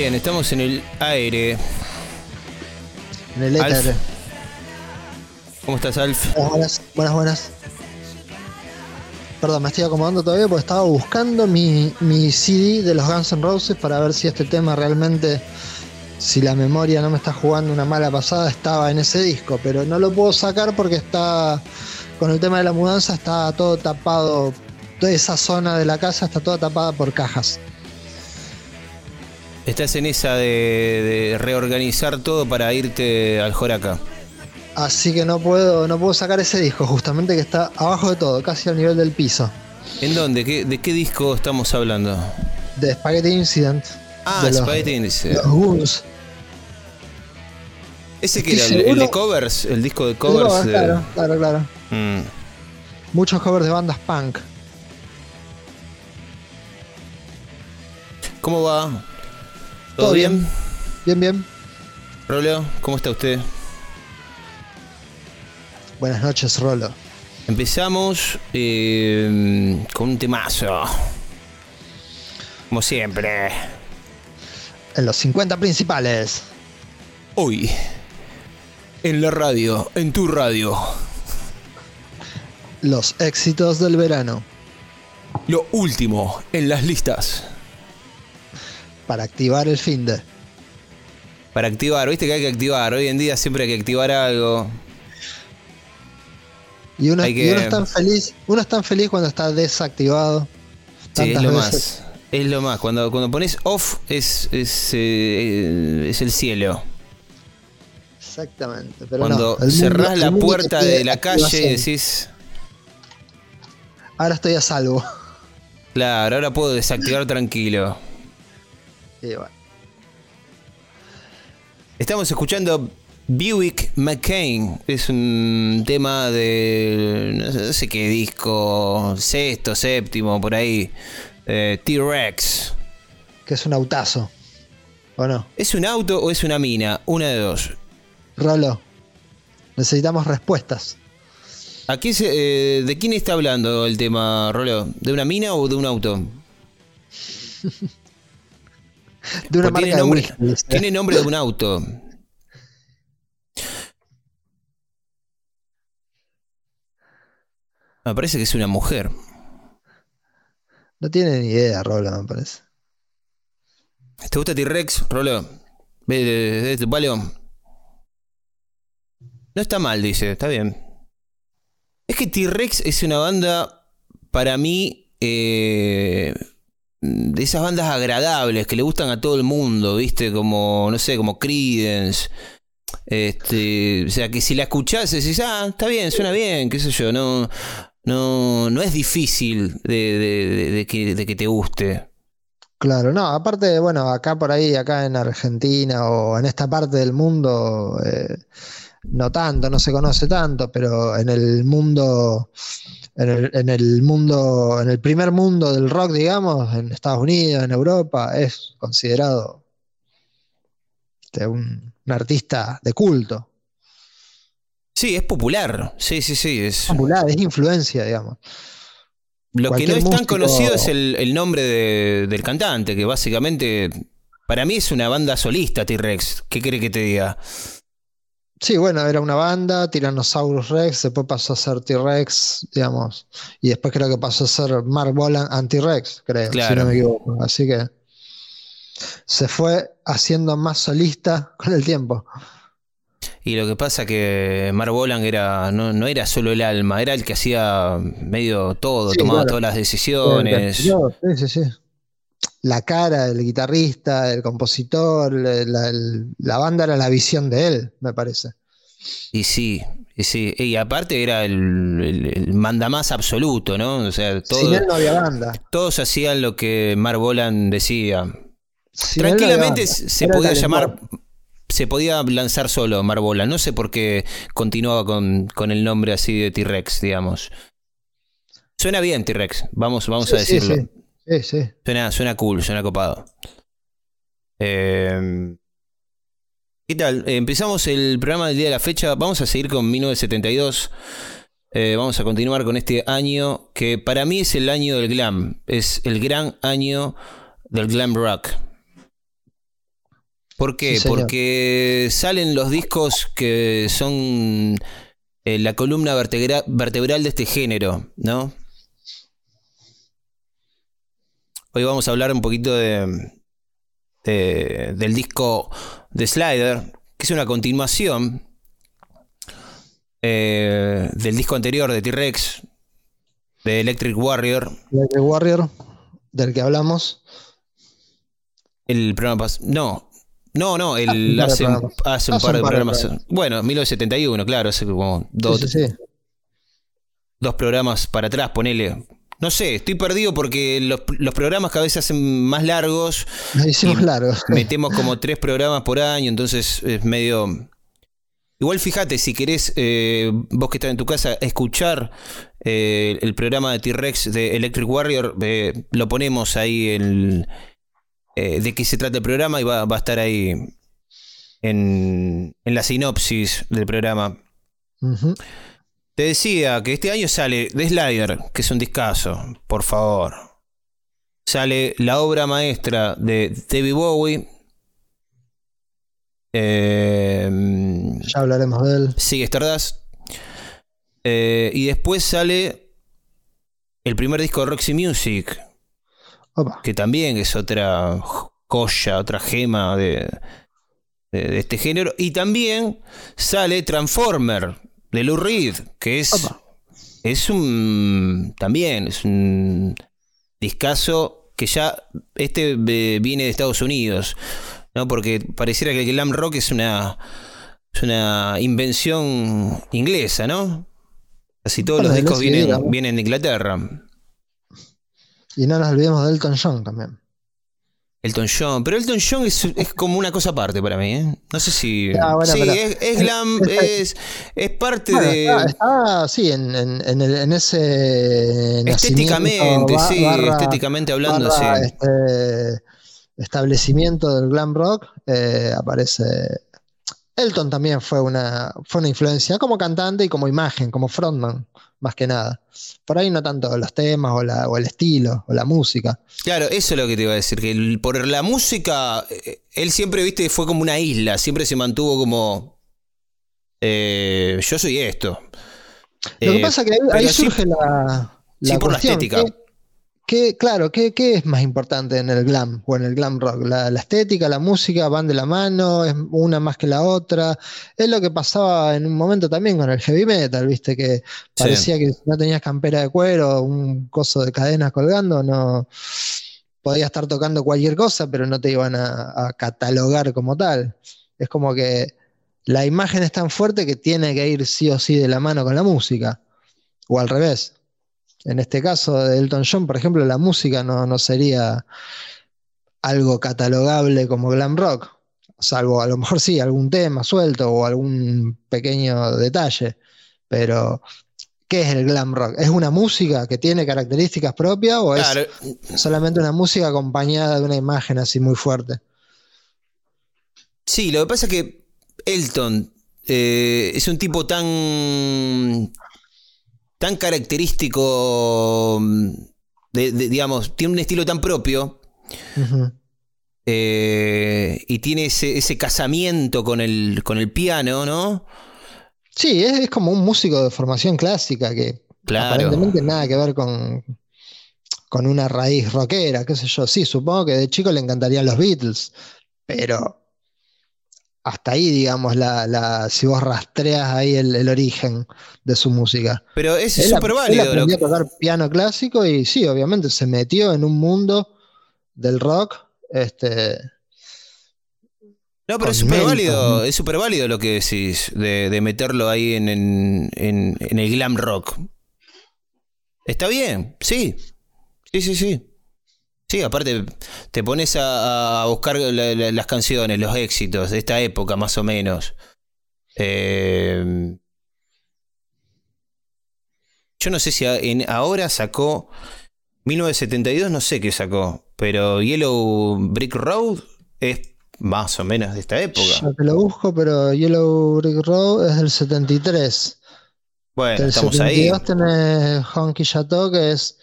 Bien, estamos en el aire. En el Alf. éter. ¿Cómo estás, Alf? Buenas, buenas, buenas, buenas. Perdón, me estoy acomodando todavía porque estaba buscando mi, mi CD de los Guns N' Roses para ver si este tema realmente, si la memoria no me está jugando una mala pasada, estaba en ese disco, pero no lo puedo sacar porque está, con el tema de la mudanza, está todo tapado, toda esa zona de la casa está toda tapada por cajas. Estás en esa de, de reorganizar todo para irte al Joraca. Así que no puedo, no puedo sacar ese disco, justamente que está abajo de todo, casi al nivel del piso. ¿En dónde? ¿Qué- ¿De qué disco estamos hablando? De Spaghetti Incident. Ah, de los- Spaghetti Incident. Los Goons. ¿Ese que era? El, el de covers? ¿El disco de covers? de- Claro, claro, claro. Mm. Muchos covers de bandas punk. ¿Cómo va? ¿Todo, Todo bien? bien. Bien, bien. Rolo, ¿cómo está usted? Buenas noches, Rolo. Empezamos eh, con un temazo. Como siempre. En los 50 principales. Hoy, en la radio, en tu radio, Los éxitos del verano. lo último en las listas. Para activar el fin de. Para activar, viste que hay que activar. Hoy en día siempre hay que activar algo. Y uno, y que- uno es tan feliz. Uno es tan feliz cuando está desactivado. Sí, es lo veces. más. Es lo más. Cuando, cuando pones off es, es, eh, es el cielo. Exactamente. Pero Cuando no, mundo- cerrás la puerta de la calle y decís, Ahora estoy a salvo. claro, ahora puedo desactivar tranquilo. Bueno. Estamos escuchando Buick McCain. Es un tema de no sé, qué disco, sexto, séptimo, por ahí. eh, T-Rex. Que es un autazo. ¿O no? ¿Es un auto o es una mina? Una de dos. Rolo. Necesitamos respuestas. ¿A se- eh, ¿De quién está hablando el tema, Rolo? ¿De una mina o de un auto? De una marca tiene, de nombre, whisky, dice. tiene nombre de un auto. Me parece que es una mujer. No tiene ni idea, Rolo, me parece. ¿Te gusta T-Rex, Rolo? Ve de, de tu palo. No está mal, dice, está bien. Es que T-Rex es una banda, para mí, eh, de esas bandas agradables que le gustan a todo el mundo, ¿viste? Como, no sé, como Creedence. Este, o sea, que si la escuchás decís, ah, está bien, suena bien, qué sé yo, no, no, no es difícil de, que te guste. Claro, no, aparte, bueno, acá por ahí, acá en Argentina o en esta parte del mundo, eh, no tanto, no se conoce tanto, pero en el mundo, en el, en el mundo, en el primer mundo del rock, digamos, en Estados Unidos, en Europa, es considerado este, un, un artista de culto, Sí, es popular. Sí, sí, sí. Es, popular, es influencia, digamos. lo que no es tan músico- conocido es el, el nombre de- del cantante, que básicamente para mí es una banda solista, T-Rex. ¿Qué quiere que te diga? Sí, bueno, era una banda, Tyrannosaurus Rex, después pasó a ser T-Rex, digamos, y después creo que pasó a ser Mark Bolan anti-Rex, creo, si Claro. no me equivoco. Así que se fue haciendo más solista con el tiempo. Y lo que pasa que Mark Bolan era, no, no era solo el alma, era el que hacía medio todo, Sí, tomaba claro. todas las decisiones. Sí, sí, sí. La cara del guitarrista, el compositor, la, banda era la visión de él, me parece. Y sí, y sí. Y aparte era el, el, el mandamás absoluto, ¿no? O sea, todo- Sin él no había banda. todos hacían lo que Mark Bolan decía. Sin no Tranquilamente se Era podía llamar, se podía lanzar solo Marbola. No sé por qué continuaba con, con el nombre así de T-Rex, digamos. Suena bien T-Rex, vamos, vamos Sí, a decirlo. sí. Sí, sí. Suena, suena cool, suena copado. Eh, ¿Qué tal? Empezamos el programa del día de la fecha. Vamos a seguir con 1972. Eh, vamos a continuar con este año que para mí es el año del glam. Es el gran año del glam rock. ¿Por qué? Sí. Porque salen los discos que son eh, la columna vertebra- vertebral de este género, ¿no? Hoy vamos a hablar un poquito de, de- del disco de Slider, que es una continuación eh, del disco anterior de T-Rex, de Electric Warrior. The Warrior, del que hablamos. El programa No, no, no, el, de hace, un Hace par de un par de programas. Bueno, 1971, claro, hace como dos, Sí, sí, sí. dos programas para atrás, ponele. No sé, estoy perdido porque los, los programas cada vez se hacen más largos. Nos hicimos largos. Metemos como tres programas por año, entonces es medio. Igual fíjate, si querés, eh, vos que estás en tu casa, escuchar eh, el programa de T-Rex de Electric Warrior, eh, lo ponemos ahí el, eh, de qué se trata el programa y va, va a estar ahí en, en la sinopsis del programa. Te decía que este año sale The Slider, que es un discazo, por favor. Sale la obra maestra de David Bowie. Eh, Ya hablaremos de él. sigue Stardust. Eh, y después sale el primer disco de Roxy Music, Opa. que también es otra joya, otra gema de, de- de este género. Y también sale Transformer de Lou Reed, que es, Opa. es un. También es un discazo que ya. Este eh, viene de Estados Unidos, ¿no? Porque pareciera que el glam rock es una. Es una invención inglesa, ¿no? Casi todos los discos vienen, vienen de Inglaterra. Y no nos olvidemos de Elton John también. Elton John, pero Elton John es, es como una cosa aparte para mí, ¿eh? No sé si. Ah, bueno, sí, es, es glam, es, es parte Bueno, de. está, está, sí, en, en, en, el- en ese estéticamente, sí, barra- estéticamente hablando, barra, sí. este, establecimiento del glam rock eh, aparece Elton también fue una fue una influencia como cantante y como imagen como frontman más que nada por ahí no tanto los temas o, la, o el estilo o la música Claro, eso es lo que te iba a decir, que el- por la música, eh, él siempre, viste, fue como una isla, siempre se mantuvo como. eh, yo soy esto. lo que Eh, pasa que ahí, sí- surge la, sí la por la estética. ¿qué- qué- claro, ¿qué, qué es más importante en el glam o en el glam rock? La, la estética, la música van de la mano, es una más que la otra. Es lo que pasaba en un momento también con el heavy metal, viste, que parecía que si no tenías campera de cuero, un coso de cadenas colgando, no podías estar tocando cualquier cosa, pero no te iban a, a catalogar como tal. Es como que la imagen es tan fuerte que tiene que ir sí o sí de la mano con la música, o al revés. En este caso de Elton John, por ejemplo, la música no, no sería algo catalogable como glam rock, salvo a lo mejor sí, algún tema suelto o algún pequeño detalle, pero ¿qué es el glam rock? ¿Es una música que tiene características propias o es solamente una música acompañada de una imagen así muy fuerte? Sí, lo que pasa es que Elton eh, es un tipo tan. Tan característico. mm, de- de- digamos, tiene un estilo tan propio. Eh, y tiene ese, ese casamiento con el, con el piano, ¿no? Sí, es, es como un músico de formación clásica que Claro. aparentemente nada que ver con, con una raíz rockera, qué sé yo. Sí, supongo que de chico le encantarían los Beatles, pero hasta ahí, digamos, la, la, si vos rastreas ahí el, el origen de su música. Pero es Él, súper él válido. lo aprendió que- a tocar piano clásico y sí, obviamente se metió en un mundo del rock. Este, No, pero es súper válido, es súper válido lo que decís, de, de meterlo ahí en, en- en- en el glam rock. Está bien, sí. Sí, sí, sí. Sí, aparte te pones a, a buscar la- la- las canciones, los éxitos de esta época más o menos. Eh, yo no sé si en- ahora sacó 1972, no sé qué sacó, pero Yellow Brick Road es más o menos de esta época. ya te lo busco, pero Yellow Brick Road es del 73. Bueno, Del estamos ahí. 72 tenés Honky Chateau, que es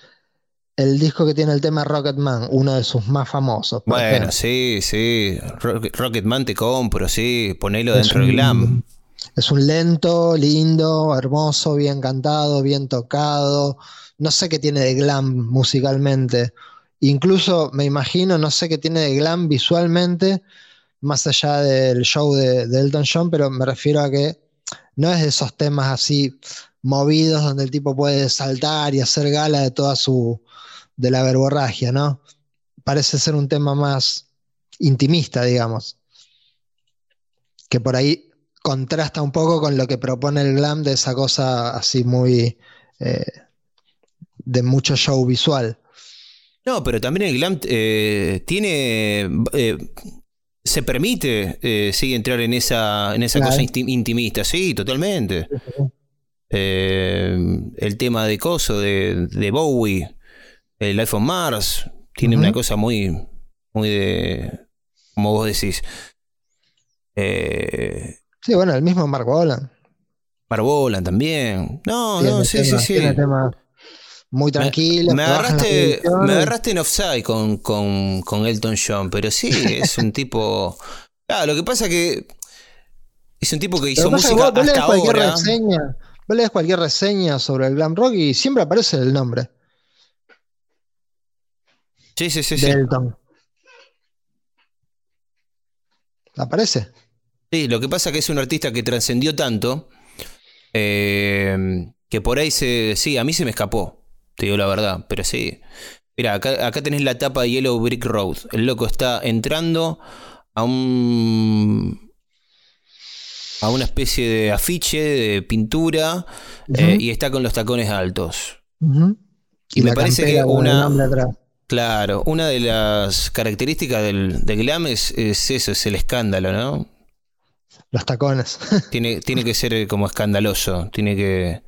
el disco que tiene el tema Rocketman, uno de sus más famosos. Bueno, ejemplo. sí, sí. Rock- Rocketman te compro, sí. Ponelo Es dentro del glam. Es un lento, lindo, hermoso, bien cantado, bien tocado. No sé qué tiene de glam musicalmente. Incluso me imagino, no sé qué tiene de glam visualmente, más allá del show de, de Elton John, pero me refiero a que no es de esos temas así movidos donde el tipo puede saltar y hacer gala de toda su, de la verborragia, ¿no? Parece ser un tema más intimista, digamos. Que por ahí contrasta un poco con lo que propone el glam de esa cosa así muy eh, de mucho show visual. No, pero también el glam eh, tiene. eh, se permite, sí, entrar en esa, en esa Claro. cosa inti- intimista, sí, totalmente. El tema de Coso, de, de Bowie, el iPhone Mars, tiene una cosa muy, muy de. Como vos decís. Eh, Sí, bueno, el mismo Mark Bolan. Marbolan también. No, Tiene no, sí, sí, temas- sí. tiene temas muy tranquilos. Me agarraste, me agarraste en offside con, con, con Elton John, pero sí, es un tipo. Claro, lo que pasa que es un tipo que hizo música vos, vos lees hasta cualquier ahora. reseña, vos lees cualquier reseña sobre el glam rock y siempre aparece el nombre Sí, sí, sí, de sí. Elton. Aparece. Sí, lo que pasa que es un artista que trascendió tanto eh, que por ahí se. Sí, a mí se me escapó, te digo la verdad, pero sí. Mira, acá, acá tenés la tapa de Yellow Brick Road. El loco está entrando a un. a una especie de afiche, de pintura, eh, y está con los tacones altos. Y me parece que una-. Claro, una de las características del, del glam es, es eso, es el escándalo, ¿no? Los tacones. Tiene, tiene que ser como escandaloso, tiene que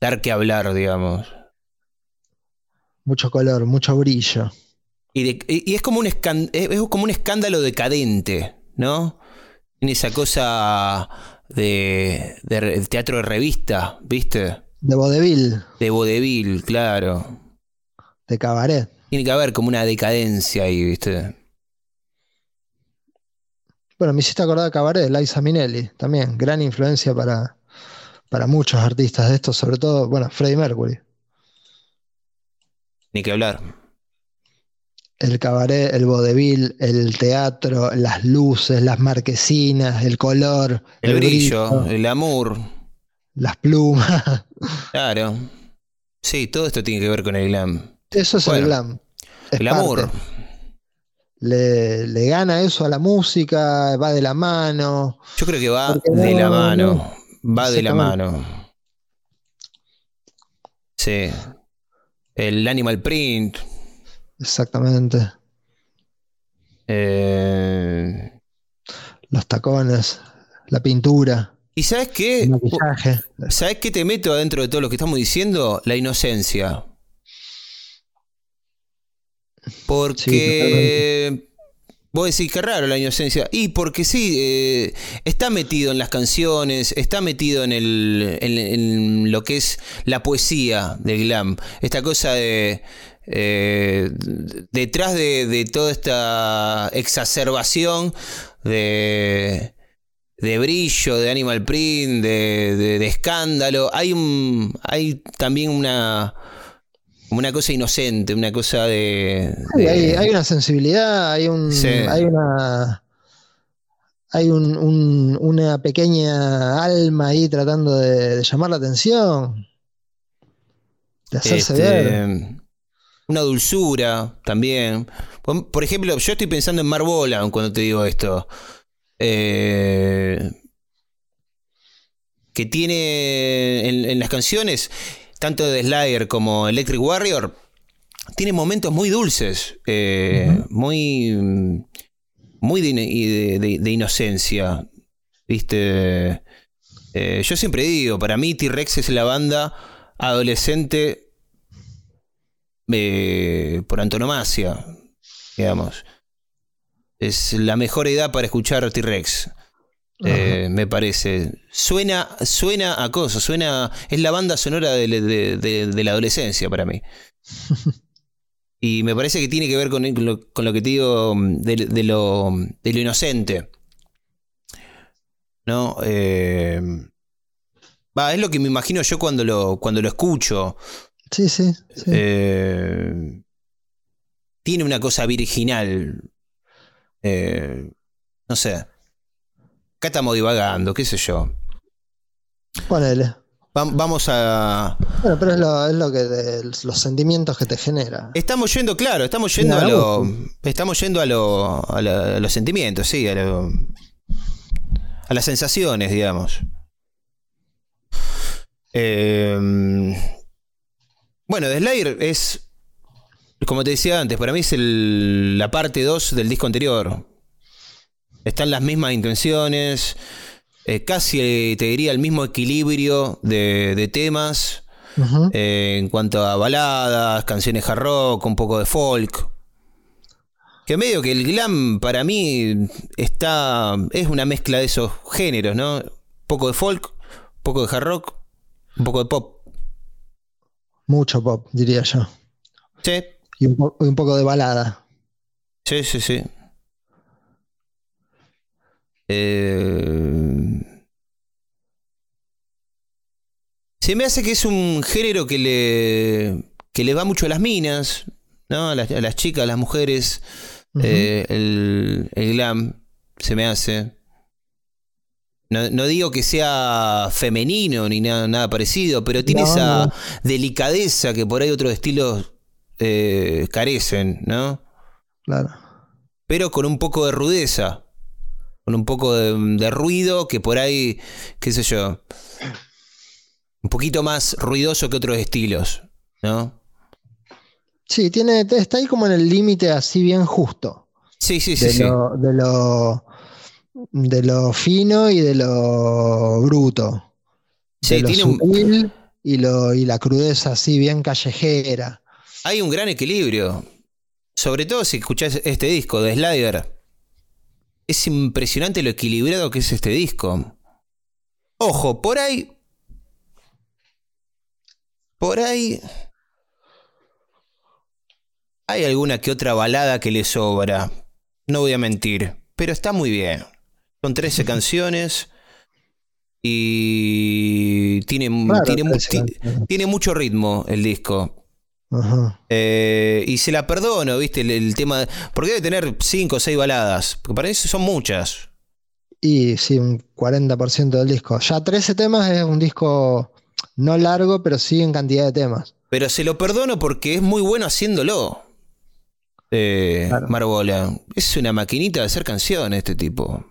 dar que hablar, digamos. mucho color, mucho brillo. Y, de- y- es, como un escan- es como un escándalo decadente, ¿no? Tiene esa cosa de, de teatro de revista, ¿viste? De vodevil, De vodevil, claro. De cabaret. Tiene que haber como una decadencia ahí, ¿viste? Bueno, me hiciste acordar de Cabaret, Liza Minnelli, también, gran influencia para, para muchos artistas de estos, sobre todo, bueno, Freddie Mercury. Ni que hablar. El cabaret, el vodevil, el teatro, las luces, las marquesinas, el color, El brillo, el amor, las plumas. claro. Sí, todo esto tiene que ver con el glam. Eso es Bueno, el glam. Es el amor. Le, le gana eso a la música, va de la mano. Yo creo que va de no- la mano. Va de la mano. Sí. El animal print. Exactamente. eh, Los tacones, la pintura, ¿Y sabes qué? el maquillaje. ¿Sabes qué te meto adentro de todo lo que estamos diciendo? La inocencia. Porque. Vos decís que raro la inocencia. Y porque sí, eh, está metido en las canciones, está metido en, el, en, en lo que es la poesía del glam. Esta cosa de. eh, detrás de, de toda esta exacerbación de, de brillo, de animal print, de, de- de escándalo, hay, un, hay también una. Como Una cosa inocente, una cosa de. Hay, hay una sensibilidad, hay un, Sí. hay una, hay un- un- una pequeña alma ahí tratando de, de llamar la atención, de hacerse Este, ver. Una dulzura también. Por ejemplo, yo estoy pensando en Mar Bolan cuando te digo esto. Eh, que tiene en, en las canciones, tanto de Slayer como Electric Warrior, tiene momentos muy dulces, eh, muy, muy de, ino- y de- de- de inocencia. ¿Viste? Eh, yo siempre digo, para mí T-Rex es la banda adolescente eh, por antonomasia, digamos. Es la mejor edad para escuchar T-Rex, eh, me parece. Suena, suena a cosas, suena. Es la banda sonora de, de- de- de la adolescencia para mí. Y me parece que tiene que ver con, lo, que te digo de, lo, de lo, inocente. ¿No? Eh, va, es lo que me imagino yo cuando lo, cuando lo escucho. Sí, sí. Eh, tiene una cosa virginal. No sé. Acá estamos divagando, qué sé yo. Ponele. vamos a. Bueno, pero es lo, que los sentimientos que te genera. Estamos yendo, claro, estamos yendo a lo. Estamos yendo a, lo, a, los sentimientos, sí, a, lo, a las sensaciones, digamos. Eh, bueno, The Slayer es, como te decía antes, para mí es la parte 2 del disco anterior. Están las mismas intenciones, eh, casi eh, te diría el mismo equilibrio de, temas eh, en cuanto a baladas, canciones hard rock, un poco de folk. Que medio que el glam para mí está es una mezcla de esos géneros, ¿no? Un poco de folk, un poco de hard rock, un poco de pop. Mucho pop, diría yo. Sí. Y un, poco de balada. Sí, sí, sí. Eh... Se me hace que es un género que le, que le va mucho a las minas, ¿no? A las, chicas, a las mujeres. Eh, el, el glam se me hace. No, digo que sea femenino ni nada, parecido, pero tiene esa delicadeza que por ahí otros estilos eh, carecen, ¿no? Claro. Pero con un poco de rudeza, con un poco de, ruido que por ahí, qué sé yo, un poquito más ruidoso que otros estilos, ¿no? Sí, tiene, está ahí como en el límite así bien justo. Sí, sí, sí. de lo de lo fino y de lo bruto. de lo sutil y, lo, y la crudeza así bien callejera. Hay un gran equilibrio. Sobre todo si escuchás este disco de Slider. Es impresionante lo equilibrado que es este disco. Ojo, por ahí. Por ahí. Hay alguna que otra balada que le sobra. No voy a mentir. Pero está muy bien. Son 13 canciones. Y tiene, tiene, mucho ritmo el disco. Eh, y se la perdono, ¿viste? El, tema. Porque debe tener 5 o 6 baladas. Porque para eso son muchas. Y sí, un 40% del disco. Ya 13 temas es un disco no largo, pero sí en cantidad de temas. Pero se lo perdono porque es muy bueno haciéndolo. Eh, Marbola. Es una maquinita de hacer canciones este tipo.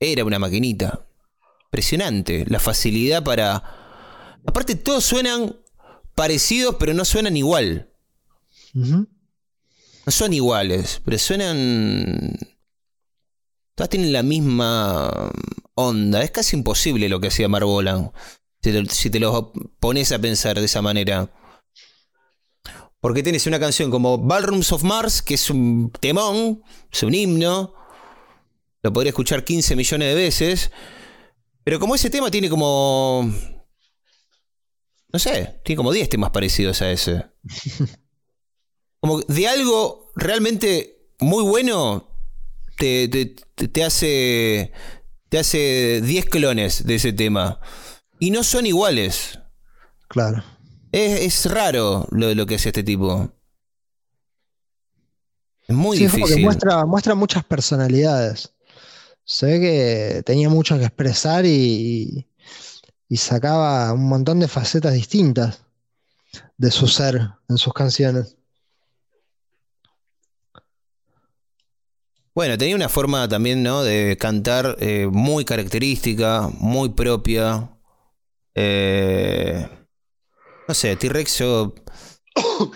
Era una maquinita. Impresionante. La facilidad para. Aparte, todos suenan parecidos, pero no suenan igual. No son iguales, pero suenan. Todas tienen la misma onda. Es casi imposible lo que hacía Marbolan. Si te, lo pones a pensar de esa manera. Porque tienes una canción como Ballrooms of Mars, que es un temón, es un himno. Lo podría escuchar 15 millones de veces. Pero como ese tema tiene como. No sé, tiene como 10 temas parecidos a ese. Como de algo realmente muy bueno, te, te, hace. Te hace 10 clones de ese tema. Y no son iguales. Claro. Es, raro lo, lo que hace este tipo. Es muy sí, difícil. muestra, muestra muchas personalidades se ve que tenía mucho que expresar y, sacaba un montón de facetas distintas de su ser en sus canciones. Bueno, tenía una forma también, ¿no? De cantar eh, muy característica, muy propia. Eh, no sé, T-Rex yo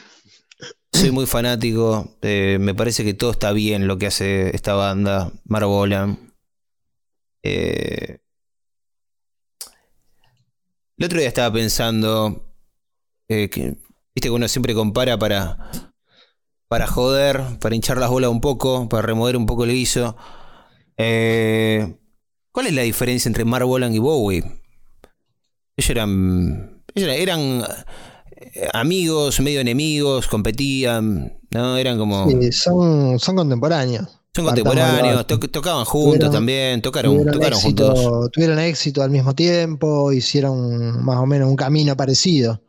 soy muy fanático. Eh, me parece que todo está bien lo que hace esta banda, Marbola. Eh, el otro día estaba pensando eh, que, viste que uno siempre compara para, para joder, para hinchar las bolas un poco, para remover un poco el guiso. Eh, ¿Cuál es la diferencia entre Mark y Bowie? Ellos eran, ellos eran eh, amigos, medio enemigos, competían, ¿no? Eran como... Sí, son, son contemporáneos. Son contemporáneos, to- tocaban juntos Tuvieron- también, tocaron, Tuvieron tocaron éxito, juntos. tuvieron éxito al mismo tiempo, hicieron más o menos un camino parecido,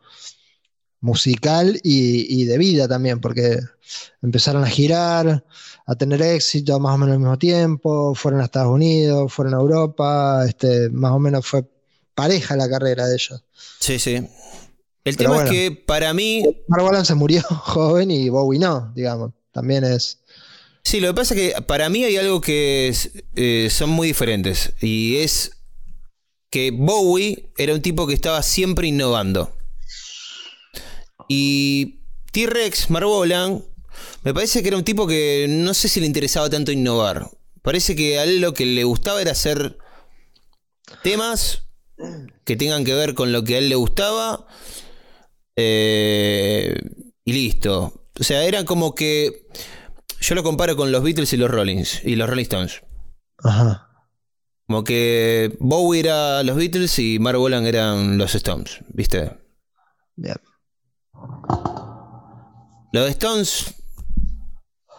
musical y, y de vida también, porque empezaron a girar, a tener éxito más o menos al mismo tiempo, fueron a Estados Unidos, fueron a Europa, este, más o menos fue pareja la carrera de ellos. Sí, sí. El Pero tema bueno. es que para mí, Mark se murió joven y Bowie no, digamos, también es... sí, lo que pasa es que para mí hay algo que eh, son muy diferentes. Y es que Bowie era un tipo que estaba siempre innovando. Y T-Rex, Marbolan, me parece que era un tipo que no sé si le interesaba tanto innovar. Parece que a él lo que le gustaba era hacer temas que tengan que ver con lo que a él le gustaba. eh, y listo. O sea, era como que. Yo lo comparo con los Beatles y los Rollins y los Rolling Stones. Ajá. Como que Bowie era los Beatles y Mark Bolan eran los Stones, ¿viste? Bien. Los Stones,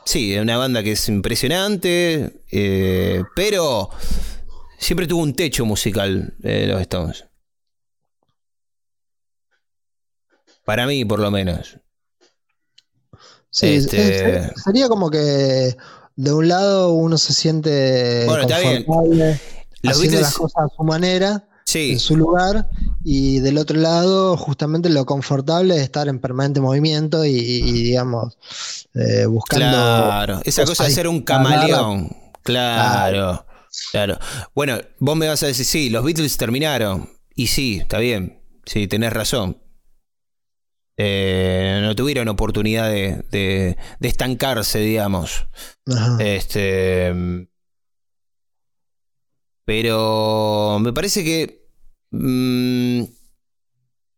sí, es una banda que es impresionante, eh, pero siempre tuvo un techo musical, eh, los Stones. Para mí, por lo menos. Sí, Este- es- sería como que de un lado uno se siente Bueno, confortable haciendo Beatles- las cosas a su manera, Sí, en su lugar, y del otro lado justamente lo confortable es estar en permanente movimiento y, y, digamos eh, buscando claro. Esa cosa de ser un camaleón. Claro, claro. Bueno, vos me vas a decir, sí, los Beatles terminaron. Y sí, está bien. Sí, tenés razón. Eh, no tuvieron oportunidad de, de- de estancarse, digamos. Ajá. Este. Pero me parece que. mm,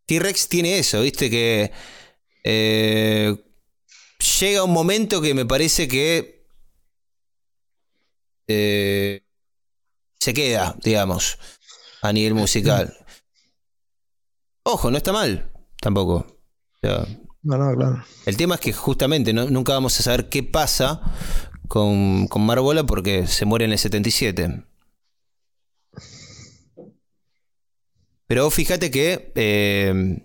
T-Rex tiene eso, viste, que. eh, llega un momento que me parece que. eh, se queda, digamos, a nivel musical. Ojo, no está mal, tampoco. O sea, No, no, claro. el tema es que justamente no- nunca vamos a saber qué pasa con, con Marbola porque se muere en el 77. Pero fíjate que eh,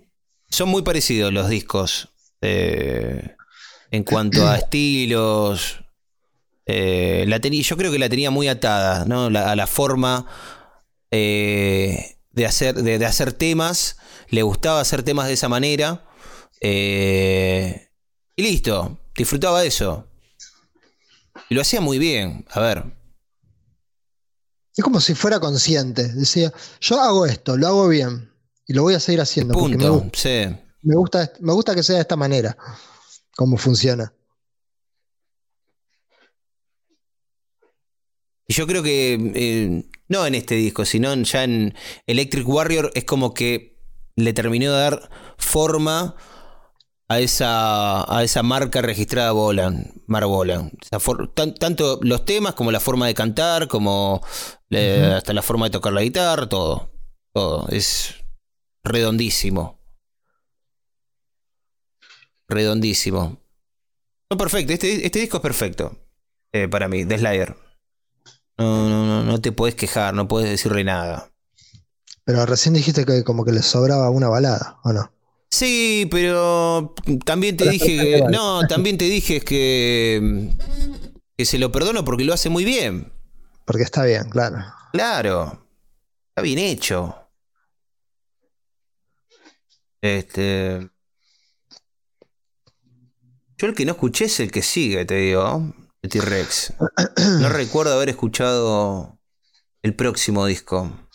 son muy parecidos los discos eh, en cuanto a estilos. Eh, la yo creo que la tenía muy atada ¿no? La- a la forma de, hacer, de, de hacer temas. Le gustaba hacer temas de esa manera. Eh, y listo, disfrutaba de eso. Y lo hacía muy bien. A ver, Es como si fuera consciente. Decía, yo hago esto, lo hago bien y lo voy a seguir haciendo me, Sí. gusta, me gusta que sea de esta manera, como funciona. Y yo creo que eh, no en este disco, sino ya en Electric Warrior es como que le terminó de dar forma a esa, a esa marca registrada Bolan, Mar Bolan. Tan- tanto los temas como la forma de cantar, como eh, hasta la forma de tocar la guitarra, todo. Todo. Es redondísimo. Redondísimo. No, perfecto. Este, este disco es perfecto. eh, para mí, de Slayer. No, no, no, no te puedes quejar, no puedes decirle nada. Pero recién dijiste que como que le sobraba una balada, ¿o no? Sí, pero también te Pero dije que. No, también te dije que. Que se lo perdono porque lo hace muy bien. Porque está bien, claro. Claro. Está bien hecho. Este. Yo el que no escuché es el que sigue, te digo. El T-Rex. No recuerdo haber escuchado el próximo disco.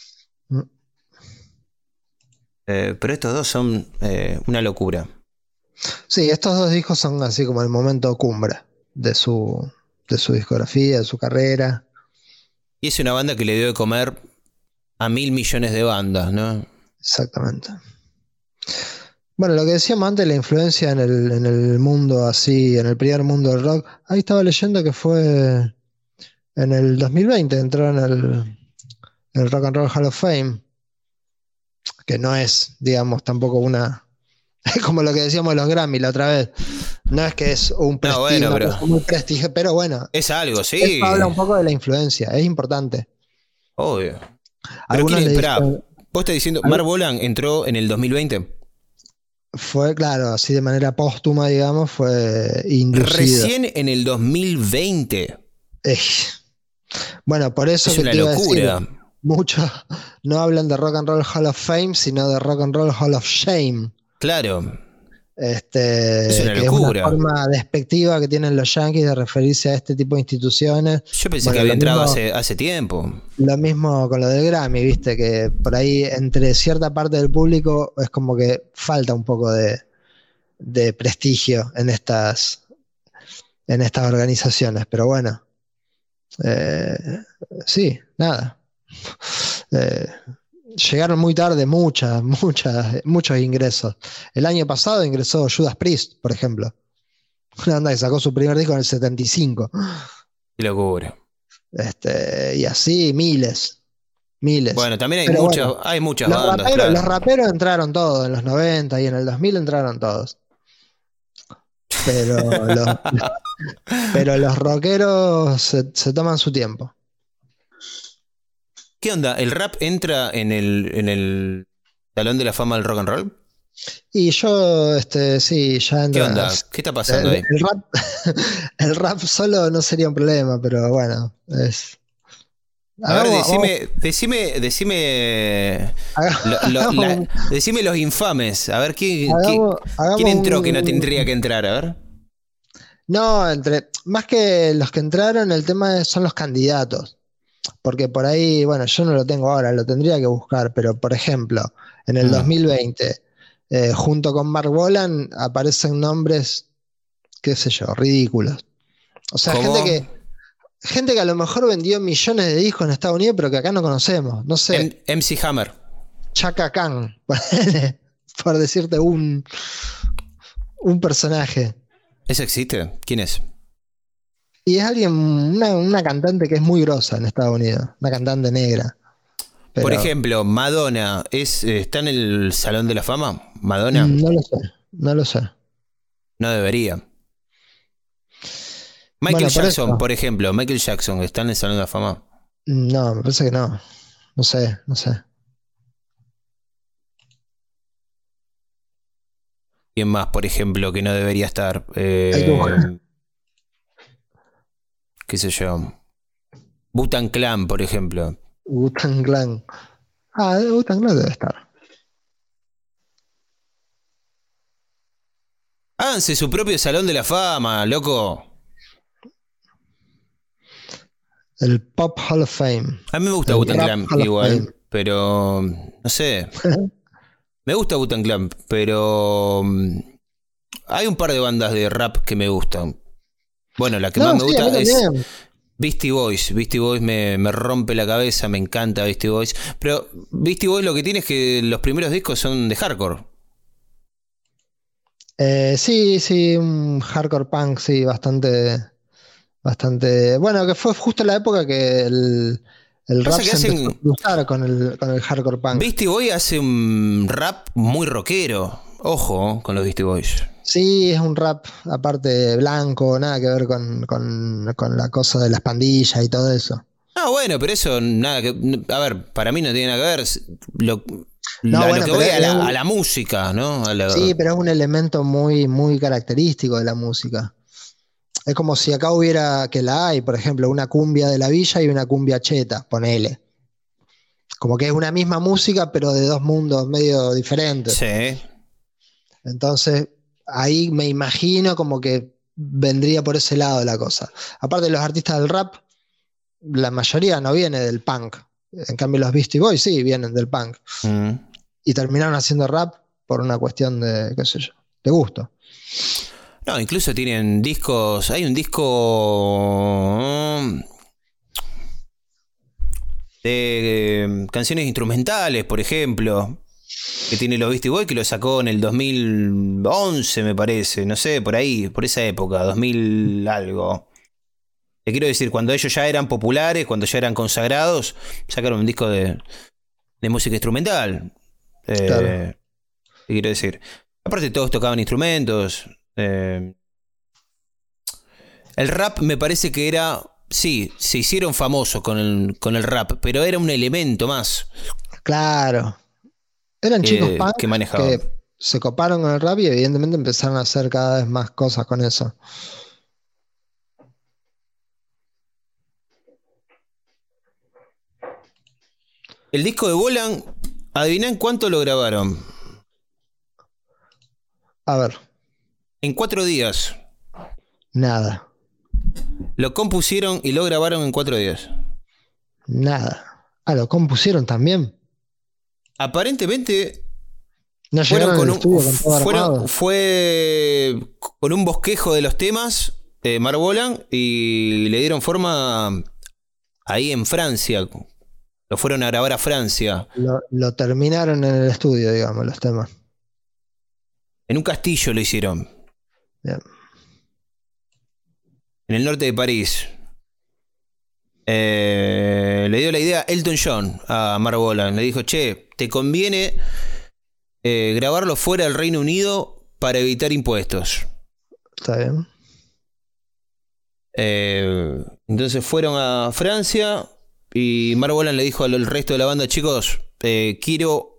Eh, pero estos dos son eh, una locura. Sí, estos dos discos son así como el momento cumbre de su, de su discografía, de su carrera. Y es una banda que le dio de comer a mil millones de bandas, ¿no? Exactamente. Bueno, lo que decíamos antes, la influencia en el, en el mundo así, en el primer mundo del rock. Ahí estaba leyendo que fue en el 2020, entró en el, el Rock and Roll Hall of Fame, que no es, digamos, tampoco una, Es como lo que decíamos de los Grammy la otra vez. No es que es un No, prestigio, bueno, pero- cosa muy prestigio, pero bueno, Es algo, sí. habla un poco de la influencia, es importante. Obvio. Pero quién- dicen- vos estás diciendo, Mark Bolan entró en el 2020. fue, claro, así de manera póstuma, digamos, fue inducido. Recién en el 2020. Eh, Bueno, por eso Es que una te iba a decir, locura. Muchos no hablan de Rock and Roll Hall of Fame, sino de Rock and Roll Hall of Shame. Claro. Este, Es una que locura. es una forma despectiva que tienen los yankees de referirse a este tipo de instituciones. Yo pensé Bueno, que había entrado mismo- hace, hace tiempo. Lo mismo con lo del Grammy, viste, que por ahí entre cierta parte del público es como que falta un poco de, de prestigio en estas, en estas organizaciones. Pero bueno, eh, sí, nada. Eh, llegaron muy tarde muchas, muchas, muchos ingresos. El año pasado ingresó Judas Priest, por ejemplo. Una banda que sacó su primer disco en el 75. Qué locura. Este, y así miles. Miles. Bueno, también hay Pero muchas, bueno, hay muchas los, bandas. raperos, claro. los raperos entraron todos en los 90 y en el 2000 entraron todos. Pero los, pero los rockeros se, se toman su tiempo. ¿Qué onda? ¿El rap entra en el, en el Salón de la Fama del Rock and Roll? Y yo, este, sí, ya ¿Qué entro. onda? ¿Qué está pasando el, ahí? el rap, el rap solo no sería un problema, pero bueno, es. A ver, decime, decime, decime, lo- lo- la- decime los infames. A ver, ¿quién, hagamos- entró que no tendría que entrar? A ver. No, entre más que los que entraron, el tema son los candidatos. Porque por ahí, bueno, yo no lo tengo ahora, lo tendría que buscar, pero por ejemplo, en el Mm. 2020, eh, junto con Mark Bolan, aparecen nombres, qué sé yo, ridículos. O sea, ¿Cómo? gente que, gente que a lo mejor vendió millones de discos en Estados Unidos, pero que acá no conocemos. No sé, M- MC Hammer. Chaka Khan, por decirte un, un personaje. ¿Eso existe? ¿Quién es? Y es alguien, una, una cantante que es muy grosa en Estados Unidos, una cantante negra. Pero, Por ejemplo, Madonna, ¿es, ¿está en el Salón de la Fama? ¿Madonna? mm, No lo sé, no lo sé. No debería. Michael Bueno, Jackson, por ejemplo, Michael Jackson, ¿está en el Salón de la Fama? No, me parece que no. No sé, no sé. ¿Quién más, por ejemplo, que no debería estar? Eh, Hay que buscar. ¿Qué sé yo? Butan Clan, por ejemplo. Wu-Tang Clan. Ah, Wu-Tang Clan debe estar. Háganse su propio Salón de la Fama, loco. El Pop Hall of Fame. A mí me gusta Butan Clan igual, pero no sé. Me gusta Butan Clan, pero mm, hay un par de bandas de rap que me gustan. Bueno, la que No, más me sí, gusta es también. Beastie Boys. Beastie Boys me, me rompe la cabeza, me encanta Beastie Boys. Pero Beastie Boys lo que tiene es que los primeros discos son de hardcore. Eh, sí, sí, un hardcore punk, sí, bastante, bastante. Bueno, que fue justo la época que el, rap se hacen- empezó a con el, con el hardcore punk. Beastie Boys hace un rap muy rockero. Ojo con los Beastie Boys. Sí, es un rap aparte blanco, nada que ver con, con- con la cosa de las pandillas y todo eso. Ah, bueno, pero eso nada que. A ver, para mí no tiene nada que ver. Lo, No, a lo que voy a la, un- a la música, ¿no? A la- Sí, pero es un elemento muy, muy característico de la música. Es como si acá hubiera, que la hay, por ejemplo, una cumbia de la villa y una cumbia cheta, ponele. Como que es una misma música, pero de dos mundos medio diferentes. Sí. Entonces, ahí me imagino como que vendría por ese lado la cosa. Aparte, los artistas del rap, la mayoría no viene del punk. En cambio, los Beastie Boys sí vienen del punk. Mm. Y terminaron haciendo rap por una cuestión de, qué sé yo, de gusto. No, incluso tienen discos. Hay un disco. mm, De eh, canciones instrumentales, por ejemplo. Que tiene los Beastie Boys, que lo sacó en el 2011, me parece. No sé, por ahí, por esa época, 2000 algo. Te quiero decir, cuando ellos ya eran populares, cuando ya eran consagrados, sacaron un disco de, de música instrumental. Eh, Claro. Te quiero decir. Aparte todos tocaban instrumentos. eh. el rap me parece que era... Sí, se hicieron famosos con el, con el rap, pero era un elemento más. Claro. Eran chicos que- punk que manejaban. que se coparon con el rap y evidentemente empezaron a hacer cada vez más cosas con eso. El disco de Bolan, adivina en cuánto lo grabaron. A ver, En cuatro días. nada, Lo compusieron y lo grabaron en cuatro días. nada. Ah, lo compusieron también. Aparentemente No fueron con un, con fueron- fue con un bosquejo de los temas, eh, Mark Bolan, y le dieron forma ahí en Francia. Lo fueron a grabar a Francia, Lo, lo terminaron en el estudio, digamos, los temas. en un castillo lo hicieron, Bien. en el norte de París. Eh, le dio la idea Elton John a Mark Bolan. Le dijo, che, te conviene eh, grabarlo fuera del Reino Unido para evitar impuestos. Está bien. Eh, entonces fueron a Francia y Mark Bolan le dijo al resto de la banda, chicos, quiero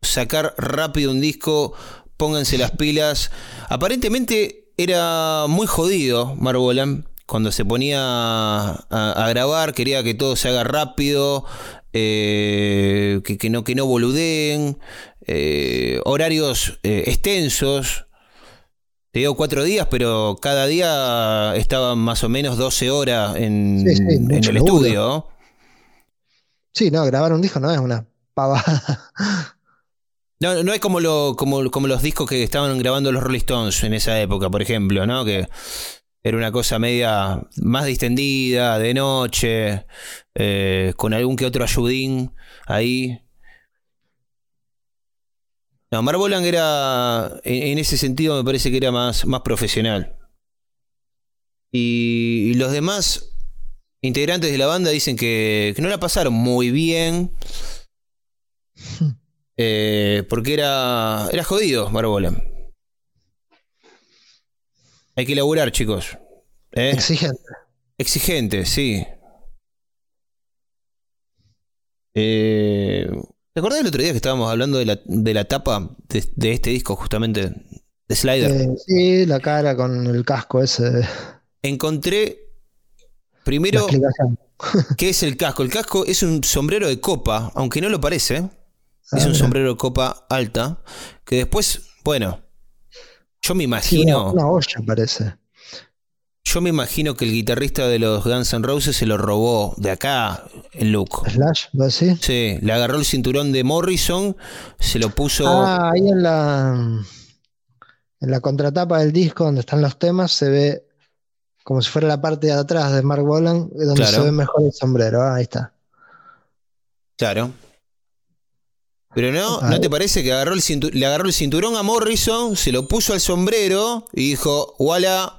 sacar rápido un disco, pónganse las pilas. Aparentemente era muy jodido Mark Bolan cuando se ponía a, a grabar, quería que todo se haga rápido, eh, que, que no, que no boludeen, eh, horarios eh, extensos. Te digo cuatro días, pero cada día estaba más o menos 12 horas en, Sí, sí, en mucho el estudio. Sí, no, grabar un disco no es una pavada. No, no es como, lo, como, como los discos que estaban grabando los Rolling Stones en esa época, por ejemplo, ¿no? Que era una cosa media más distendida, de noche, eh, con algún que otro ayudín ahí. No, Mark Bolan era, en, ese sentido me parece que era más, más profesional. Y, y los demás integrantes de la banda dicen que, que no la pasaron muy bien. Eh, porque era, era jodido Marbola. Hay que laburar, chicos. ¿Eh? Exigente. Exigente, sí. Eh, ¿Te acordás el otro día que estábamos hablando de la, de la tapa de, de este disco, justamente? De Slider. Eh, sí, la cara con el casco ese. Encontré primero qué es el casco. El casco es un sombrero de copa, aunque no lo parece. Es Ah, un mira. sombrero de copa alta. Que después, bueno, yo me Sí, una, imagino. una olla parece. Yo me imagino que el guitarrista de los Guns N' Roses se lo robó de acá en look. Slash, ¿vos decís? Sí, le agarró el cinturón de Morrison, se lo puso. Ah, ahí en la en la contratapa del disco donde están los temas se ve como si fuera la parte de atrás de Mark Bolan, donde Claro. se ve mejor el sombrero. Ah, ahí está. Claro. Pero no, Ah. ¿no te parece que agarró el le agarró el cinturón a Morrison, se lo puso al sombrero y dijo, voilà,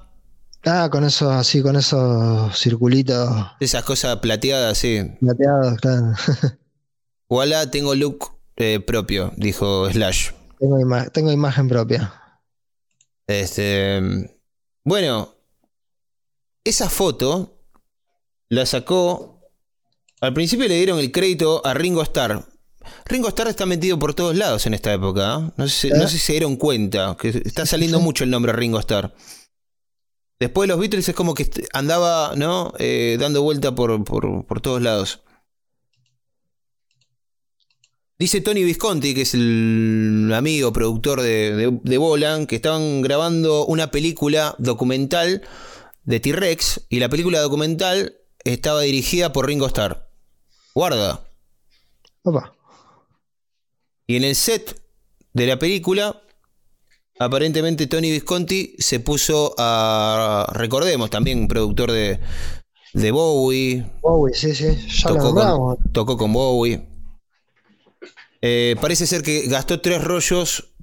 Ah, con esos así, con esos circulitos esas cosas plateadas, sí. plateados, claro. Voilà, tengo look eh, propio, dijo Slash. tengo, ima- tengo imagen propia. Este, bueno, esa foto la sacó. Al principio le dieron el crédito a Ringo Starr. Ringo Starr está metido por todos lados en esta época. ¿eh? No, sé, si- no sé si se dieron cuenta que está saliendo mucho el nombre Ringo Starr. Después de los Beatles es como que andaba ¿no? Eh, dando vuelta por, por- por todos lados. Dice Tony Visconti, que es el amigo productor de, de, de Bolan, que estaban grabando una película documental de T-Rex y la película documental estaba dirigida por Ringo Starr. Guarda. Opa. Y en el set de la película, aparentemente Tony Visconti se puso a. Recordemos, también productor de, de Bowie, Bowie, sí, sí. Ya tocó con, tocó con Bowie. Eh, parece ser que gastó tres rollos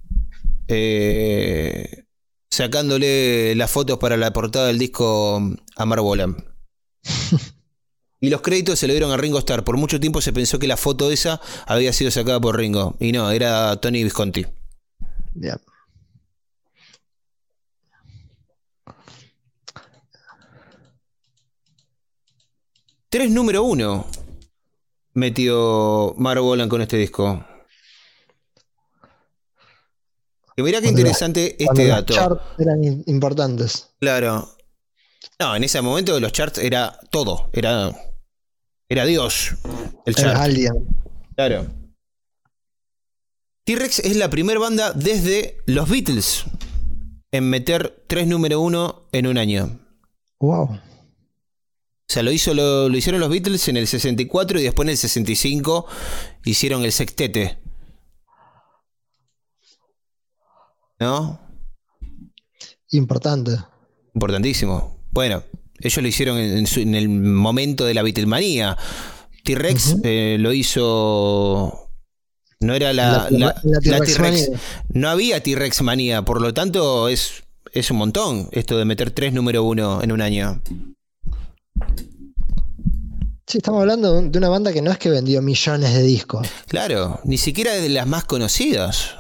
eh, sacándole las fotos para la portada del disco a Mark Bolan. Y los créditos se lo dieron a Ringo Starr. Por mucho tiempo se pensó que la foto esa había sido sacada por Ringo. Y no, era Tony Visconti. Yeah. Tres número uno metió Maro Bolan con este disco. Que mirá qué interesante este dato. Los charts eran importantes. Claro. No, en ese momento los charts era todo. Era era Dios. El Era alguien. Claro. T-Rex es la primera banda desde los Beatles en meter tres número uno en un año. Wow. O sea, lo, hizo, lo, lo hicieron los Beatles en el 64 y después en el 65 hicieron el sextete. ¿No? Importante. Importantísimo. Bueno, ellos lo hicieron en, su- en el momento de la Beatlemanía. T-Rex eh, lo hizo. No era la, La- la- la la T-Rex. No había T-Rex manía, por lo tanto es, es un montón esto de meter tres número uno en un año. Sí, estamos hablando de una banda que no es que vendió millones de discos. Claro, ni siquiera de las más conocidas.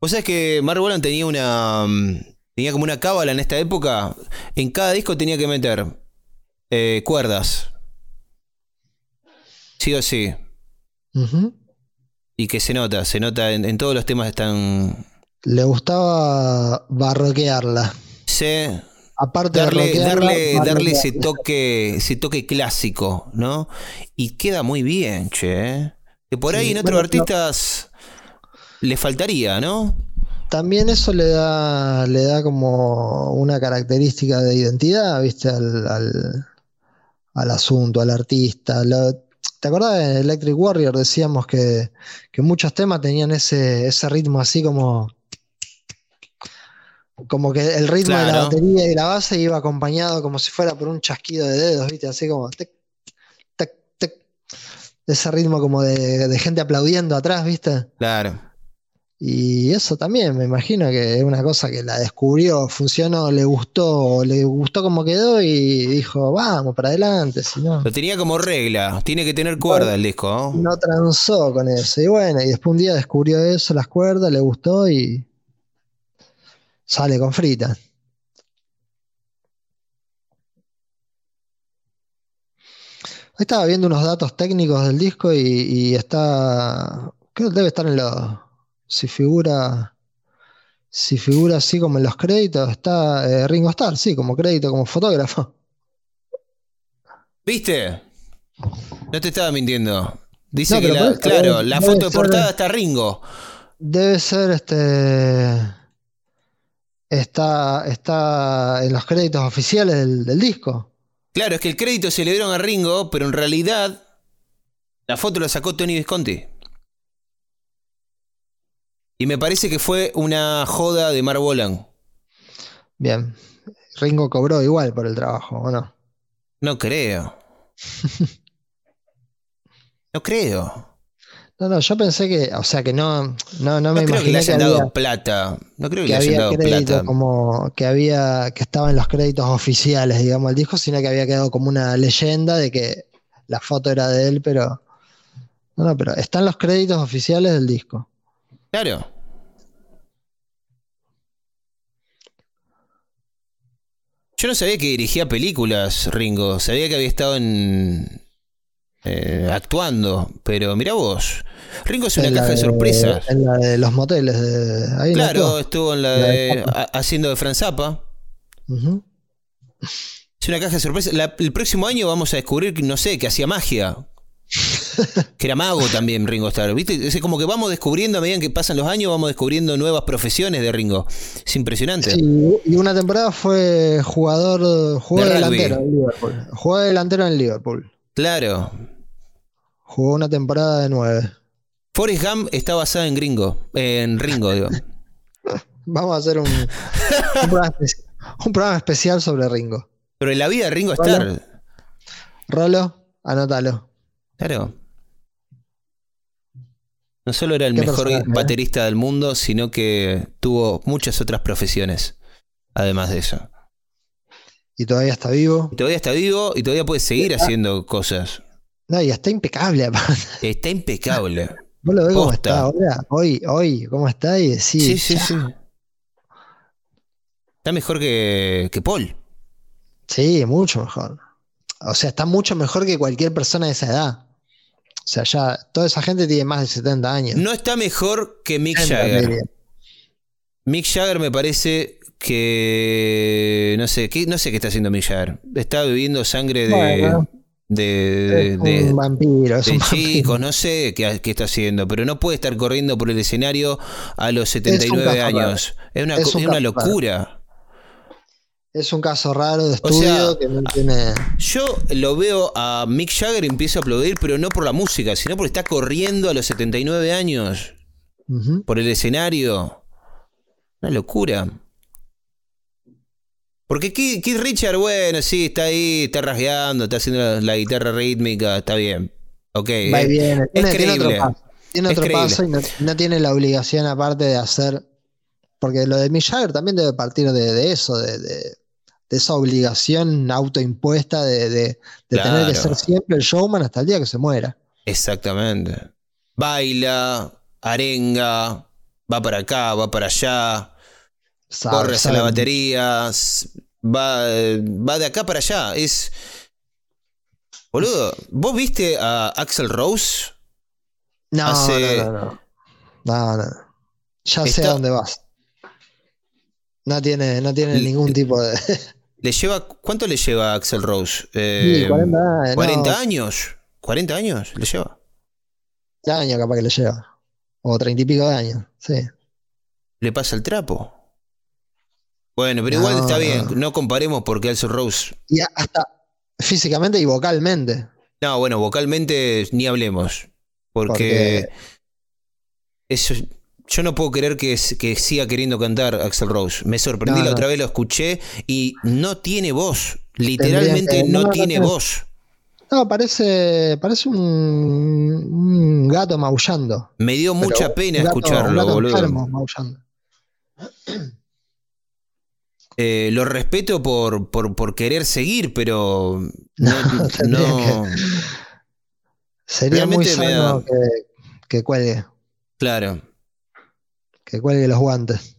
Vos sabés que Mark Bolan tenía una. mm, tenía como una cábala en esta época. En cada disco tenía que meter eh, cuerdas. Sí o sí. Y que se nota, se nota en, en todos los temas están. Le gustaba barroquearla. Se, Aparte darle, de darle, darle ese toque, ese toque clásico, ¿no? Y queda muy bien, che. Que por Sí, ahí en otros bueno, artistas le faltaría, ¿no? También eso le da, le da como una característica de identidad, viste, al, al, al asunto, al artista. ¿te acordás de Electric Warrior? Decíamos que, que muchos temas tenían ese, ese ritmo así como. Como que el ritmo de la batería y la base iba acompañado como si fuera por un chasquido de dedos, viste, así como. Ese ritmo como de, de gente aplaudiendo atrás, viste. Claro. Y eso también, me imagino que es una cosa que la descubrió, funcionó, le gustó, le gustó como quedó y dijo, vamos para adelante, si no, Lo tenía como regla, tiene que tener cuerda el disco, ¿no? no transó con eso. Y bueno, y después un día descubrió eso, las cuerdas, le gustó y sale con frita. Estaba viendo unos datos técnicos del disco y, y está, creo que debe estar en los, si figura, si figura así como en los créditos, está eh, Ringo Starr, sí, como crédito, como fotógrafo. ¿Viste? No te estaba mintiendo. Dice No, que la, claro, debe- la foto de ser- portada está Ringo. Debe ser este. Está, está en los créditos oficiales del, del disco. Claro, es que el crédito se le dieron a Ringo, pero en realidad la foto la sacó Tony Visconti. Y me parece que fue una joda de Mark Bolan. Bien. Ringo cobró igual por el trabajo, ¿o no? No creo. No creo. No, no, yo pensé que, o sea, que no, no, no me No creo que le que, hayan dado había, plata. No creo que, que le hayan había dado crédito plata. como que había, que estaba en los créditos oficiales, digamos, el disco, sino que había quedado como una leyenda de que la foto era de él, pero. No, no, pero están los créditos oficiales del disco. Claro. Yo no sabía que dirigía películas, Ringo. Sabía que había estado en. eh, actuando. Pero mira vos. Ringo es una En caja de sorpresas. En la de los moteles. De, ahí Claro, estuvo en la La de haciendo de Franz Zappa. Ujú. Es una caja de sorpresas. La- el próximo año vamos a descubrir que, no sé, que hacía magia. Que era mago también Ringo Starr. ¿Viste? Es como que vamos descubriendo, a medida que pasan los años, vamos descubriendo nuevas profesiones de Ringo. Es impresionante. Sí, y una temporada fue jugador, jugó De delantero en Liverpool. Jugó de delantero en Liverpool. Claro. Jugó una temporada de nueve. Forrest Gump está basada en Gringo. En Ringo, digo. Vamos a hacer un, un, programa, espe- un programa especial sobre Ringo. Pero en la vida de Ringo Starr. Rolo, anótalo. Claro. No solo era el mejor personaje, ¿eh? baterista del mundo, sino que tuvo muchas otras profesiones. Además de eso. Y todavía está vivo. Y todavía está vivo y todavía puede seguir haciendo cosas. No, y está impecable. aparte. Está impecable. Vos lo ves cómo está ahora. Hoy, hoy, cómo está y decís. Sí, sí, "Ya, sí. Está mejor que, que Paul. Sí, mucho mejor. O sea, está mucho mejor que cualquier persona de esa edad. O sea, ya toda esa gente tiene más de 70 años. No está mejor que Mick Jagger. Mick Jagger me parece que no sé, ¿qué, no sé qué está haciendo Mick Jagger. Está bebiendo sangre de, de, de, un vampiro, de chicos, no sé qué, qué, está haciendo, pero no puede estar corriendo por el escenario a los 79 años. Es una, es una locura. Es un caso raro de estudio que no tiene. Yo lo veo a Mick Jagger y empiezo a aplaudir, pero no por la música, sino porque está corriendo a los 79 años. Por el escenario. Una locura. Porque Keith, Richard, bueno, sí, está ahí, está rasgueando, está haciendo la, guitarra rítmica, está bien. Ok. Va bien. Tiene, creíble. Tiene otro paso, y no, tiene la obligación aparte de hacer. Porque lo de Mick Jagger también debe partir de, eso, de de esa obligación autoimpuesta de, tener que ser siempre el showman hasta el día que se muera. Exactamente. Baila, arenga, va para acá, va para allá, corre hacia la batería, va, va de acá para allá. Es. Boludo, ¿vos viste a Axel Rose? No, no, no, no, no. Ya sé a dónde vas. No tiene, no tiene ningún tipo de. ¿Le lleva, ¿Cuánto le lleva a Axel Rose? Eh, 40, 40 años. ¿40 años le lleva? años capaz que le lleva. O 30 y pico de años, sí. ¿Le pasa el trapo? Bueno, pero igual está bien. No comparemos porque Axel Rose. Y hasta físicamente y vocalmente. No, bueno, vocalmente ni hablemos. Porque, porque... eso yo no puedo creer que, que, siga queriendo cantar Axel Rose. Me sorprendí, la otra vez lo escuché y no tiene voz. Literalmente no, tiene voz. No, parece, parece un, gato maullando. Me dio mucha pena escucharlo, boludo. maullando. Eh, lo respeto por, por, querer seguir, pero no. Sería muy sano que, que cuelgue. Claro que cuelgue los guantes.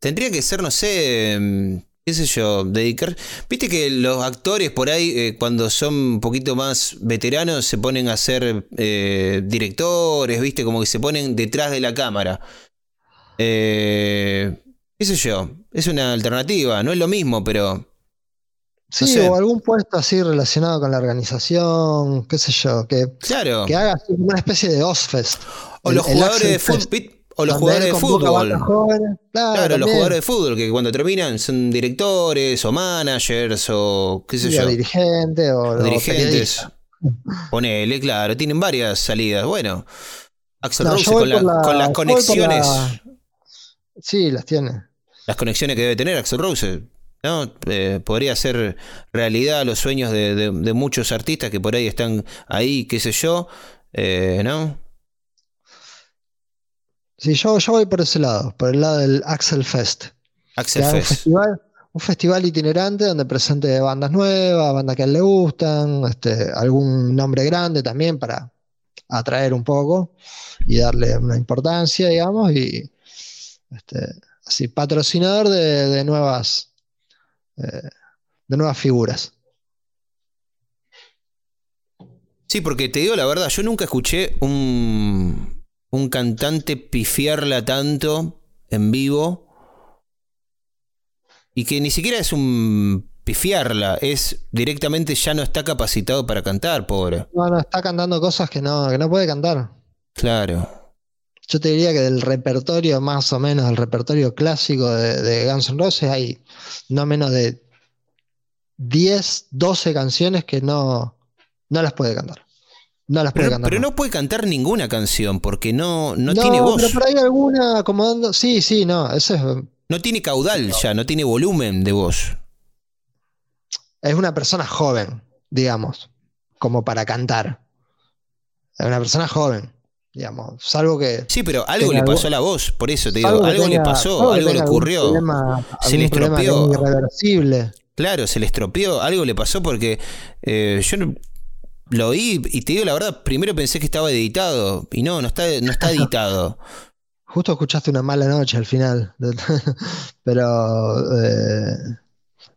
Tendría que ser, no sé, mm, qué sé yo, dedicar... Viste que los actores por ahí, eh, cuando son un poquito más veteranos, se ponen a ser eh, directores, viste, como que se ponen detrás de la cámara. Eh, qué sé yo, es una alternativa, no es lo mismo, pero... Sí, o algún puesto así relacionado con la organización, qué sé yo, que, claro. que haga una especie de Ozfest. O los jugadores de fútbol. O los jugadores de fútbol. claro, los jugadores de fútbol que cuando terminan son directores o managers o qué sé yo. O dirigentes o, dirigentes. Ponele, claro, tienen varias salidas. Bueno, Axel Rose con, las conexiones. Sí, las tiene. Las conexiones que debe tener Axel Rose. ¿No? Eh, podría ser realidad los sueños de, muchos artistas que por ahí están ahí, qué sé yo, eh, ¿no? Sí, yo, yo voy por ese lado, por el lado del Axel Fest. Axel Fest. Un festival, un festival itinerante donde presente bandas nuevas, bandas que a él le gustan, este, algún nombre grande también para atraer un poco y darle una importancia, digamos, y este, así, patrocinador de, nuevas eh, de nuevas figuras. Sí, porque te digo la verdad, yo nunca escuché un, un cantante pifiarla tanto en vivo y que ni siquiera es un pifiarla, es directamente ya no está capacitado para cantar, pobre. No, no, está cantando cosas que no, que no puede cantar. Claro. Yo te diría que del repertorio, más o menos, del repertorio clásico de, de Guns N' Roses, hay no menos de 10, 12 canciones que no, no las puede cantar. No las puede pero, cantar. Pero no puede cantar ninguna canción porque no, no, tiene voz. Pero por ahí alguna acomodando. Sí, sí, no. Eso es... No tiene caudal ya, no tiene volumen de voz. Es una persona joven, digamos, como para cantar. Es una persona joven, digamos. Salvo que. Sí, pero algo le pasó a la voz, por eso te digo. Algo le pasó, algo le ocurrió. se le estropeó. Irreversible. Claro, se le estropeó. Algo le pasó porque eh, yo lo oí y te digo la verdad, primero pensé que estaba editado y no, no está, no está editado. Justo escuchaste una mala noche al final. Pero, eh,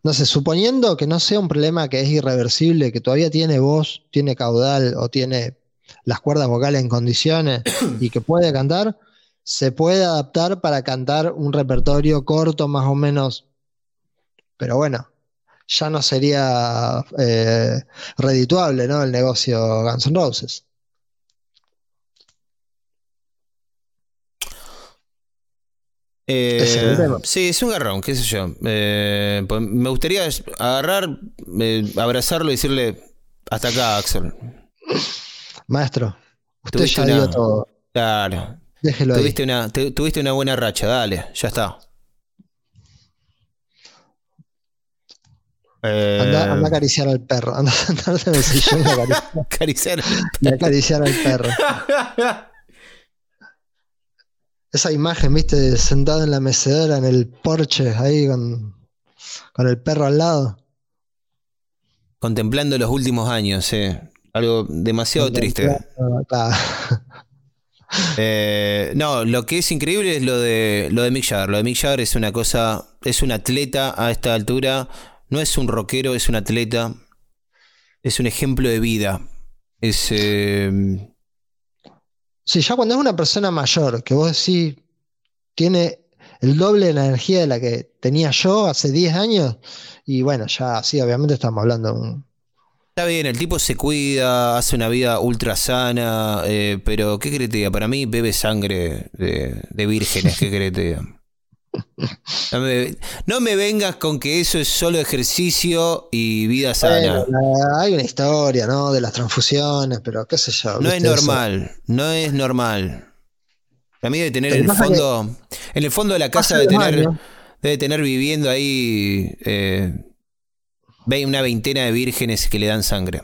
no sé, suponiendo que no sea un problema que es irreversible, que todavía tiene voz, tiene caudal o tiene las cuerdas vocales en condiciones y que puede cantar, se puede adaptar para cantar un repertorio corto más o menos. Pero bueno, ya no sería eh, redituable, ¿no? El negocio Guns N' Roses. Eh, sí, es un garrón, qué sé yo. Eh, pues me gustaría agarrar, eh, abrazarlo y decirle, hasta acá, Axel. Maestro, usted ya dio todo. Claro. Déjelo tuviste Una, tuviste una buena racha, dale, ya está. Anda, anda, a acariciar al perro. Anda a sentarte en el sillón y acariciar, acariciar al perro. Esa imagen, viste, sentado en la mecedora, en el porche, ahí con, con el perro al lado. Contemplando los últimos años, eh. Algo demasiado triste. Eh, no, lo que es increíble es lo de lo de Mick Jagger. Lo de Mick Jagger es una cosa, es un atleta a esta altura. No es un rockero, es un atleta. Es un ejemplo de vida. Es eh, Sí, ya cuando es una persona mayor, que vos decís, tiene el doble de la energía de la que tenía yo hace 10 años, y bueno, ya sí, obviamente estamos hablando de un... Está bien, el tipo se cuida, hace una vida ultra sana, eh, pero ¿qué crees Para mí bebe sangre de, de vírgenes, ¿qué crees no me, vengas con que eso es solo ejercicio y vida sana. hay una historia, ¿no? De las transfusiones, pero qué sé yo. No es normal, no es normal. A mí debe tener en el fondo, en el fondo de la casa debe tener, debe tener viviendo ahí eh, una veintena de vírgenes que le dan sangre.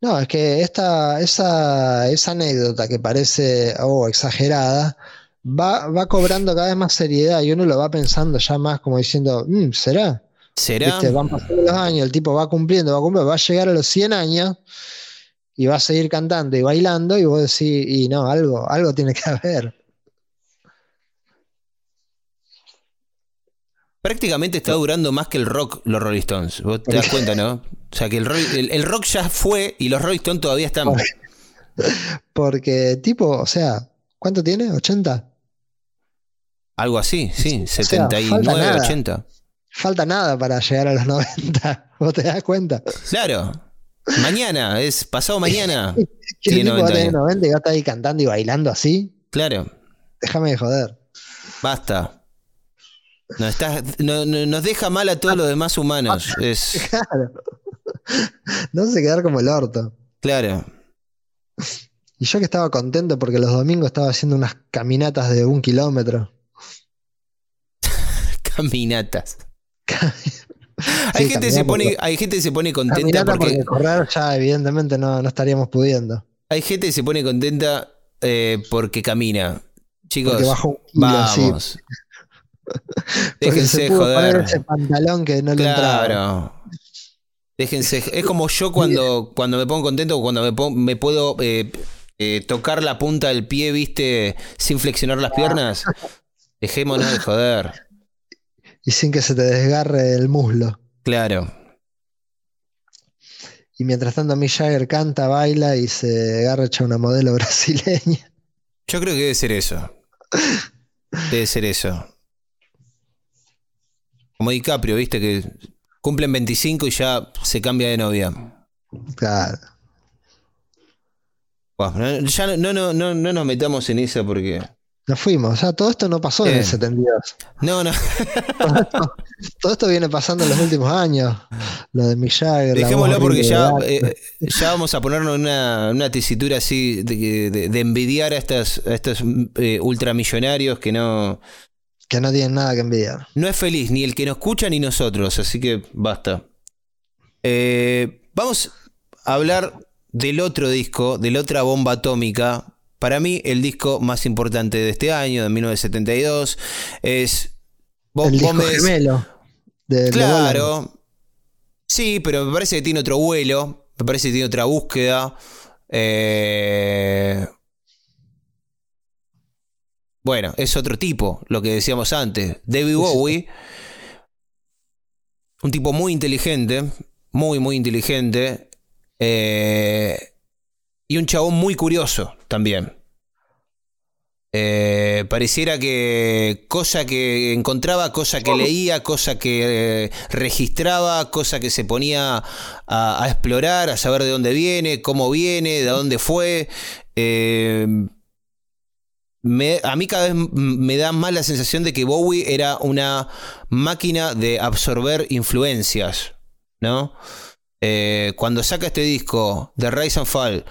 No, es que esta, esa, esa anécdota que parece oh, exagerada, va, va cobrando cada vez más seriedad y uno lo va pensando ya más como diciendo, mm, ¿será? ¿Será? Van pasando los años, el tipo va cumpliendo, va cumpliendo, va a llegar a los 100 años y va a seguir cantando y bailando y vos decís, y no, algo, algo tiene que haber. Prácticamente está durando más que el rock los Rolling Stones. Vos te das cuenta, ¿no? O sea que el, el, rock ya fue y los Rolling Stones todavía están. Porque, tipo, o sea, ¿cuánto tiene? ¿80? Algo así, sí, 79, 80. Falta nada para llegar a los 90, ¿vos te das cuenta? Claro. Mañana, es pasado mañana. ¿Qué tiene 90, 90 y va a estar ahí cantando y bailando así? Claro. Déjame de joder. Basta. Nos, nos deja mal a todos los demás humanos. Es... Claro. No se quedar como el orto. Claro. Y yo que estaba contento porque los domingos estaba haciendo unas caminatas de un kilómetro. caminatas. hay, gente se pone, hay gente que se pone contenta porque, correr ya evidentemente no, estaríamos pudiendo. Hay gente que se pone contenta eh, porque camina. Chicos, vamos. Déjense joder. ese pantalón que no le claro. Déjense. Es como yo cuando, cuando me pongo contento, cuando me, me puedo eh, eh, tocar la punta del pie, viste, sin flexionar las piernas. Dejémonos de joder y sin que se te desgarre el muslo. Claro. Y mientras tanto Mick Jagger canta, baila y se agarra hecha una modelo brasileña. Yo creo que debe ser eso. Debe ser eso. Como DiCaprio, viste que cumplen 25 y ya se cambia de novia. Claro. ya no, no, no, no nos metamos en eso porque nos fuimos, o sea, todo esto no pasó en el 72. No, no. todo, esto, viene pasando en los últimos años. Lo de Mick Jagger. Dejémoslo porque ya, eh, ya vamos a ponernos en una, una tesitura así de, envidiar a, estas, estos eh, ultramillonarios que no. Que no tienen nada que envidiar. No es feliz ni el que nos escucha ni nosotros, así que basta. Eh, vamos a hablar del otro disco, de la otra bomba atómica para mí, el disco más importante de este año, de 1972, es el disco gemelo. claro. sí, pero me parece que tiene otro vuelo. Me parece que tiene otra búsqueda. Eh, bueno, es otro tipo, lo que decíamos antes. David Bowie, un tipo muy inteligente, muy, muy inteligente, eh, y un chabón muy curioso también. Eh, pareciera que cosa que encontraba, cosa que leía, cosa que eh, registraba, cosa que se ponía a, explorar, a saber de dónde viene, cómo viene, de dónde fue. Eh, a mí cada vez me da más la sensación de que Bowie era una máquina de absorber influencias, ¿no? cuando saca este disco, The Rise and Fall,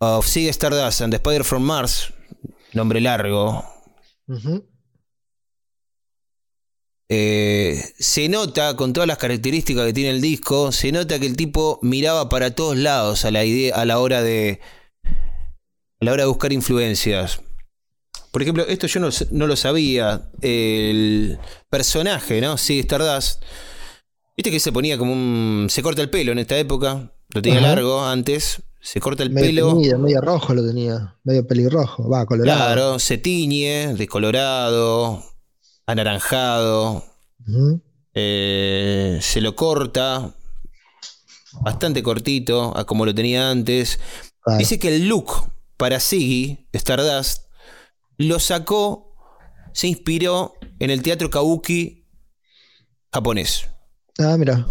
of Sea Stardust and the Spider from Mars, nombre largo. Eh, se nota, con todas las características que tiene el disco, se nota que el tipo miraba para todos lados a la idea, a la hora de. A la hora de buscar influencias. Por ejemplo, esto yo no, lo sabía. El personaje, ¿no? Sí, Stardust. Viste que se ponía como un. se corta el pelo en esta época. Lo tenía largo antes se corta el pelo. medio rojo lo tenía, medio pelirrojo, va, colorado. Claro, se tiñe de colorado, anaranjado. Eh, se lo corta, bastante cortito, a como lo tenía antes. Dice que el look para Siggy, Stardust, lo sacó, se inspiró en el teatro kabuki japonés. Ah, mira.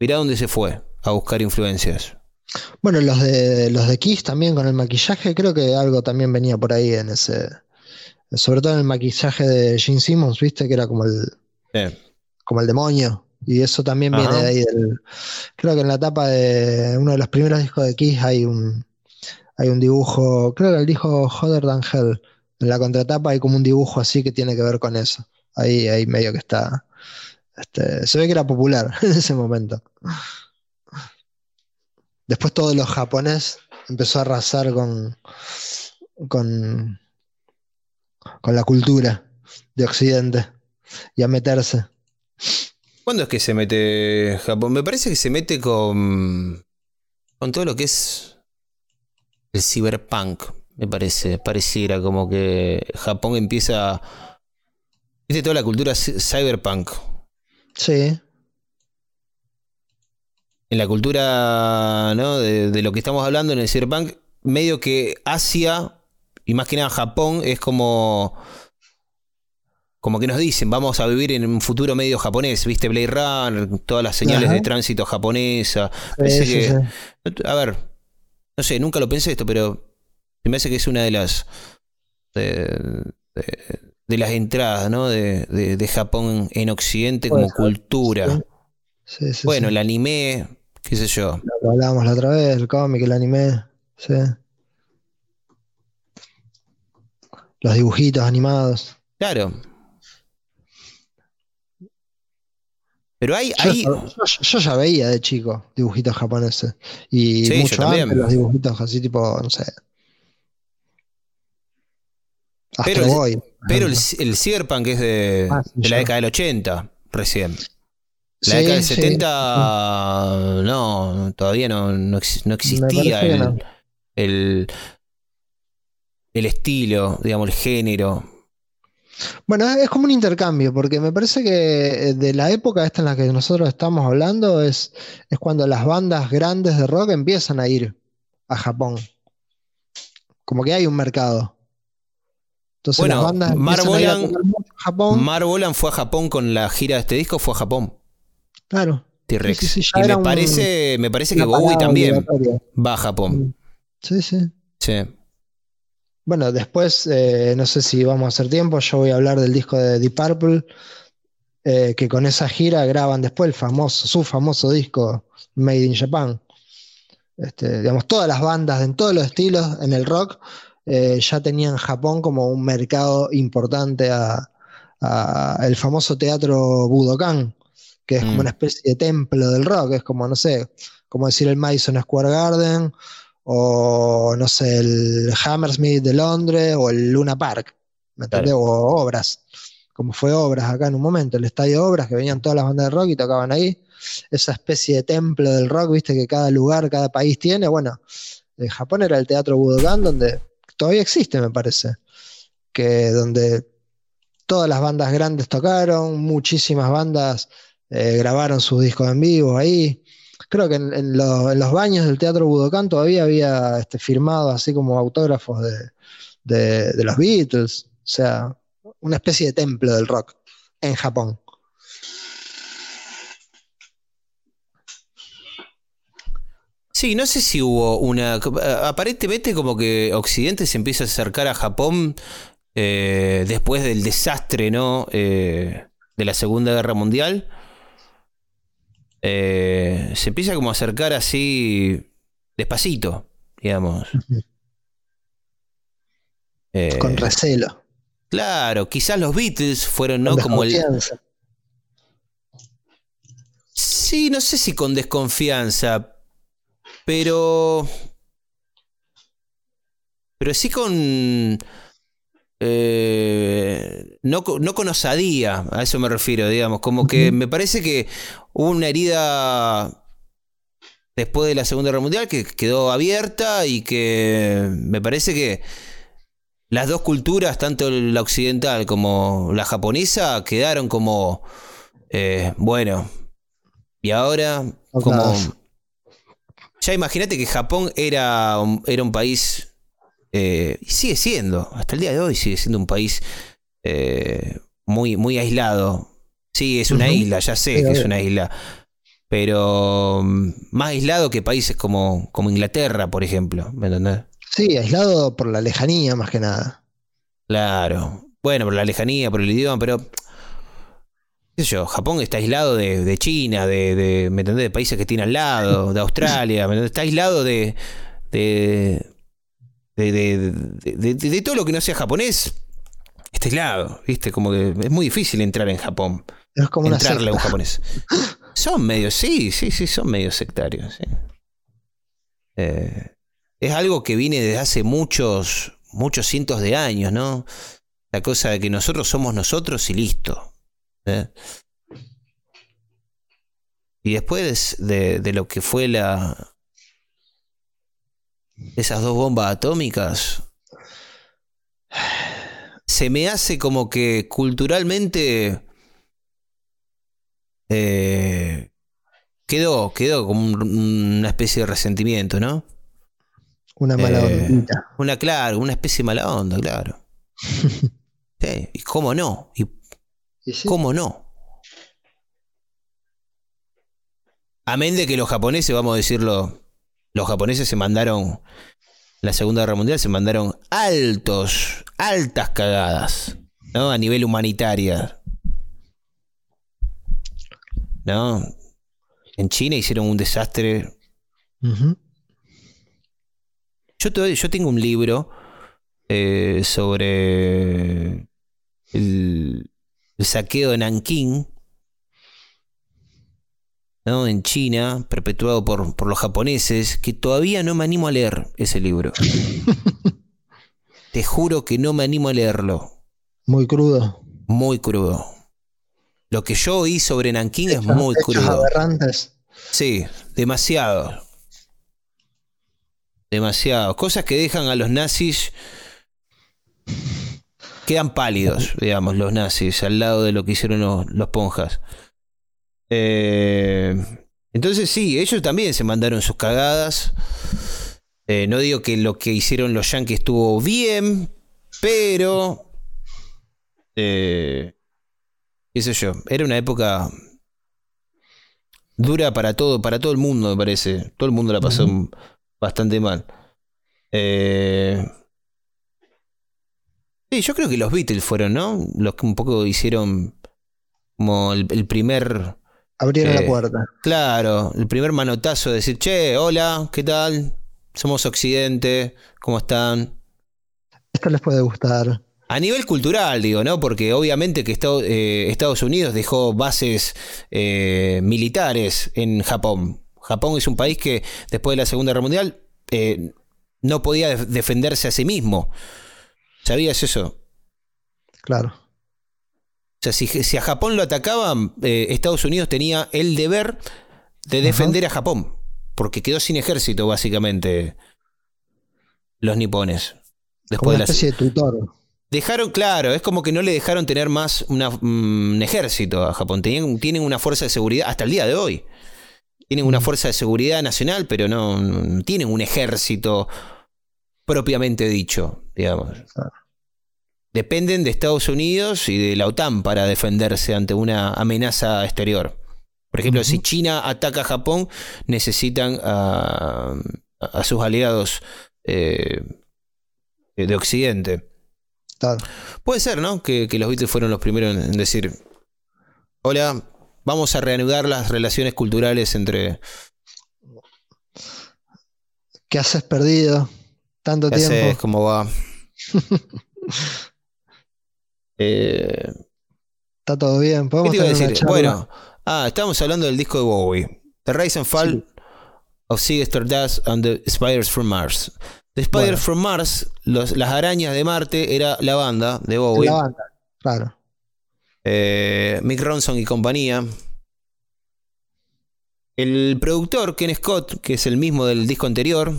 Mirá dónde se fue a buscar influencias. Bueno, los de los de Kiss también con el maquillaje, creo que algo también venía por ahí en ese. Sobre todo en el maquillaje de Gene Simmons, viste, que era como el. como el demonio. Y eso también viene de ahí del. Creo que en la tapa de uno de los primeros discos de Kiss hay un. Hay un dibujo. Creo que el dijo Hotter Than Hell. En la contratapa hay como un dibujo así que tiene que ver con eso. Ahí, ahí medio que está. Este, se ve que era popular en ese momento. Después todo lo japonés empezó a arrasar con, con, con la cultura de Occidente y a meterse. ¿Cuándo es que se mete Japón? Me parece que se mete con, con todo lo que es el cyberpunk. Me parece, pareciera como que Japón empieza. ¿Viste toda la cultura cyberpunk? Sí en la cultura ¿no? de, lo que estamos hablando en el cyberpunk, medio que Asia, y más que nada Japón, es como. Como que nos dicen, vamos a vivir en un futuro medio japonés, ¿viste? Blade Runner, todas las señales de tránsito japonesa. A ver, no sé, nunca lo pensé esto, pero me hace que es una de las. de, las entradas, ¿no? De, Japón en Occidente como cultura. bueno, el anime, qué sé yo. Lo hablábamos la otra vez, el cómic, el anime, sí. Los dibujitos animados. Claro. Pero hay. Yo, ya veía de chico dibujitos japoneses. Y mucho antes los dibujitos así, tipo, no sé. pero, el, pero el, Cyberpunk es de, ah, de la década del 80, recién. La década del 70 no, todavía no, no, existía el, el, estilo, digamos, el género. Bueno, es como un intercambio, porque me parece que eh, de la época esta en la que nosotros estamos hablando es, es cuando las bandas grandes de rock empiezan a ir a Japón. Como que hay un mercado. Entonces las bandas Marvolan, Japón. fue a Japón con la gira de este disco, fue a Japón. Claro. T-Rex. y me parece, me parece que Bowie también va a Japón. Sí, sí. Sí. Bueno, después, eh, no sé si vamos a hacer tiempo, yo voy a hablar del disco de Deep Purple, eh, que con esa gira graban después el famoso, su famoso disco Made in Japan. Este, digamos, todas las bandas en todos los estilos en el rock eh, ya tenían Japón como un mercado importante a, el famoso teatro Budokan, que es como mm. una especie de templo del rock, es como, no sé, como decir el Madison Square Garden, o no sé, el Hammersmith de Londres, o el Luna Park, ¿me entiendes? O obras, como fue obras acá en un momento, el estadio Obras, que venían todas las bandas de rock y tocaban ahí, esa especie de templo del rock, viste, que cada lugar, cada país tiene, bueno, en Japón era el Teatro Budokan, donde todavía existe, me parece, que donde todas las bandas grandes tocaron, muchísimas bandas eh, grabaron sus discos en vivo ahí. Creo que en, los baños del Teatro Budokan todavía había este, firmado así como autógrafos de, los Beatles. O sea, una especie de templo del rock en Japón. Sí, no sé si hubo una. Aparentemente, como que Occidente se empieza a acercar a Japón eh, después del desastre, ¿no? Eh, de la Segunda Guerra Mundial. Eh, se empieza como a acercar así despacito, digamos. Con recelo. Claro, quizás los Beatles fueron, ¿no? Como el. Sí, no sé si con desconfianza, pero. Pero sí con. Eh, no, no, con osadía, a eso me refiero, digamos. Como que me parece que hubo una herida después de la Segunda Guerra Mundial que quedó abierta y que me parece que las dos culturas, tanto la occidental como la japonesa, quedaron como, eh, bueno, y ahora como... Ya imagínate que Japón era, era un país, eh, y sigue siendo, hasta el día de hoy sigue siendo un país eh, muy, muy aislado. Sí, es una isla, ya sé que es una isla, pero mm, más aislado que países como, como Inglaterra, por ejemplo, ¿me entendés? Sí, aislado por la lejanía más que nada. Claro. Bueno, por la lejanía, por el idioma, pero. ¿Qué sé yo? Japón está aislado de, China, de, de, ¿me entendés? De países que tiene al lado, de Australia, ¿me Está aislado de. de. De, todo lo que no sea japonés. Está aislado, ¿viste? Como que es muy difícil entrar en Japón. Es como entrarle a un japonés. Son medios, sí, sí, sí, son medios sectarios. Eh, es algo que viene desde hace muchos, muchos cientos de años, ¿no? La cosa de que nosotros somos nosotros y listo. ¿eh? Y después de, de, lo que fue la. Esas dos bombas atómicas. Se me hace como que culturalmente. Eh, quedó, quedó como una especie de resentimiento, ¿no? Una mala eh, Una, claro, una especie de mala onda, claro. sí, y cómo no. Y, cómo no. Amén de que los japoneses, vamos a decirlo, los japoneses se mandaron, la Segunda Guerra Mundial se mandaron altos, altas cagadas, ¿no? A nivel humanitaria. ¿No? En China hicieron un desastre. Yo, yo tengo un libro eh, sobre el, saqueo de Nankín, ¿no? en China, perpetuado por, por los japoneses, que todavía no me animo a leer ese libro. Te juro que no me animo a leerlo. Muy crudo. Muy crudo. Lo que yo oí sobre Nankín es muy crudo. Sí, demasiado. Demasiado. Cosas que dejan a los nazis. Quedan pálidos, digamos, los nazis, al lado de lo que hicieron los, ponjas. Eh, entonces sí, ellos también se mandaron sus cagadas. Eh, no digo que lo que hicieron los yankees estuvo bien, pero... Eh, qué sé yo, era una época dura para todo, para todo el mundo, me parece. Todo el mundo la pasó bastante mal. Eh... Sí, yo creo que los Beatles fueron, ¿no? Los que un poco hicieron como el, primer... Abrieron la puerta. Claro, el primer manotazo de decir, che, hola, ¿qué tal? Somos Occidente, ¿cómo están? Esto les puede gustar. A nivel cultural, digo, ¿no? Porque obviamente que eh, Estados Unidos dejó bases eh, militares en Japón. Japón es un país que después de la Segunda Guerra Mundial eh, no podía defenderse a sí mismo. ¿Sabías eso? Claro. O sea, si, a Japón lo atacaban, eh, Estados Unidos tenía el deber de defender a Japón, porque quedó sin ejército, básicamente, los nipones. Después una especie de tutor. Dejaron, claro, es como que no le dejaron tener más una, mm, un ejército a Japón. Tienen, tienen, una fuerza de seguridad hasta el día de hoy. Tienen una mm. fuerza de seguridad nacional, pero no, no tienen un ejército propiamente dicho, digamos. Dependen de Estados Unidos y de la OTAN para defenderse ante una amenaza exterior. Por ejemplo, si China ataca a Japón, necesitan a, sus aliados eh, de Occidente. Puede ser, ¿no? Que, los Beatles fueron los primeros en decir, hola, vamos a reanudar las relaciones culturales entre... ¿Qué haces perdido? Tanto tiempo. Haces, ¿Cómo va? Eh, Está todo bien. ¿Podemos ¿Qué decir? Bueno, ah, estábamos hablando del disco de Bowie. The Rise and Fall of Sea Dust and the Spiders from Mars. The Spiders from Mars, las arañas de Marte, era la banda de Bowie. La banda, claro. Eh, Mick Ronson y compañía. El productor, Ken Scott, que es el mismo del disco anterior,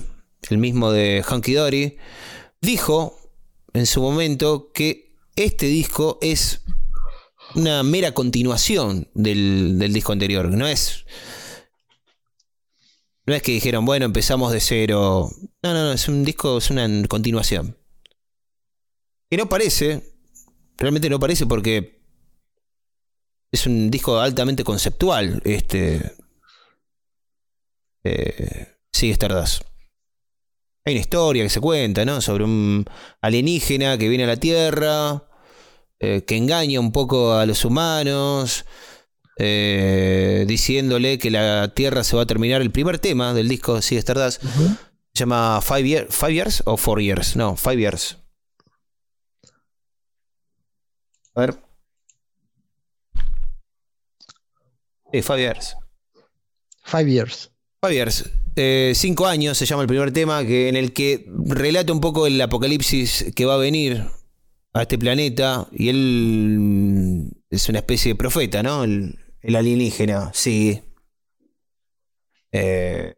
el mismo de Hunky Dory, dijo en su momento que este disco es una mera continuación del, disco anterior. No es. No es que dijeron, bueno, empezamos de cero. No, no, no, es un disco, es una continuación. Que no parece, realmente no parece porque es un disco altamente conceptual, este. Eh, sí, Stardust. Hay una historia que se cuenta, ¿no? Sobre un alienígena que viene a la Tierra, eh, que engaña un poco a los humanos, eh, diciéndole que la Tierra se va a terminar. El primer tema del disco, sí, Stardust, se llama Five, Years o Four Years. No, Five Years. A ver. Sí, Five Years. Five Years. Five Years. Eh, cinco años se llama el primer tema, que, en el que relata un poco el apocalipsis que va a venir a este planeta. Y él es una especie de profeta, ¿no? El, alienígena, sí. Eh,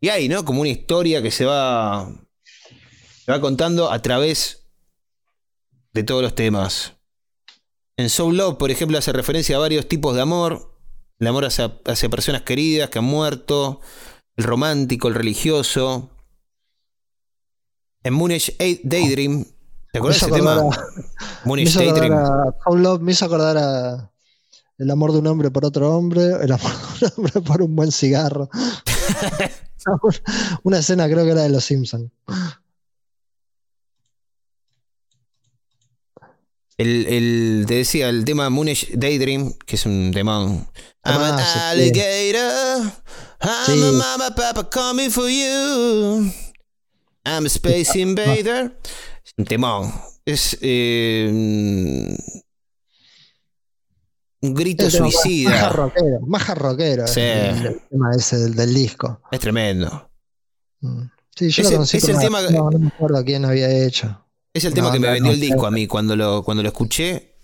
y hay, ¿no? Como una historia que se va, se va contando a través de todos los temas. En Soul Love, por ejemplo, hace referencia a varios tipos de amor el amor hacia, personas queridas que han muerto, el romántico, el religioso. En Moonish Daydream, ¿te acuerdas de ese tema? Moonish Daydream. Love me hizo acordar a el amor de un hombre por otro hombre, el amor de un hombre por un buen cigarro. Una escena creo que era de Los Simpsons. El, el, te decía, el tema Moonish Daydream, que es un demon. I'm an alligator. I'm a mama papa coming for you. I'm a space invader. Es un temón. Es eh, un grito suicida. Más rockero, más rockero. Sí. El, tema ese del, del, disco. Es tremendo. Mm. Sí, yo lo conocí, es el tema no, no me acuerdo quién había hecho. Es el tema que me vendió el disco a mí. Cuando lo, cuando lo escuché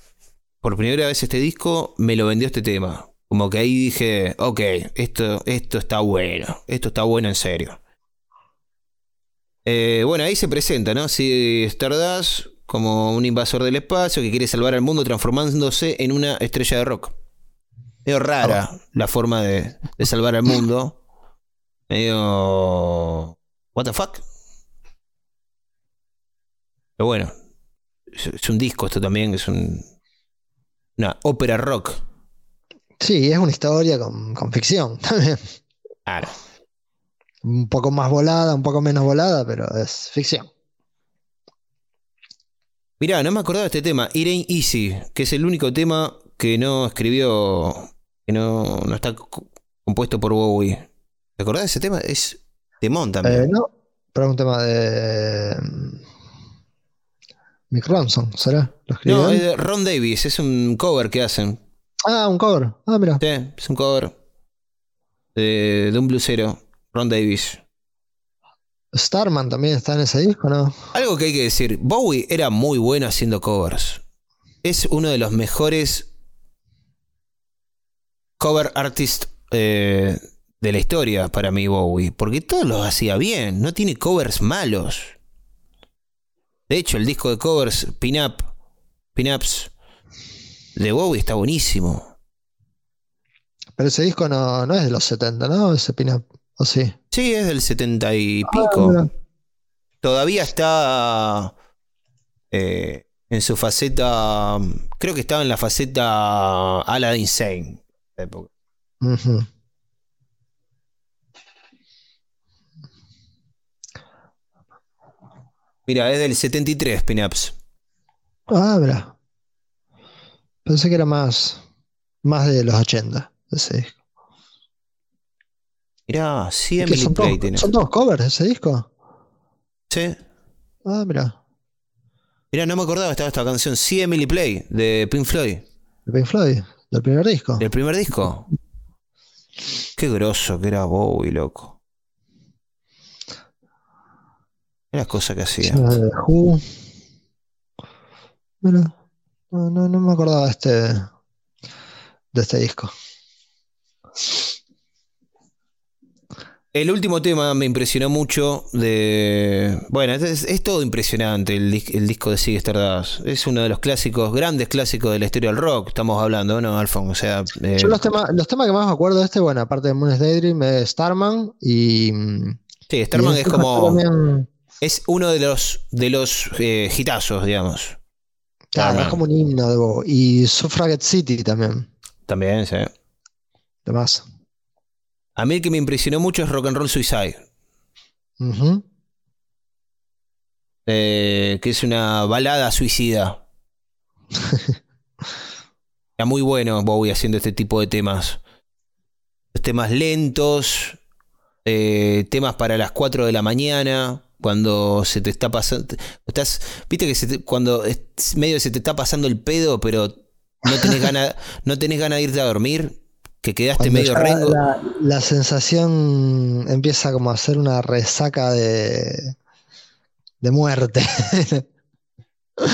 por primera vez este disco, me lo vendió este tema. Como que ahí dije, ok, esto, esto está bueno. Esto está bueno en serio. Eh, bueno, ahí se presenta, ¿no? Si Stardust como un invasor del espacio que quiere salvar al mundo transformándose en una estrella de rock. Medio rara la forma de, de salvar al mundo. Medio... ¿What the fuck? Pero bueno, es, un disco esto también, es un, una ópera rock. Sí, es una historia con, ficción también. Claro. Un poco más volada, un poco menos volada, pero es ficción. Mirá, no me acordaba de este tema, Ain't Easy, que es el único tema que no escribió, que no, no está compuesto por Bowie. ¿Te acordás de ese tema? Es temón también. Eh, no, pero es un tema de Mick Ronson, ¿será? no, es de Ron Davis, es un cover que hacen. Ah, un cover. Ah, mira. Sí, es un cover de, un blusero, Ron Davis. Starman también está en ese disco, ¿no? Algo que hay que decir, Bowie era muy bueno haciendo covers. Es uno de los mejores cover artists eh, de la historia para mí, Bowie. Porque todos los hacía bien, no tiene covers malos. De hecho, el disco de covers, Pin Up, Pin Ups, de Bowie está buenísimo. Pero ese disco no, no es de los 70, ¿no? Ese pin-up, ¿o sí? Sí, es del 70 y Ah, pico. Todavía está eh, en su faceta. Creo que estaba en la faceta Aladdin Insane. época. Mira, es del 73 Pinups. Ah, mira. Pensé que era más, más de los 80, ese disco. Mirá, 100 ¿Qué son, Play todos, tiene. ¿Son todos covers ese disco? Sí. Ah, mira. Mirá, no me acordaba, estaba esta canción 100 Play de Pink Floyd. De Pink Floyd, del primer disco. Del primer disco. Qué grosso que era Bowie, loco. Era cosa que hacía. Mira. No, no, no me acordaba de este, de este disco. El último tema me impresionó mucho de... Bueno, es, es todo impresionante el, el disco de Sigue Stardust. Es uno de los clásicos, grandes clásicos de la historia del rock. Estamos hablando, ¿no, Alfon? O sea... eh, Yo los temas, los temas que más me acuerdo de este, bueno, aparte de Moon's Daydream, es Starman y. mm, sí, Starman y es como... también- Es uno de los, de los eh, hitazos, digamos. claro, es como un himno de Bob. Y Suffragette City también. También, sí. Además. A mí el que me impresionó mucho es Rock and Roll Suicide. Eh, que es una balada suicida. Está muy bueno Bowie haciendo este tipo de temas. Temas lentos, eh, temas para las 4 de la mañana, cuando se te está pasando... Estás, Viste que se te- cuando es- medio se te está pasando el pedo, pero no tenés ganas no tenés ganas de irte a dormir, que quedaste Cuando medio rengo. La, la sensación empieza como a ser una resaca de, de muerte.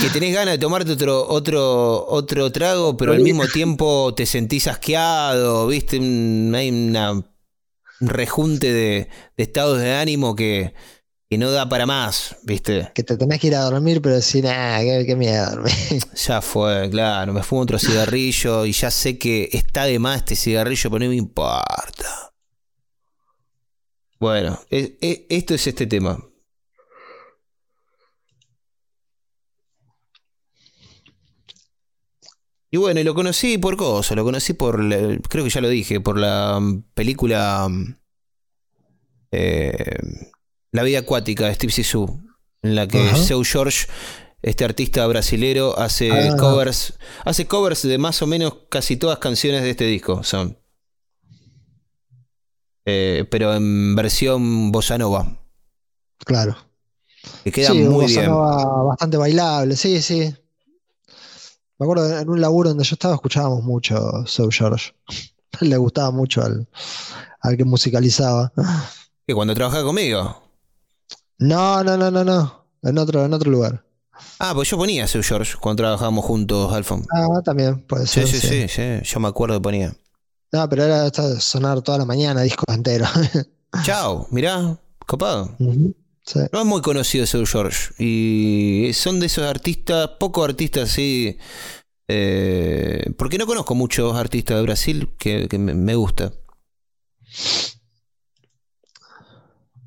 Que tenés ganas de tomarte otro, otro, otro trago, pero al mismo tiempo te sentís asqueado, ¿viste? Hay una, un rejunte de, de estados de ánimo que, que no da para más, ¿viste? que te tenés que ir a dormir, pero decir, ah, qué, qué miedo dormir. Ya fue, claro, me fumo otro cigarrillo y ya sé que está de más este cigarrillo, pero no me importa. Bueno, e- e- esto es este tema. Y bueno, y lo conocí por cosa, lo conocí por, creo que ya lo dije, por la mm, película mm, eh, La vida acuática de Steve Zissou, en la que Ajá. Seu George, este artista brasilero, hace Ah. covers, hace covers de más o menos casi todas canciones de este disco, son. Eh, pero en versión bossa nova, Claro. que queda sí, muy bossa bien. nova bastante bailable, sí, sí. Me acuerdo en un laburo donde yo estaba escuchábamos mucho Soul George. Le gustaba mucho al, al que musicalizaba. Que cuando trabajaba conmigo. No, no, no, no, no. En otro, en otro lugar. Ah, pues yo ponía Seu George cuando trabajábamos juntos, Alfon. Ah, también puede Sí, ser. sí, sí, sí, yo me acuerdo que ponía. No, pero era hasta sonar toda la mañana, discos enteros. Chao, mirá, copado. Sí. No es muy conocido Seu George. Y son de esos artistas, pocos artistas así. eh, porque no conozco muchos artistas de Brasil que, que me, me gusta.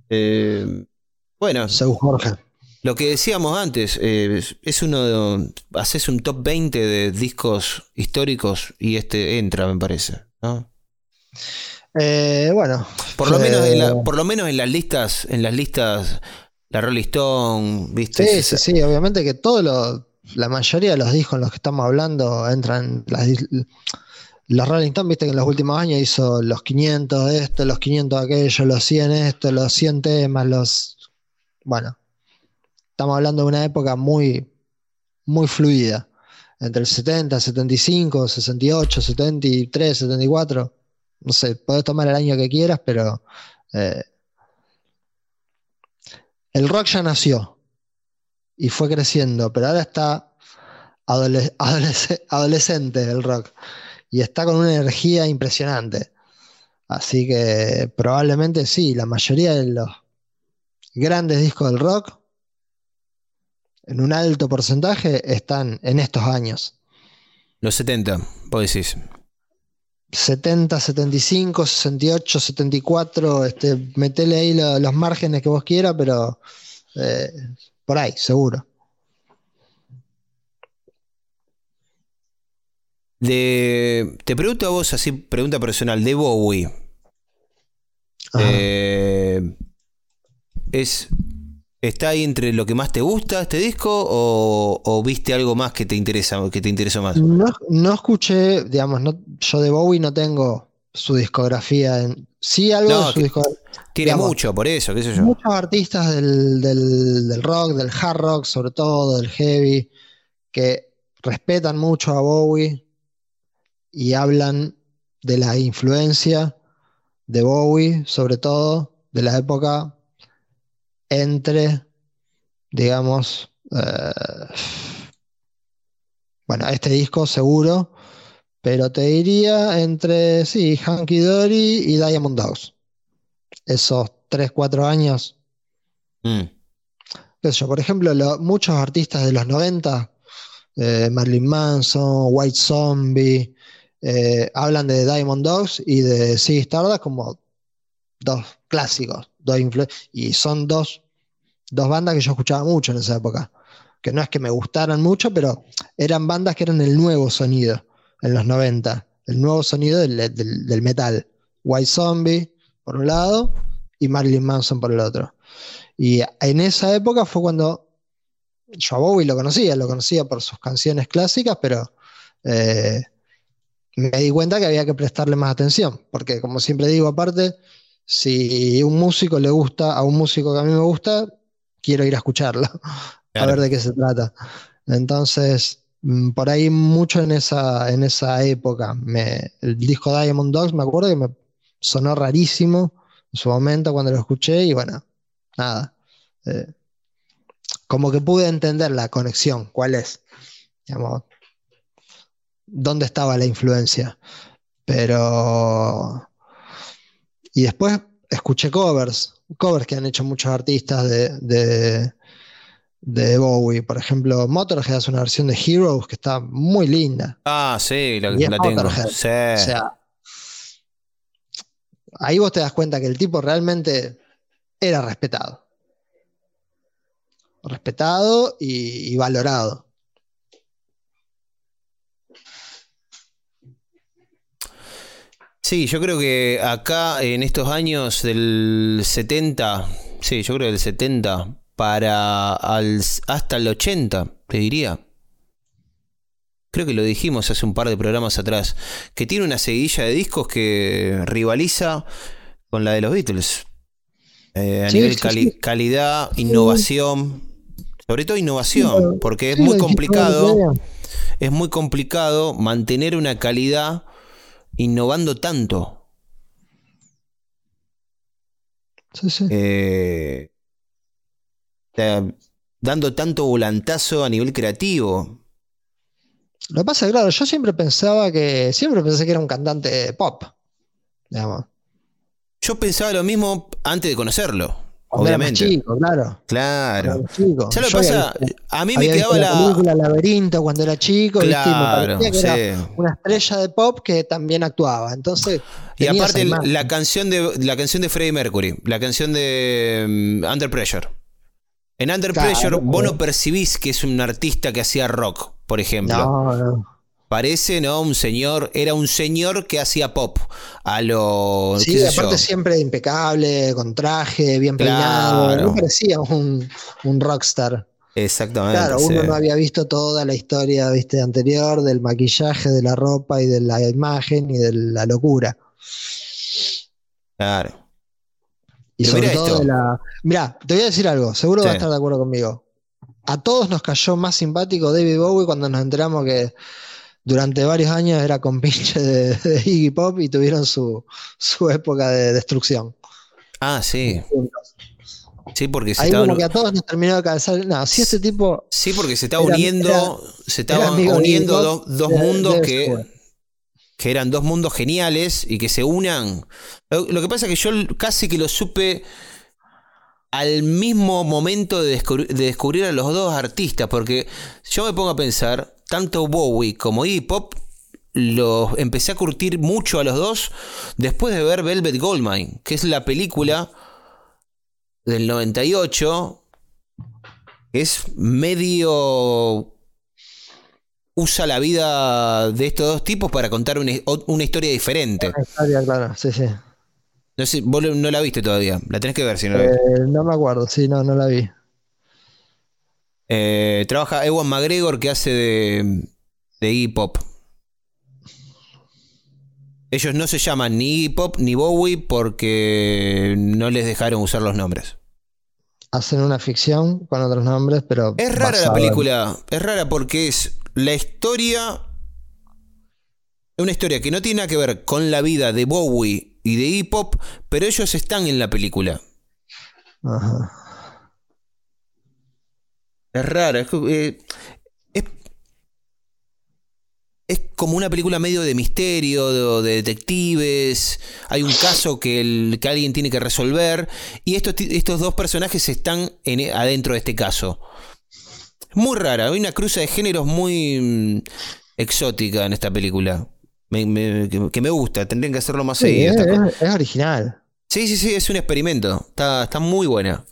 Eh, bueno, Seu Jorge. lo que decíamos antes, eh, es- uno de. Haces un top 20 de discos históricos y este entra, me parece. ¿no? Eh, bueno. Por lo, eh, menos en la- por lo menos en las listas, en las listas, la Rolling Stone, ¿viste? Sí, sí, sí, obviamente que todo lo, la mayoría de los discos en los que estamos hablando entran las, los Rolling Stones, viste que en los últimos años hizo los 500 de esto, los 500 de aquello, los 100 esto, los 100 temas, los... Bueno, estamos hablando de una época muy, muy fluida, entre el 70, 75, 68, 73, 74, no sé, podés tomar el año que quieras, pero... eh, el rock ya nació y fue creciendo, pero ahora está adole- adolesc- adolescente el rock y está con una energía impresionante. Así que probablemente sí, la mayoría de los grandes discos del rock en un alto porcentaje están en estos años. Los 70, vos decís. 70, 75, 68, 74, este, metele ahí los márgenes que vos quieras, pero eh, por ahí, seguro. te pregunto a vos, así, pregunta personal, de Bowie. Eh, ¿Es ¿Está ahí entre lo que más te gusta este disco o, viste algo más que te interesa, que te interesó más? No, escuché, digamos, no, yo de Bowie no tengo su discografía. En, sí, algo de su discografía. Tiene mucho, por eso, qué sé yo. Muchos artistas del, del, rock, del hard rock, sobre todo, del heavy, que respetan mucho a Bowie y hablan de la influencia de Bowie, sobre todo, de la época entre, digamos, eh, bueno, este disco seguro, pero te diría entre, sí, Hanky Dory y Diamond Dogs. Esos 3, 4 años. Mm. por ejemplo, muchos artistas de los 90, eh, Marilyn Manson, White Zombie, eh, hablan de Diamond Dogs y de Sea Stardust como dos clásicos, y son dos, dos bandas que yo escuchaba mucho en esa época. Que no es que me gustaran mucho, pero eran bandas que eran el nuevo sonido en los 90, el nuevo sonido del, metal. White Zombie, por un lado, y Marilyn Manson por el otro. Y en esa época fue cuando yo a Bowie lo conocía, lo conocía por sus canciones clásicas, pero eh, me di cuenta que había que prestarle más atención, porque como siempre digo, aparte, si un músico le gusta a un músico que a mí me gusta, quiero ir a escucharlo, a ver de qué se trata. Entonces, mm, por ahí mucho en esa, en esa época, me, el disco Diamond Dogs, me acuerdo que me sonó rarísimo en su momento cuando lo escuché y bueno, nada. Eh, como que pude entender la conexión, cuál es. Digamos, dónde estaba la influencia. Pero. Y después escuché covers, covers que han hecho muchos artistas de, de, Bowie. Por ejemplo, Motorhead hace una versión de Heroes que está muy linda. Ah, sí, la, la tengo. O sea, ahí vos te das cuenta que el tipo realmente era respetado. Respetado y valorado. Sí, yo creo que acá en estos años del 70, sí, yo creo del 70 para hasta el 80, te diría. Creo que lo dijimos hace un par de programas atrás, que tiene una seguidilla de discos que rivaliza con la de los Beatles. Eh, a nivel calidad, innovación, sobre todo innovación, porque es muy complicado, es muy complicado mantener una calidad innovando tanto. Sí, sí. Eh, dando tanto volantazo a nivel creativo. Lo que pasa es claro, yo siempre pensaba que. Siempre pensé que era un cantante pop. Digamos. Yo pensaba lo mismo antes de conocerlo. Obviamente. chico, claro. Claro. ¿Sabes lo que pasa? a mí me quedaba la. película Laberinto cuando era chico. Claro, que era una estrella de pop que también actuaba. Entonces. Y aparte, la canción, de, la canción de Freddie Mercury, la canción de mm, Under Pressure. En Under Pressure, vos no percibís que es un artista que hacía rock, por ejemplo. No, no. Parece, ¿no? Un señor, era un señor que hacía pop. A lo. Sí, aparte siempre impecable, con traje, bien peinado. No parecía un, rockstar. Exactamente. Claro, uno no había visto toda la historia ¿viste? anterior del maquillaje, de la ropa y de la imagen y de la locura. Claro. Y sobre todo de la. Mirá, te voy a decir algo, seguro vas a estar de acuerdo conmigo. A todos nos cayó más simpático David Bowie cuando nos enteramos que durante varios años era compinche de, de Iggy Pop y tuvieron su, época de destrucción. Ah, sí. Sí, porque se Ahí como que a todos nos terminó de calzar. No, si este tipo. Sí, porque se está uniendo. se estaban uniendo dos, mundos que, que eran dos mundos geniales y que se unan. Lo, que pasa es que yo casi que lo supe al mismo momento de, descubrir, de descubrir a los dos artistas, porque yo me pongo a pensar, tanto Bowie como Iggy Pop los empecé a curtir mucho a los dos después de ver Velvet Goldmine, que es la película del 98, que es medio usa la vida de estos dos tipos para contar una, una historia diferente. Una historia, claro, sí, sí. No sé, vos no la viste todavía. La tenés que ver si no la Eh, viste. no me acuerdo, sí, no, no la vi. Eh, trabaja Ewan McGregor que hace de, de Iggy Pop. Ellos no se llaman ni Iggy Pop ni Bowie porque no les dejaron usar los nombres. Hacen una ficción con otros nombres, pero. Es rara la en- película. Es rara porque es la historia. Una historia que no tiene nada que ver con la vida de Bowie y de Iggy Pop, pero ellos están en la película. Ajá. Es rara. Es, eh, es, es como una película medio de misterio, de, de detectives. Hay un caso que, el- que alguien tiene que resolver. Y estos, estos dos personajes están en- adentro de este caso. Muy rara. Hay una cruza de géneros muy mm, exótica en esta película. Me- me- que, me gusta. Tendrían que hacerlo más Sí, seguido. es- es original. Sí, sí, sí, es un experimento. Está, está muy buena.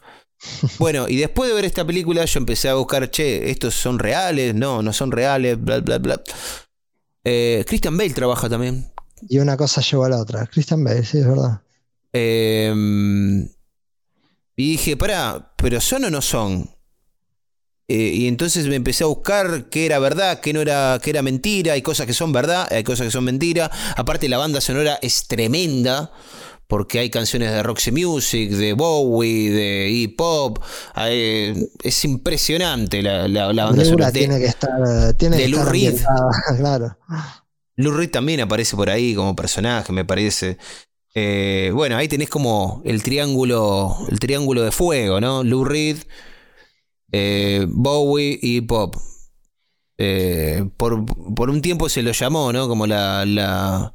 Bueno, y después de ver esta película, yo empecé a buscar, che, ¿estos son reales? No, no son reales, bla, bla, bla. Eh, Christian Bale trabaja también. Y una cosa llevó a la otra. Christian Bale, sí, es verdad. Eh, y dije, pará, ¿pero son o no son? Eh, y entonces me empecé a buscar qué era verdad, qué no era, qué era mentira. Hay cosas que son verdad, hay cosas que son mentira. Aparte, la banda sonora es tremenda. Porque hay canciones de Roxy Music, de Bowie, de hip hop. Hay- es impresionante la, la- banda sonora. De- tiene que estar. Tiene de que Lou estar Reed. claro. Lou Reed también aparece por ahí como personaje, me parece. Eh, bueno, ahí tenés como el triángulo, el triángulo de fuego, ¿no? Lou Reed, eh, Bowie y Pop. Eh, por, por un tiempo se lo llamó, ¿no? Como la la,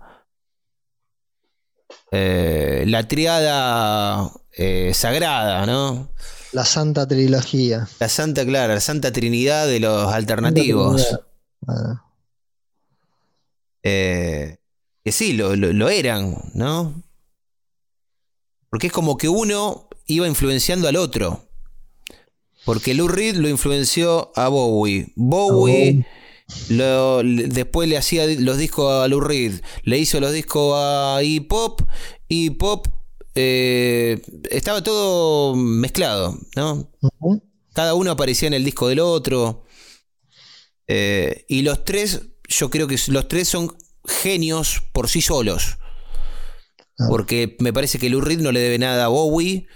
eh, la triada eh, sagrada, ¿no? La Santa Trilogía. La Santa Clara, la Santa Trinidad de los alternativos. Ah, Eh, que sí, lo, lo- lo eran, ¿no? Porque es como que uno iba influenciando al otro. Porque Lou Reed lo influenció a Bowie. Bowie lo- le- después le hacía los discos a Lou Reed. Le hizo los discos a Iggy Pop. Y Pop eh, estaba todo mezclado, ¿no? Cada uno aparecía en el disco del otro. Eh, y los tres, yo creo que los tres son genios por sí solos. Ah. Porque me parece que Lou Reed no le debe nada a Bowie.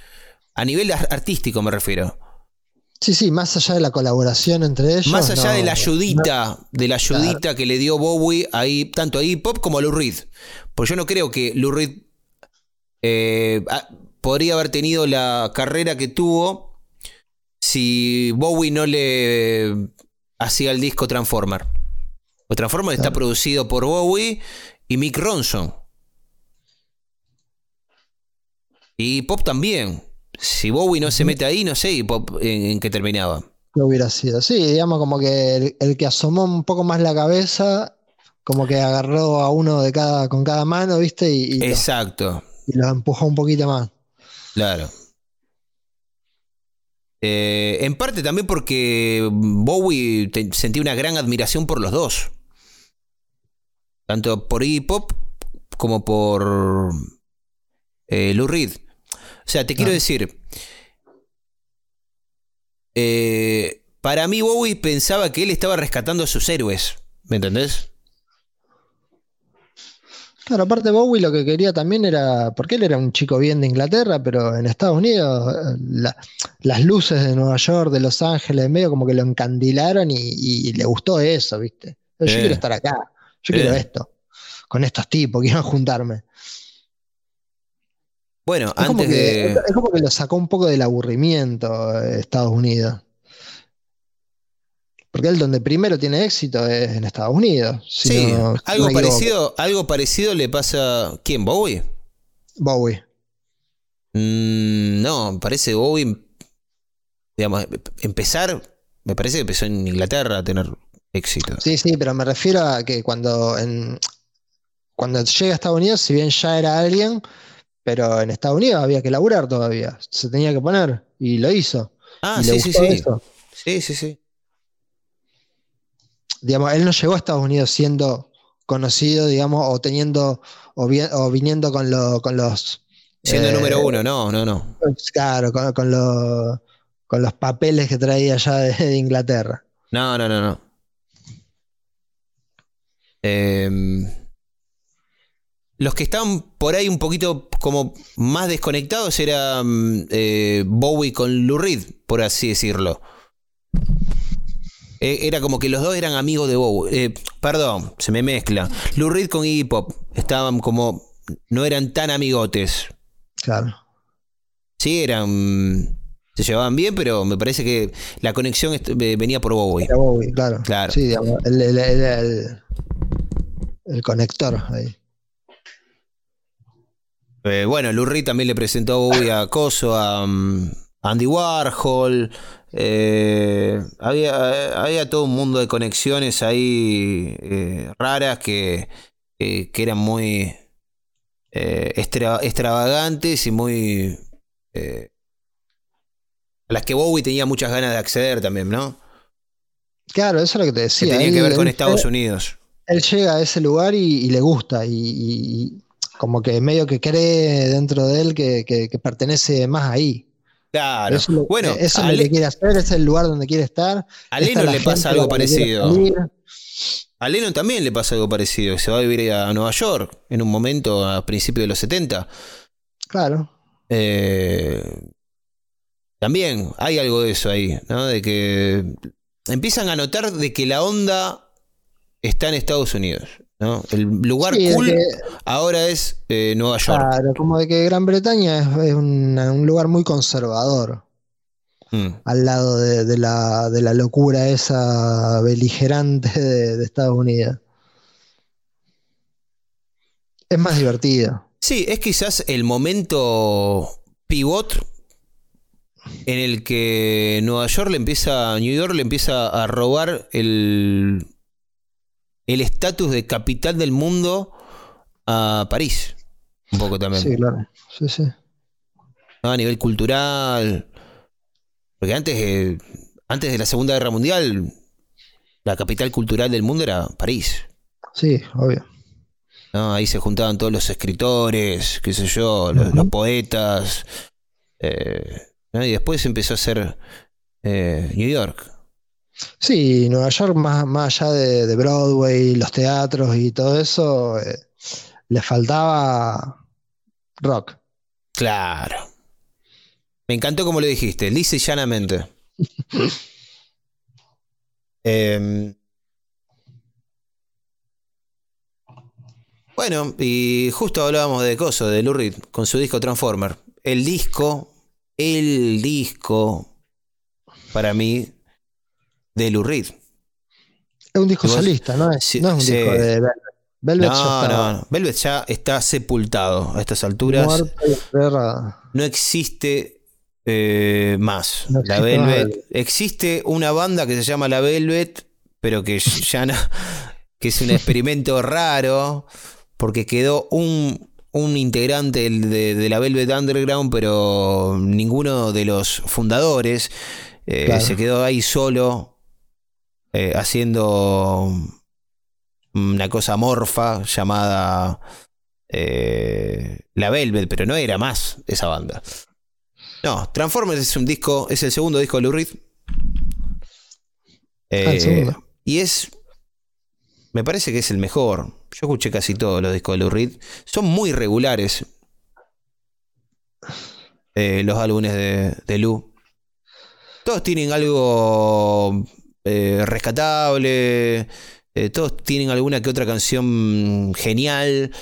A nivel ar- artístico me refiero. Sí, sí, más allá de la colaboración entre ellos. Más allá no, de la ayudita, de la ayudita que le dio Bowie ahí, tanto a Iggy Pop como a Lou Reed. Pues yo no creo que Lou Reed eh, podría haber tenido la carrera que tuvo si Bowie no le hacía el disco Transformer. O Transformer está producido por Bowie y Mick Ronson. Y Pop también. Si Bowie no se mete ahí, no sé en, en qué terminaba. ¿Qué hubiera sido? Sí, digamos como que el, el que asomó un poco más la cabeza, como que agarró a uno de cada, con cada mano, ¿viste? Y, y, los, Exacto. y los empujó un poquito más. Claro. Eh, en parte también porque Bowie te- sentía una gran admiración por los dos. Tanto por Iggy Pop como por eh, Lou Reed. O sea, te quiero Ah. decir. eh, para mí, Bowie pensaba que él estaba rescatando a sus héroes. ¿Me entendés? Claro, aparte Bowie lo que quería también era, porque él era un chico bien de Inglaterra, pero en Estados Unidos eh, la- las luces de Nueva York, de Los Ángeles, medio como que lo encandilaron y, y le gustó eso, ¿viste? Yo Eh. quiero estar acá, yo Eh. quiero esto, con estos tipos, quiero juntarme. Bueno, Es como, antes que, de. es como que lo sacó un poco del aburrimiento eh, Estados Unidos. Porque él donde primero tiene éxito es en Estados Unidos. si Sí, no- algo no parecido, algo parecido le pasa. ¿Quién? ¿Bowie? Bowie. Mm, no, me parece Bowie, digamos, empezar, me parece que empezó en Inglaterra a tener éxito. Sí, sí, pero me refiero a que cuando, en, cuando llega a Estados Unidos, si bien ya era alguien, pero en Estados Unidos había que laburar todavía, se tenía que poner y lo hizo. Ah, sí, sí, sí. eso. Sí, sí, sí. Digamos, él no llegó a Estados Unidos siendo conocido, digamos, o teniendo, o, vi- o viniendo con, lo- con los... Siendo eh, número uno, no, no, no. Claro, con, con los, con los papeles que traía ya de, de Inglaterra. No, no, no, no. Em, los que estaban por ahí un poquito como más desconectados eran eh, Bowie con Lou Reed, por así decirlo. Eh, Era como que los dos eran amigos de Bowie. Eh, perdón, se me mezcla. Lou Reed con Iggy Pop estaban como. No eran tan amigotes. Claro. Sí, eran. Se llevaban bien, pero me parece que la conexión venía por Bowie. Era Bowie, claro. Claro. Sí, digamos, era el, el conector ahí. Eh, bueno, Reed también le presentó a Bowie a Coso, a um, Andy Warhol. eh, había, había todo un mundo de conexiones ahí eh, raras que, que- que eran muy eh, extra- extravagantes y muy. eh, a las que Bowie tenía muchas ganas de acceder también, ¿no? Claro, eso es lo que te Que decía. tenía él- que ver con él- Estados Unidos. Él llega a ese lugar y, y le gusta, y como que medio que cree dentro de él que, que- que pertenece más ahí. Claro. Eso, es lo- bueno, eso es lo que quiere hacer, es el lugar donde quiere estar. a Lennon le pasa algo parecido. A Lennon también le pasa algo parecido. Se va a vivir a Nueva York en un momento a principios de los 70. Claro, Eh, también hay algo de eso ahí, ¿no? De que empiezan a notar de que la onda está en Estados Unidos, ¿no? El lugar Sí, cool que- ahora es eh, Nueva York. claro, como de que Gran Bretaña es, es una- un lugar muy conservador, Mm. al lado de, de la, de la locura esa beligerante de, de Estados Unidos. Es más divertido. Sí, es quizás el momento pivot en el que Nueva York le empieza, New York le empieza a robar el el estatus de capital del mundo a París, un poco también, Sí, claro. Sí, sí. ¿no? a nivel cultural, porque antes eh, antes de la Segunda Guerra Mundial la capital cultural del mundo era París. Sí, obvio. ¿no? Ahí se juntaban todos los escritores, qué sé yo, los, poetas. eh, ¿no? Y después empezó a ser eh, New York. Sí, Nueva York, más, más allá de, de Broadway, los teatros y todo eso, eh, le faltaba rock. Claro. Me encantó como lo dijiste, lisa y llanamente. Em, bueno, y justo hablábamos de Coso, de Lou Reed, con su disco Transformer. El disco, el disco, para mí, de Lou Reed. Es un disco solista, ¿no es, Sí, no es un sí. disco de Velvet. Velvet ya No, está no, no. Velvet ya está sepultado a estas alturas. No existe eh, más. No la Velvet. Velvet. Existe una banda que se llama La Velvet, pero que ya no. que es un experimento raro. Porque quedó un, un integrante de, de la Velvet Underground, pero ninguno de los fundadores. Eh, Claro. Se quedó ahí solo. Eh, haciendo una cosa morfa llamada eh, La Velvet, pero no era más esa banda. No, Transformers es un disco, es el segundo disco de Lou Reed. Eh, Ah, segundo. y es, me parece que es el mejor. Yo escuché casi todos los discos de Lou Reed. Son muy regulares eh, los álbumes de, de Lou. Todos tienen algo eh, rescatable. eh, todos tienen alguna que otra canción genial.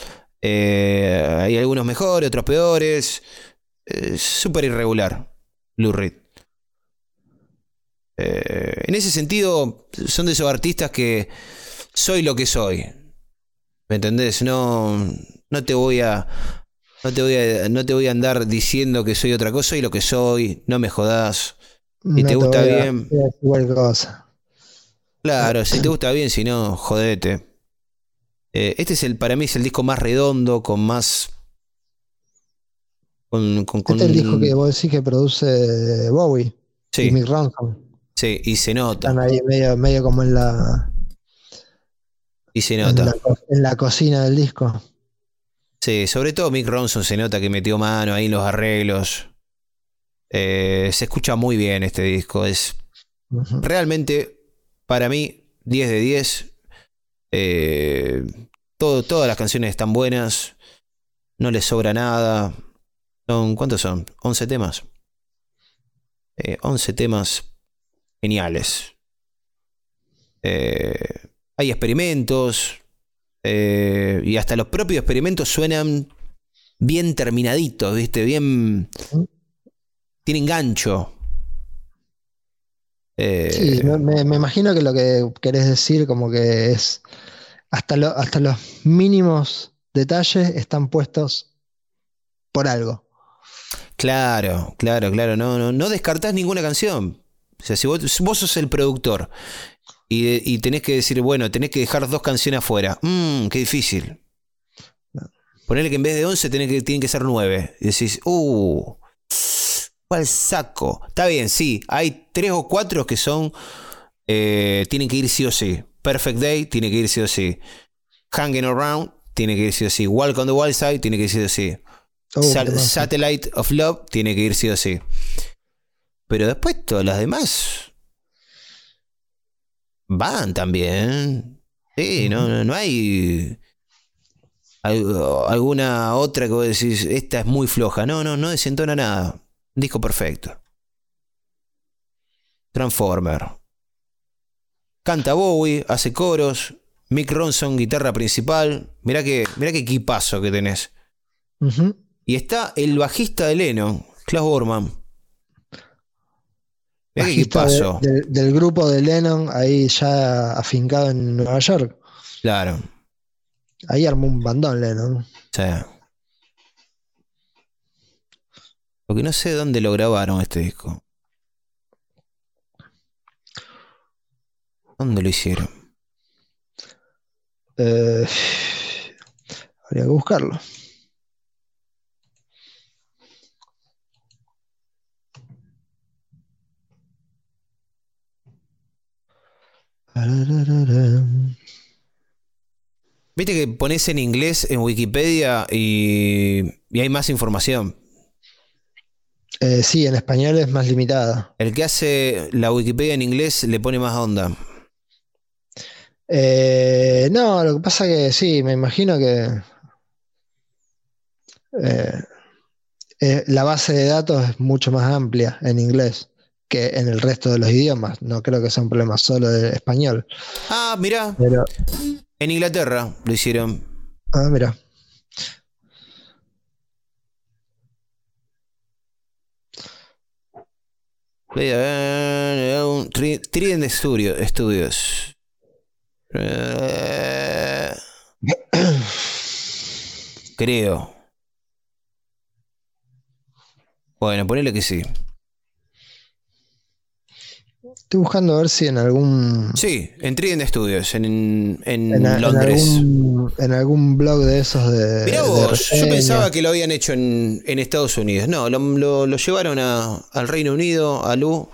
eh, hay algunos mejores, otros peores. Es Súper irregular, Lou Reed. En ese sentido, son de esos artistas que soy lo que soy. ¿Me entendés? No, no te voy a, No te, voy a, no te voy a andar diciendo que soy otra cosa, soy lo que soy, no me jodas. Si No te gusta voy a- bien. cualquier cosa. Claro, si te gusta bien, si no, jodete. Eh, este es el, para mí es el disco más redondo, con más. Con, con, con- Este es el disco que vos decís que produce Bowie y Sí, Mick Ronson. sí, y se nota. Están ahí medio, medio como en la, Y se en nota. la, en la cocina del disco. Sí, sobre todo Mick Ronson se nota que metió mano ahí en los arreglos. Eh, se escucha muy bien este disco. Es realmente, para mí, 10 de 10. Eh, todo, todas las canciones están buenas. No les sobra nada. Son, ¿Cuántos son? 11 temas. Eh, 11 temas geniales. Eh, hay experimentos. eh, y hasta los propios experimentos suenan bien terminaditos, ¿viste? Bien. Tienen gancho. Eh, Sí, me, me- imagino que lo que querés decir como que es hasta, lo- hasta los mínimos detalles están puestos por algo. Claro, claro, claro. No, no, no descartás ninguna canción. O sea, si vos, si vos sos el productor y, y tenés que decir, bueno, tenés que dejar dos canciones afuera. Mmm, qué difícil. Ponerle que en vez de 11 tenés que, tienen que ser 9. Y decís, uh, ¿cuál saco? Está bien, sí. Hay tres o cuatro que son, eh, tienen que ir sí o sí. Perfect Day tiene que ir sí o sí. Hanging Around tiene que ir sí o sí. Walk on the Wild Side tiene que ir sí o sí. Oh. Satellite of Love tiene que ir sí o sí. Pero después todas las demás van también. Sí, no, no, no hay algo- alguna otra que vos decís, esta es muy floja. No, no, no desentona nada. Disco perfecto. Transformer. Canta Bowie, hace coros. Mick Ronson, guitarra principal. Mirá que, mirá qué equipazo que tenés. Y está el bajista de Lennon, Klaus Bormann. Mirá qué de- equipazo. de- del grupo de Lennon ahí ya afincado en Nueva York. Claro. Ahí armó un bandón Lennon. O sea. Lo que no sé dónde lo grabaron este disco. ¿Dónde lo hicieron? Eh, habría que buscarlo. Viste que pones en inglés en Wikipedia y, y hay más información. Eh, sí, en español es más limitada. El que hace la Wikipedia en inglés le pone más onda. Eh, no, lo que pasa que sí, me imagino que eh, eh, la base de datos es mucho más amplia en inglés que en el resto de los idiomas. No creo que sea un problema solo de español. Ah, mirá, Pero, en Inglaterra lo hicieron. ah, mira. Un Tri- Trident Studio, Studios. Eh, creo. Bueno, ponele que sí. Estoy buscando a ver si en algún Sí, en Trident Studios, en, en en, a- en Londres. algún, en algún blog de esos de. Mirá de vos, yo pensaba que lo habían hecho en, en Estados Unidos. No, lo, lo- lo llevaron a- al Reino Unido, a Lu,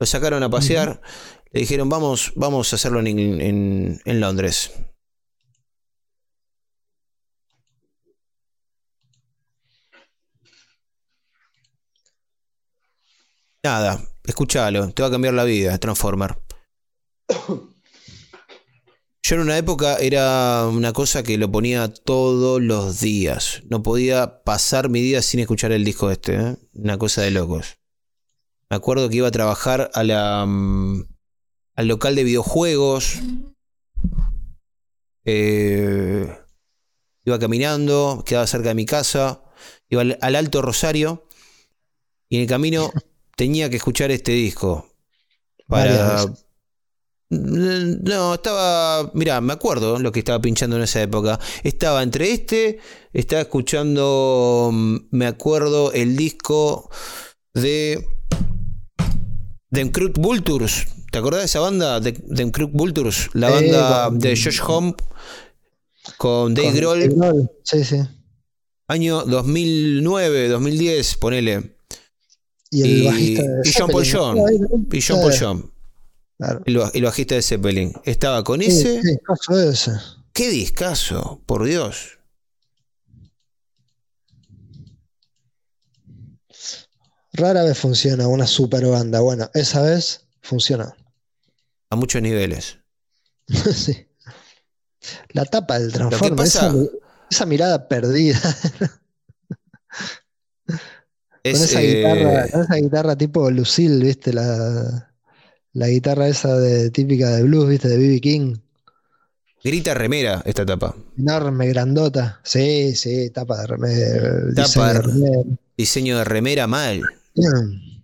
lo sacaron a pasear, le dijeron vamos, vamos a hacerlo en, en- en Londres. Nada, escúchalo, te va a cambiar la vida, Transformer. Yo en una época era una cosa que lo ponía todos los días. No podía pasar mi día sin escuchar el disco este. ¿eh? Una cosa de locos. Me acuerdo que iba a trabajar mm, al local de videojuegos. Eh, iba caminando, quedaba cerca de mi casa. Iba al Alto Rosario. Y en el camino tenía que escuchar este disco. Para, veces. No, estaba. Mirá, me acuerdo lo que estaba pinchando en esa época. Estaba entre este, estaba escuchando. mm, Me acuerdo el disco de. Dem Crook Vultures. ¿Te acordás de esa banda? Dem Crook Vultures. La Eh, banda con- de Josh Home con Dave Con Grohl. Dave Grohl, Sí, sí. Año 2009, 2010, ponele. Y el Y- bajista de y John Paul John. Y John Paul John, claro. el, ba- el bajista de Zeppelin. Estaba con Sí, ese. sí, caso ese. Qué discazo, por Dios. Rara vez funciona una super banda. Bueno, esa vez funcionó. A muchos niveles. Sí. La tapa del Transformer, pasa- esa, esa mirada perdida, Es, con, esa eh, guitarra, con esa guitarra tipo Lucille, ¿viste? La, la guitarra esa de, típica de blues, ¿viste? De B.B. King. grita remera esta tapa. Enorme, grandota. Sí, sí, tapa de remera. Tapa diseño de de- remera. Diseño de remera mal.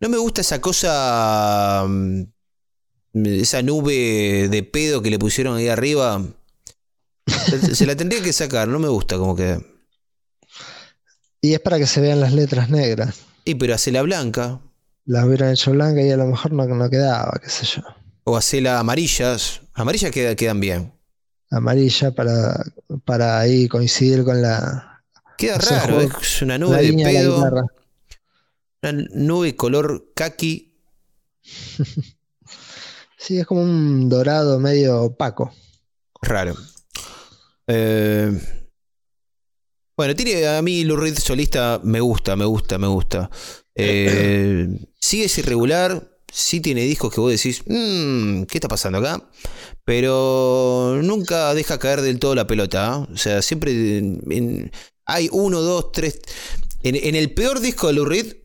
No me gusta esa cosa. mm, Esa nube de pedo que le pusieron ahí arriba. Se- la tendría que sacar, no me gusta como que. Y es para que se vean las letras negras. Y pero hacela blanca. Las hubieran hecho blancas y a lo mejor no, no quedaba, qué sé yo. O hacela amarillas. Amarillas queda- quedan bien. Amarilla para, para ahí coincidir con la, Queda O sea, raro, es una la nube de la pedo. Una nube color kaki. Sí, es como un dorado medio opaco. Raro. Eh, bueno, tiene a mí Lou Reed solista me gusta, me gusta, me gusta. Eh, sí es irregular, sí tiene discos que vos decís, "Mm, ¿qué está pasando acá? Pero nunca deja caer del todo la pelota. ¿ah? O sea, siempre en- en- hay uno, dos, tres. En, en el peor disco de Lou Reed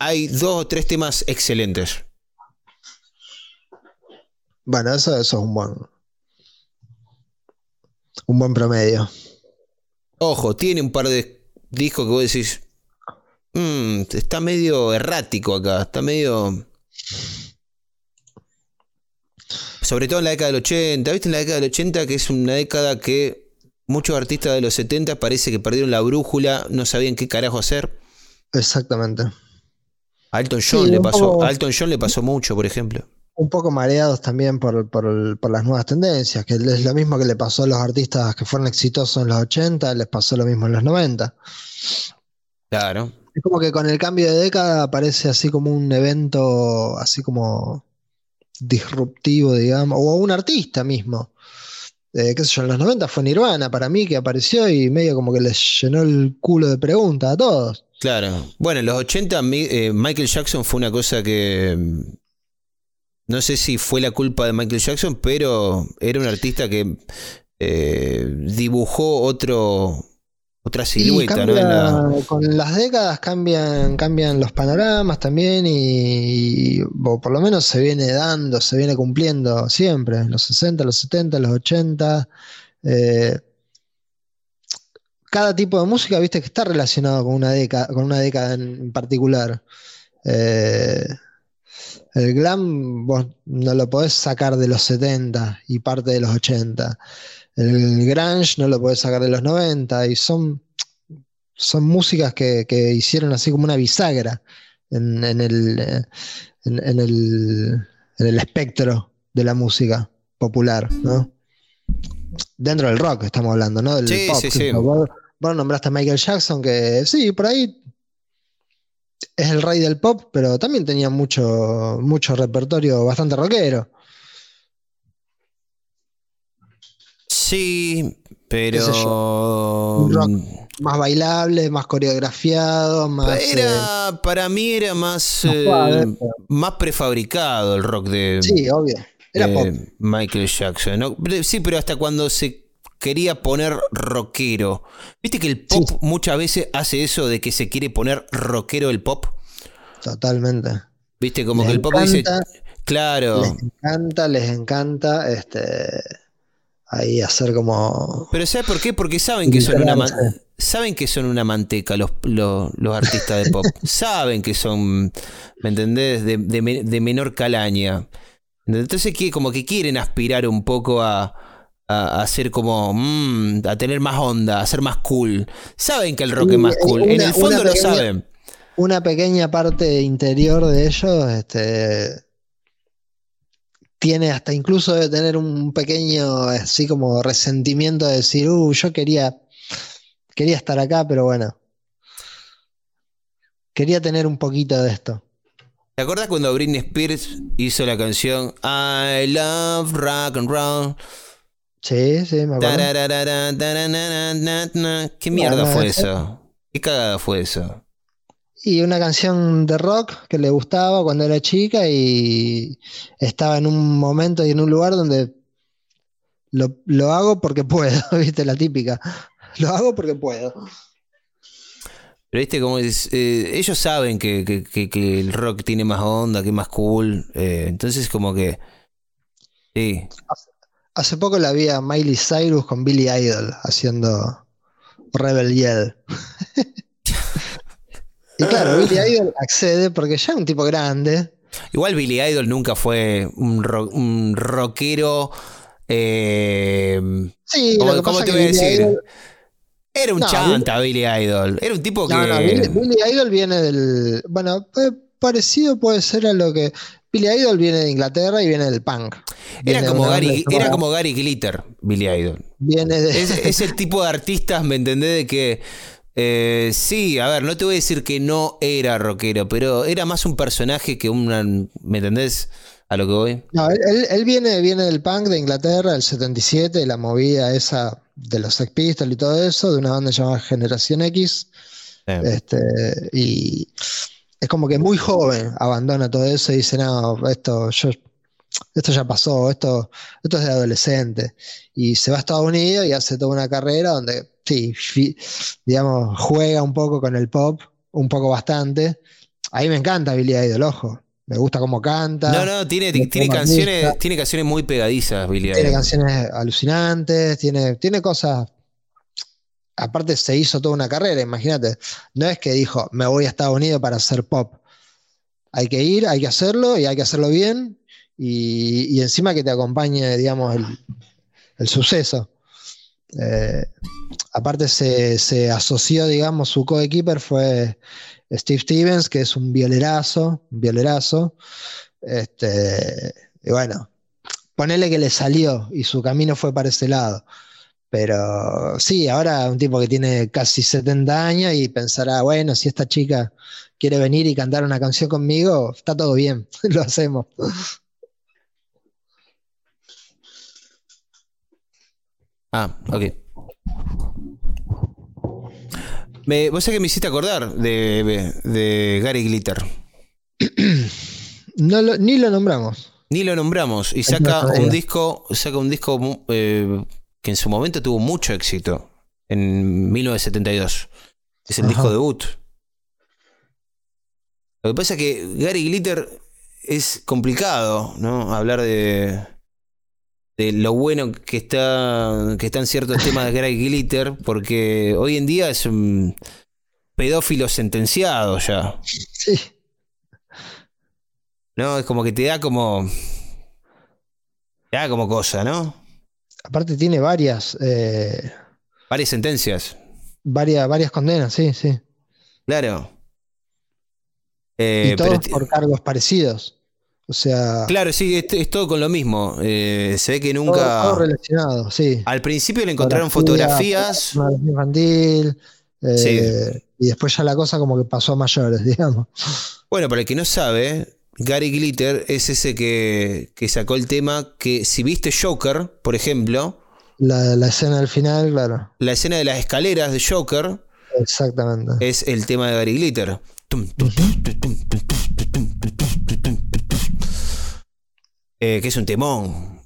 hay dos o tres temas excelentes. Bueno, eso, eso es un buen. Un buen promedio. Ojo, tiene un par de discos que vos decís. "Mm, está medio errático acá. Está medio. Sobre todo en la década del 80. ¿Viste en la década del 80 que es una década que muchos artistas de los 70 parece que perdieron la brújula, no sabían qué carajo hacer? Exactamente. A Elton John Sí, le pasó, poco- a Elton John le pasó mucho, por ejemplo. Un poco mareados también por, por las nuevas tendencias, que es lo mismo que le pasó a los artistas que fueron exitosos en los 80, les pasó lo mismo en los 90. Claro. Es como que con el cambio de década aparece así como un evento, así como disruptivo, digamos, o un artista mismo. Eh, qué sé yo, en los 90 fue Nirvana para mí que apareció y medio como que les llenó el culo de preguntas a todos. Claro. Bueno, en los 80 mi- eh, Michael Jackson fue una cosa que no sé si fue la culpa de Michael Jackson, pero era un artista que eh, dibujó otro otra silueta, ¿no? La- con las décadas cambian, cambian los panoramas también y, y- o por lo menos se viene dando, se viene cumpliendo siempre, en los 60, los 70, los 80. eh, cada tipo de música, viste, que está relacionado con una década, con una década en, en particular. Eh, el glam vos no lo podés sacar de los 70 y parte de los 80. El grunge no lo podés sacar de los 90 y son, son músicas que, que hicieron así como una bisagra en, en el, en, en el, en el espectro de la música popular, ¿no? Dentro del rock estamos hablando, ¿no? Del Sí, pop. sí, sí. Vos, vos nombraste a Michael Jackson, que sí, por ahí es el rey del pop, pero también tenía mucho, mucho repertorio bastante rockero. Sí, ¿Qué sé pero rock más bailable, más coreografiado, más... eh, era para mí era más más eh, más prefabricado el rock de sí, obvio. Era de pop. Michael Jackson. ¿no? Sí, pero hasta cuando se quería poner rockero. Viste que el pop Sí. muchas veces hace eso de que se quiere poner rockero el pop. Totalmente. Viste, como Les que el pop dice, encanta, claro, Les encanta, les encanta este, ahí hacer como. Pero ¿sabes por qué? Porque saben que son una saben que son una manteca los, los, artistas de pop. saben que son, ¿me entendés? De, de, menor calaña. Entonces como que quieren aspirar un poco a, a, ser como, mm, a tener más onda, a ser más cool. Saben que el rock es más cool. en el fondo lo saben. Una pequeña parte interior de ellos, este tiene hasta incluso de tener un pequeño así como resentimiento de decir, uh, yo quería, quería estar acá, pero bueno. Quería tener un poquito de esto. ¿Te acuerdas cuando Britney Spears hizo la canción I Love Rock and Roll? Sí, sí, me acuerdo. ¿Qué mierda fue eso? ¿Qué cagada fue eso? y una canción de rock que le gustaba cuando era chica y estaba en un momento y en un lugar donde lo, hago porque puedo, viste, la típica. Lo hago porque puedo. Pero viste, como eh, ellos saben que, el rock tiene más onda, que es más cool. Eh, entonces, como que. Sí. Hace, poco la vi a Miley Cyrus con Billy Idol haciendo Rebel Yell. Y claro, Billy Idol accede porque ya es un tipo grande. Igual Billy Idol nunca fue un, rockero. Eh, sí, ¿cómo, te voy a decir? Era un chanta Billy Idol. Era un tipo que. No, Billy, Idol viene del. Bueno, parecido puede ser a lo que. Billy Idol viene de Inglaterra y viene del punk. era como, Gary, era como Gary Glitter, Billy Idol. Viene de... es, es, el tipo de artistas, ¿me entendés? De que eh, sí, a ver, no te voy a decir que no era rockero, pero era más un personaje que un... ¿Me entendés a lo que voy? No, él, viene, viene del punk de Inglaterra, del 77, la movida esa de los Sex Pistols y todo eso, de una banda llamada Generación X. Este, y es como que muy joven abandona todo eso y dice, no, esto, yo, esto ya pasó, esto, esto es de adolescente. Y se va a Estados Unidos y hace toda una carrera donde sí, digamos, juega un poco con el pop, un poco bastante. A mí me encanta Billy Idol, ojo. Me gusta cómo canta. No, no, tiene, tiene canciones, tiene canciones muy pegadizas, Billy Idol. Tiene canciones alucinantes, tiene, tiene cosas. Aparte, se hizo toda una carrera, imagínate. No es que dijo, me voy a Estados Unidos para hacer pop. Hay que ir, hay que hacerlo y hay que hacerlo bien. Y, encima que te acompañe, digamos, el, suceso. Eh, aparte se, asoció, digamos, su coequiper fue Steve Stevens, que es un violerazo, violerazo. Este, y bueno, ponele que le salió y su camino fue para ese lado. Pero sí, ahora un tipo que tiene casi 70 años y pensará, bueno, si esta chica quiere venir y cantar una canción conmigo, está todo bien, lo hacemos. Ah, ok. Me, vos sabés que me hiciste acordar de, Gary Glitter. ni lo nombramos. Ni lo nombramos. Y saca un disco, saca un disco eh, que en su momento tuvo mucho éxito. En 1972. Es el disco debut. Lo que pasa es que Gary Glitter es complicado, ¿no? Hablar de, de lo bueno que está que están ciertos temas de Greg Glitter, porque hoy en día es un pedófilo sentenciado ya. Sí. No, es como que te da como. Te da como cosa, ¿no? Aparte tiene varias. Eh, varias sentencias. Varias, varias condenas, sí, sí. Claro. Eh, y todos por cargos parecidos. O sea. Claro, sí, es, todo con lo mismo. Eh, se ve que nunca. Todo, relacionado, sí. Al principio le encontraron fotografías. Infantil. Eh, y después ya la cosa como que pasó a mayores, digamos. Bueno, para el que no sabe, Gary Glitter es ese que, sacó el tema que si viste Joker, por ejemplo. La, escena del final, claro. La escena de las escaleras de Joker. Exactamente. Es el tema de Gary Glitter. Eh, que es un temón.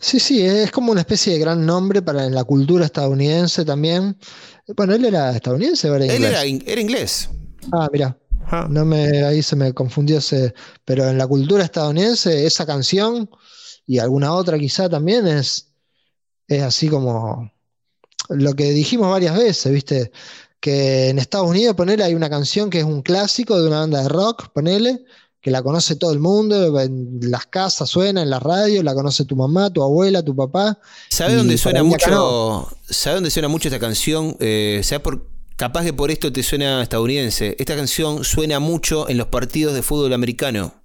Sí, sí, es como una especie de gran nombre para en la cultura estadounidense también. Bueno, él era estadounidense, ¿verdad? Él era, inglés. Ah, mira. No me, ahí se me confundió ese. Pero en la cultura estadounidense, esa canción y alguna otra quizá también es, es así como lo que dijimos varias veces, ¿viste? Que en Estados Unidos, ponele, hay una canción que es un clásico de una banda de rock, ponele, que la conoce todo el mundo, en las casas suena, en la radio, la conoce tu mamá, tu abuela, tu papá. ¿Sabe dónde suena mucho? ¿Sabe dónde suena mucho esta canción? Eh, ¿sabe por, capaz que por esto te suena estadounidense. Esta canción suena mucho en los partidos de fútbol americano.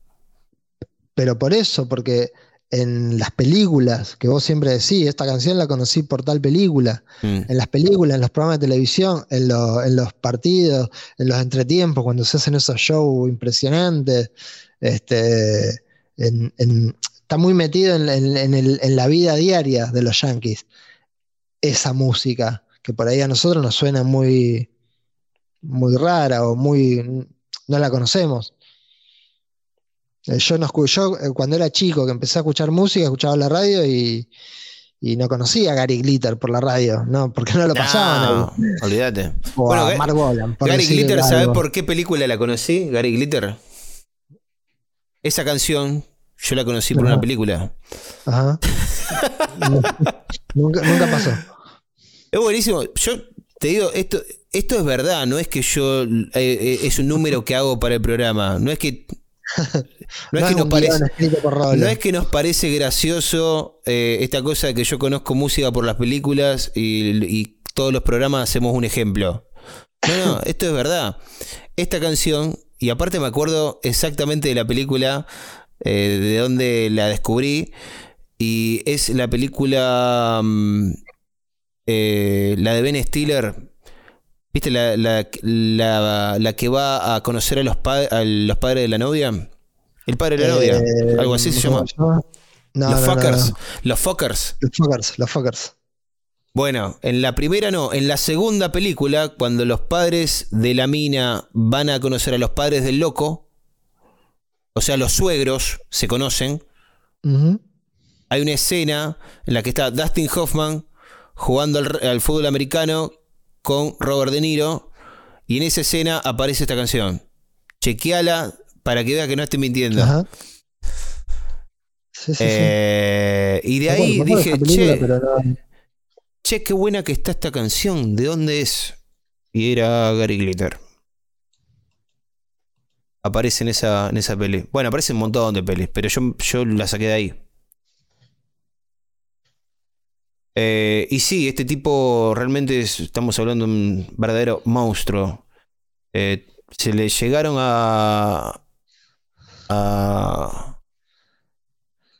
Pero por eso, porque en las películas, que vos siempre decís, esta canción la conocí por tal película, Mm. en las películas, en los programas de televisión, en, lo- en los partidos, en los entretiempos, cuando se hacen esos shows impresionantes, este, en- en- está muy metido el- en la vida diaria de los yankees, esa música, que por ahí a nosotros nos suena muy, muy rara o muy, no la conocemos. Eh, Yo, no yo eh, cuando era chico que empecé a escuchar música, escuchaba la radio y, y no conocía a Gary Glitter por la radio, no, porque no lo pasaban. No, olvídate. O Bueno, a Mark Bolan, Gary Glitter, ¿sabes por qué película la conocí? Gary Glitter. Esa canción yo la conocí por Ajá. una película. Ajá. nunca, nunca pasó. Es buenísimo. Yo te digo, esto, esto es verdad, no es que yo eh, eh, es un número que hago para el programa. No es que. No es que nos parece. No es que nos parece gracioso eh, esta cosa de que yo conozco música por las películas y, y todos los programas hacemos un ejemplo. No, no, esto es verdad. Esta canción, y aparte me acuerdo exactamente de la película, eh, de donde la descubrí, y es la película, mm, eh, la de Ben Stiller. ¿Viste la, la, la- la que va a conocer a los, pa- a los padres de la novia? El padre de la novia. Eh, Algo así se ¿cómo llama. No, los no, fuckers. no. Los fuckers. Los fuckers, los fuckers. Bueno, en la primera no. En la segunda película, cuando los padres de la mina van a conocer a los padres del loco, o sea, los suegros se conocen, hay una escena en la que está Dustin Hoffman jugando al, al fútbol americano con Robert De Niro, y en esa escena aparece esta canción. Chequeala para que vea que no estoy mintiendo. Ajá. Sí, sí, sí. Eh, y de ahí dije, película, che, no- che, qué buena que está esta canción, ¿de dónde es? Y era Gary Glitter. Aparece en esa, en esa peli. Bueno, aparece un montón de pelis, pero yo, yo la saqué de ahí. Eh, y sí, este tipo realmente es- estamos hablando de un verdadero monstruo. Eh, se le llegaron a, a,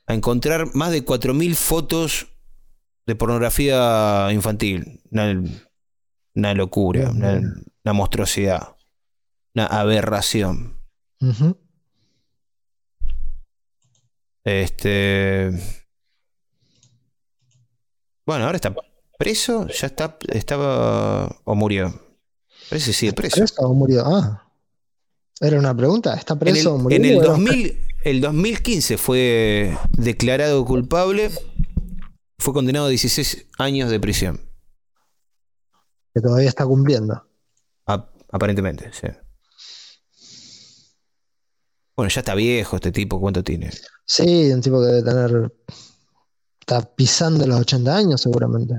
a encontrar más de 4.000 fotos de pornografía infantil. Una, una locura, una, monstruosidad, una aberración. Este. Bueno, ahora está preso, ya está, estaba o murió. Parece que sigue preso. ¿Preso o murió? Ah. Era una pregunta. ¿Está En el, preso o murió? en el Era- 2000, el 2015 fue declarado culpable, fue condenado a 16 años de prisión, Que todavía está cumpliendo. ap- aparentemente. sí. Bueno, ya está viejo este tipo, ¿cuánto tiene? Sí, un tipo que debe tener. Está pisando los 80 años, seguramente.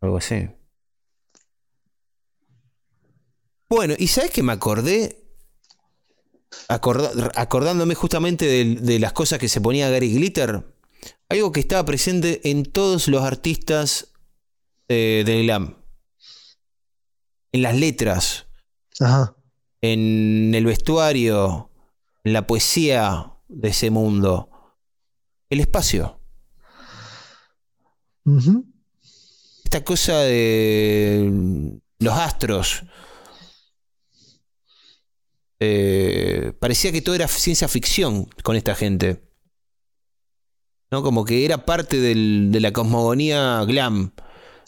Algo así. Bueno, ¿y sabes que me acordé? Acorda- acordándome justamente de, de las cosas que se ponía Gary Glitter. Algo que estaba presente en todos los artistas eh, del glam. En las letras, Ajá. en el vestuario, en la poesía de ese mundo. El espacio. Esta cosa de los astros. Eh, parecía que todo era ciencia ficción con esta gente. ¿No? Como que era parte del- de la cosmogonía glam.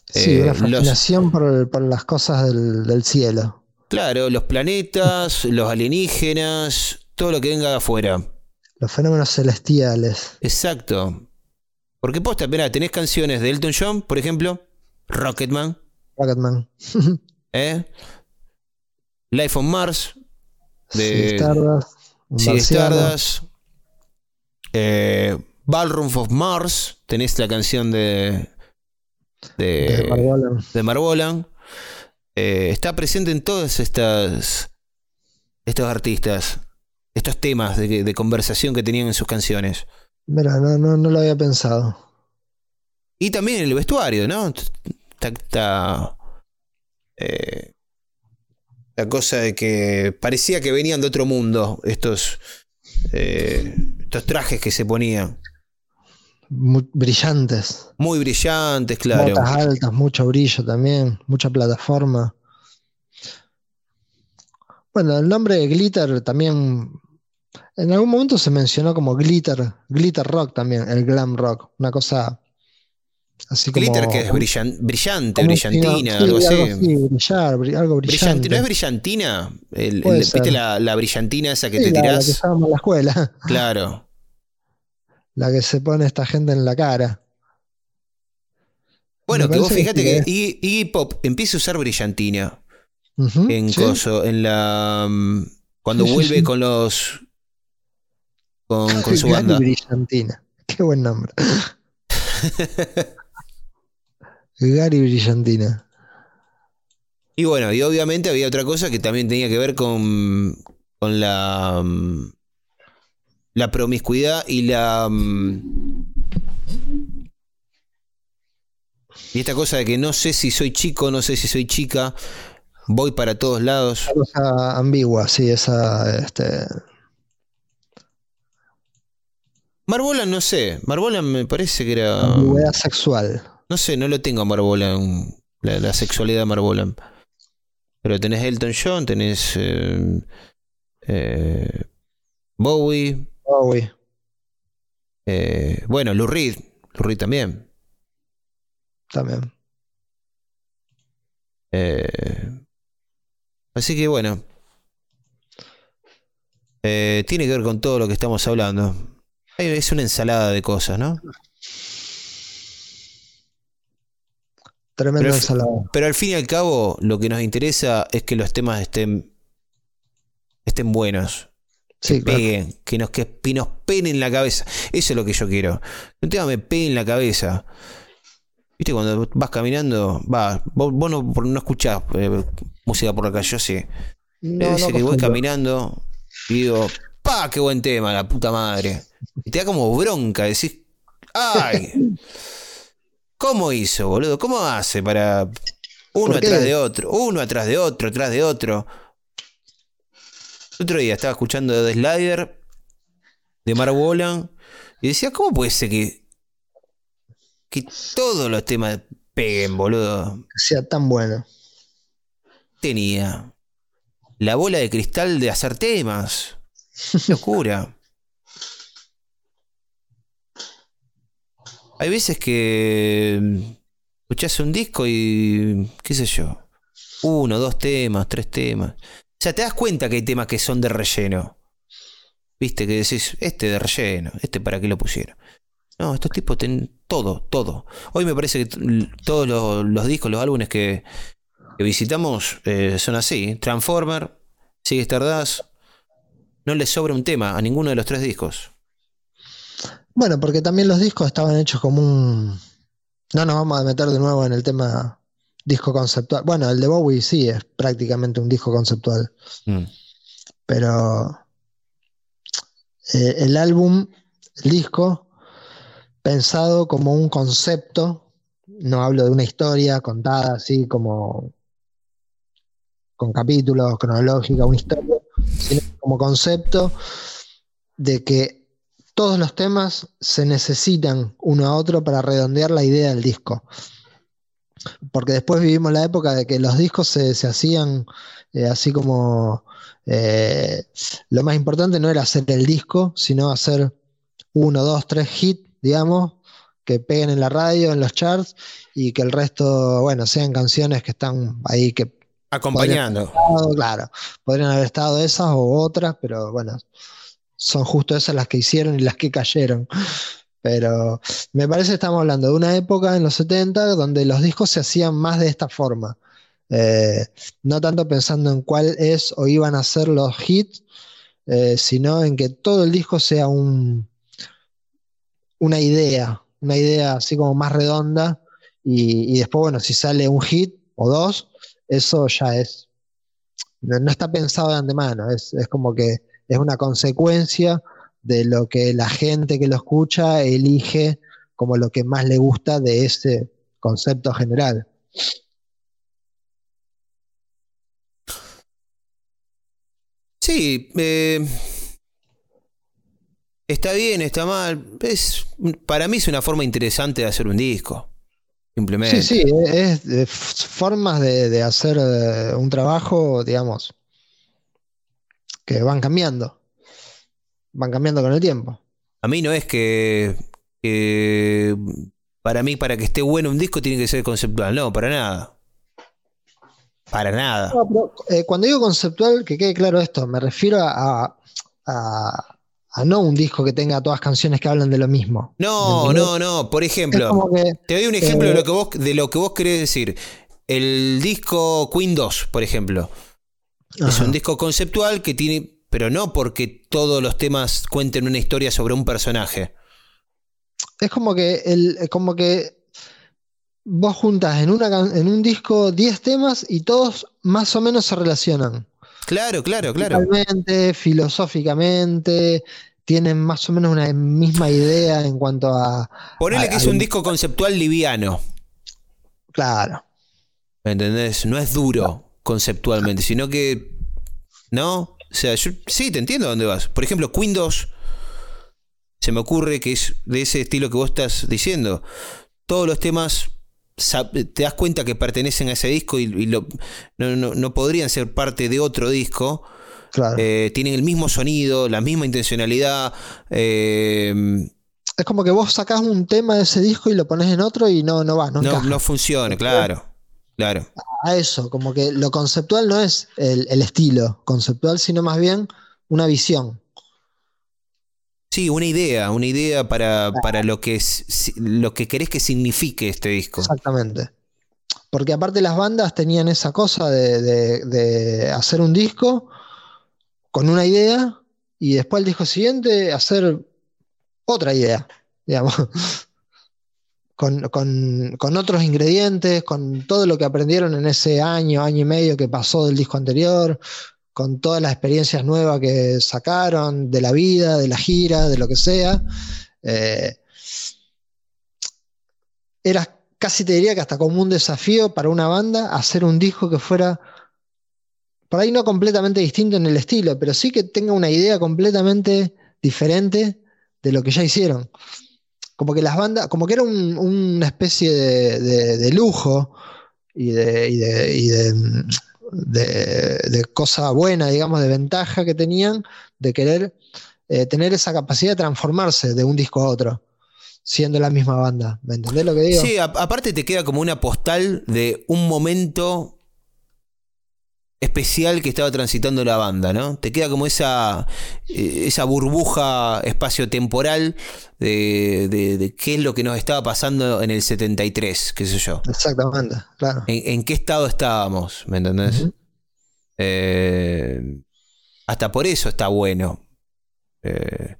Sí, Eh, una los- fascinación por, por las cosas del, del cielo. claro, los planetas, los alienígenas, todo lo que venga de afuera. Los fenómenos celestiales. Exacto. Porque posta, mirá, tenés canciones de Elton John, por ejemplo, Rocketman, Rocketman. ¿eh? Life on Mars, de Sí, Stardust, eh, Ballroom of Mars, tenés la canción de, de, Marbolan. Eh, está presente en todos estas, estos artistas, estos temas de, de conversación que tenían en sus canciones. Mira, no, no, no lo había pensado. Y también el vestuario, ¿no? Está, está, eh, la cosa de que parecía que venían de otro mundo estos, eh, estos trajes que se ponían. Muy brillantes. Muy brillantes, claro. Botas altas, mucho brillo también, mucha plataforma. Bueno, el nombre de Glitter también. En algún momento se mencionó como Glitter, Glitter Rock también, el glam rock. Una cosa así como. Glitter que es brillan- brillante, brillantina, sí, algo así. brillar, bri- algo brillante. ¿No es brillantina? El- el-. ¿Viste la, la brillantina esa que Sí, te la, la que tirás? usábamos en la escuela, Claro. la que se pone esta gente en la cara. Bueno, Me que vos fíjate que que Iggy, Iggy Pop empieza a usar brillantina en sí. coso, en la mm, cuando vuelve con los con, con su Gary banda. Brillantina. Qué buen nombre. Gary Brillantina. Y bueno, y obviamente había otra cosa que también tenía que ver con, con la, mm, la promiscuidad y la... mm, Y esta cosa de que no sé si soy chico, no sé si soy chica, voy para todos lados. Una cosa ambigua, sí, esa. Este, Marbolan, no sé. Marbolan me parece que era... ambigüedad sexual. No sé, no lo tengo a Marbolan, la, la sexualidad de Marbolan. Pero tenés Elton John, tenés eh, eh, Bowie, Bowie. eh, bueno, Lou Reed, Lou Reed también. También. Así que bueno, tiene que ver con todo lo que estamos hablando. Es una ensalada de cosas, ¿no? Tremenda Pero- ensalada. Pero al fin y al cabo, lo que nos interesa es que los temas estén, estén buenos. Sí, claro. peguen, que nos, que nos peguen en la cabeza. Eso es lo que yo quiero. Que un tema me pegue en la cabeza. Viste, cuando vas caminando, va, vos, vos no, no escuchás eh, música por la calle, yo sí. No, no que voy caminando y digo, ¡pa! ¡Qué buen tema, la puta madre! Y te da como bronca, decís, ¡ay! ¿Cómo hizo, boludo? ¿Cómo hace para uno atrás de otro, uno atrás de otro, atrás de otro? El otro día estaba escuchando The Slider de Mark Bolan y decía, ¿cómo puede ser que, que todos los temas peguen, boludo? Que sea tan bueno. tenía la bola de cristal de hacer temas. Locura. Hay veces que mm, escuchás un disco y. qué sé yo. Uno, dos temas, tres temas. O sea, te das cuenta que hay temas que son de relleno. Viste, que decís, este de relleno, este para qué lo pusieron. No, estos tipos tienen todo, todo. Hoy me parece que todos los, discos, los álbumes que, que visitamos eh, son así. Transformer, Sigue Stardust. No le sobra un tema a ninguno de los tres discos. Bueno, porque también los discos estaban hechos como un. No nos vamos a meter de nuevo en el tema disco conceptual. Bueno, el de Bowie sí es prácticamente un disco conceptual. Mm. Pero eh, el álbum, el disco, pensado como un concepto, no hablo de una historia contada así como con capítulos, cronológica, una historia, como concepto de que todos los temas se necesitan uno a otro para redondear la idea del disco. Porque después vivimos la época de que los discos se, se hacían eh, así como eh, lo más importante no era hacer el disco, sino hacer uno, dos, tres hits, digamos, que peguen en la radio, en los charts, y que el resto, bueno, sean canciones que están ahí, que Acompañando. estado, claro, podrían haber estado esas o otras, pero bueno, son justo esas las que hicieron y las que cayeron. Pero me parece que estamos hablando de una época en los 70 donde los discos se hacían más de esta forma. Eh, no tanto pensando en cuál es o iban a ser los hits, eh, sino en que todo el disco sea un, una idea, una idea así como más redonda y, después, bueno, si sale un hit o dos, eso ya es, no, está pensado de antemano, es, es como que es una consecuencia de lo que la gente que lo escucha elige como lo que más le gusta de ese concepto general. Sí, eh, está bien, está mal. Es, para mí es una forma interesante de hacer un disco. Simplemente. Sí, sí, es, formas de, hacer eh, un trabajo, digamos, que van cambiando. Van cambiando con el tiempo. A mí no es que, para mí, para que esté bueno un disco, tiene que ser conceptual. No, para nada. Para nada. Eh, cuando digo conceptual, que quede claro esto, me refiero a, a, no un disco que tenga todas canciones que hablan de lo mismo. No, no, no. Por ejemplo, te doy un ejemplo de, lo eh, que vos, de lo que vos querés decir. El disco Queen 2, por ejemplo. Es un disco conceptual que tiene. Pero no porque todos los temas cuenten una historia sobre un personaje. Es como que el, como que vos juntas en, una, en un disco 10 temas y todos más o menos se relacionan. Claro, claro, claro. Filosóficamente, tienen más o menos una misma idea en cuanto a. Ponele que es un disco conceptual liviano. Claro. ¿Me entendés? No es duro conceptualmente, sino que. ¿No? O sea, yo sí te entiendo dónde vas. Por ejemplo, Queen 2 se me ocurre que es de ese estilo que vos estás diciendo. Todos los temas te das cuenta que pertenecen a ese disco y, no, podrían ser parte de otro disco. Eh, tienen el mismo sonido, la misma intencionalidad. Eh, es como que vos sacás un tema de ese disco y lo pones en otro y no, no va, no, no, funciona, claro. Claro. A eso, como que lo conceptual no es el, el estilo conceptual, sino más bien una visión. Sí, una idea, una idea para, lo, que es, lo que querés que signifique este disco. Exactamente. Porque aparte las bandas tenían esa cosa de, hacer un disco con una idea y después el disco siguiente hacer otra idea, digamos. Con, con, otros ingredientes, con todo lo que aprendieron en ese año, año y medio que pasó del disco anterior, con todas las experiencias nuevas que sacaron de la vida, de la gira, de lo que sea. Eh, era casi te diría que hasta como un desafío para una banda hacer un disco que fuera, por ahí no completamente distinto en el estilo, pero sí que tenga una idea completamente diferente de lo que ya hicieron. Como que las bandas, como que era una especie de, lujo y de de, cosa buena, digamos, de ventaja que tenían de querer eh, tener esa capacidad de transformarse de un disco a otro, siendo la misma banda. ¿Me entendés lo que digo? Sí, aparte te queda como una postal de un momento especial que estaba transitando la banda, ¿no? Te queda como esa, eh, esa burbuja espaciotemporal de, de, qué es lo que nos estaba pasando en el 73, qué sé yo. Exactamente, claro. ¿En, qué estado estábamos? ¿Me entendés? Eh, hasta por eso está bueno. Eh,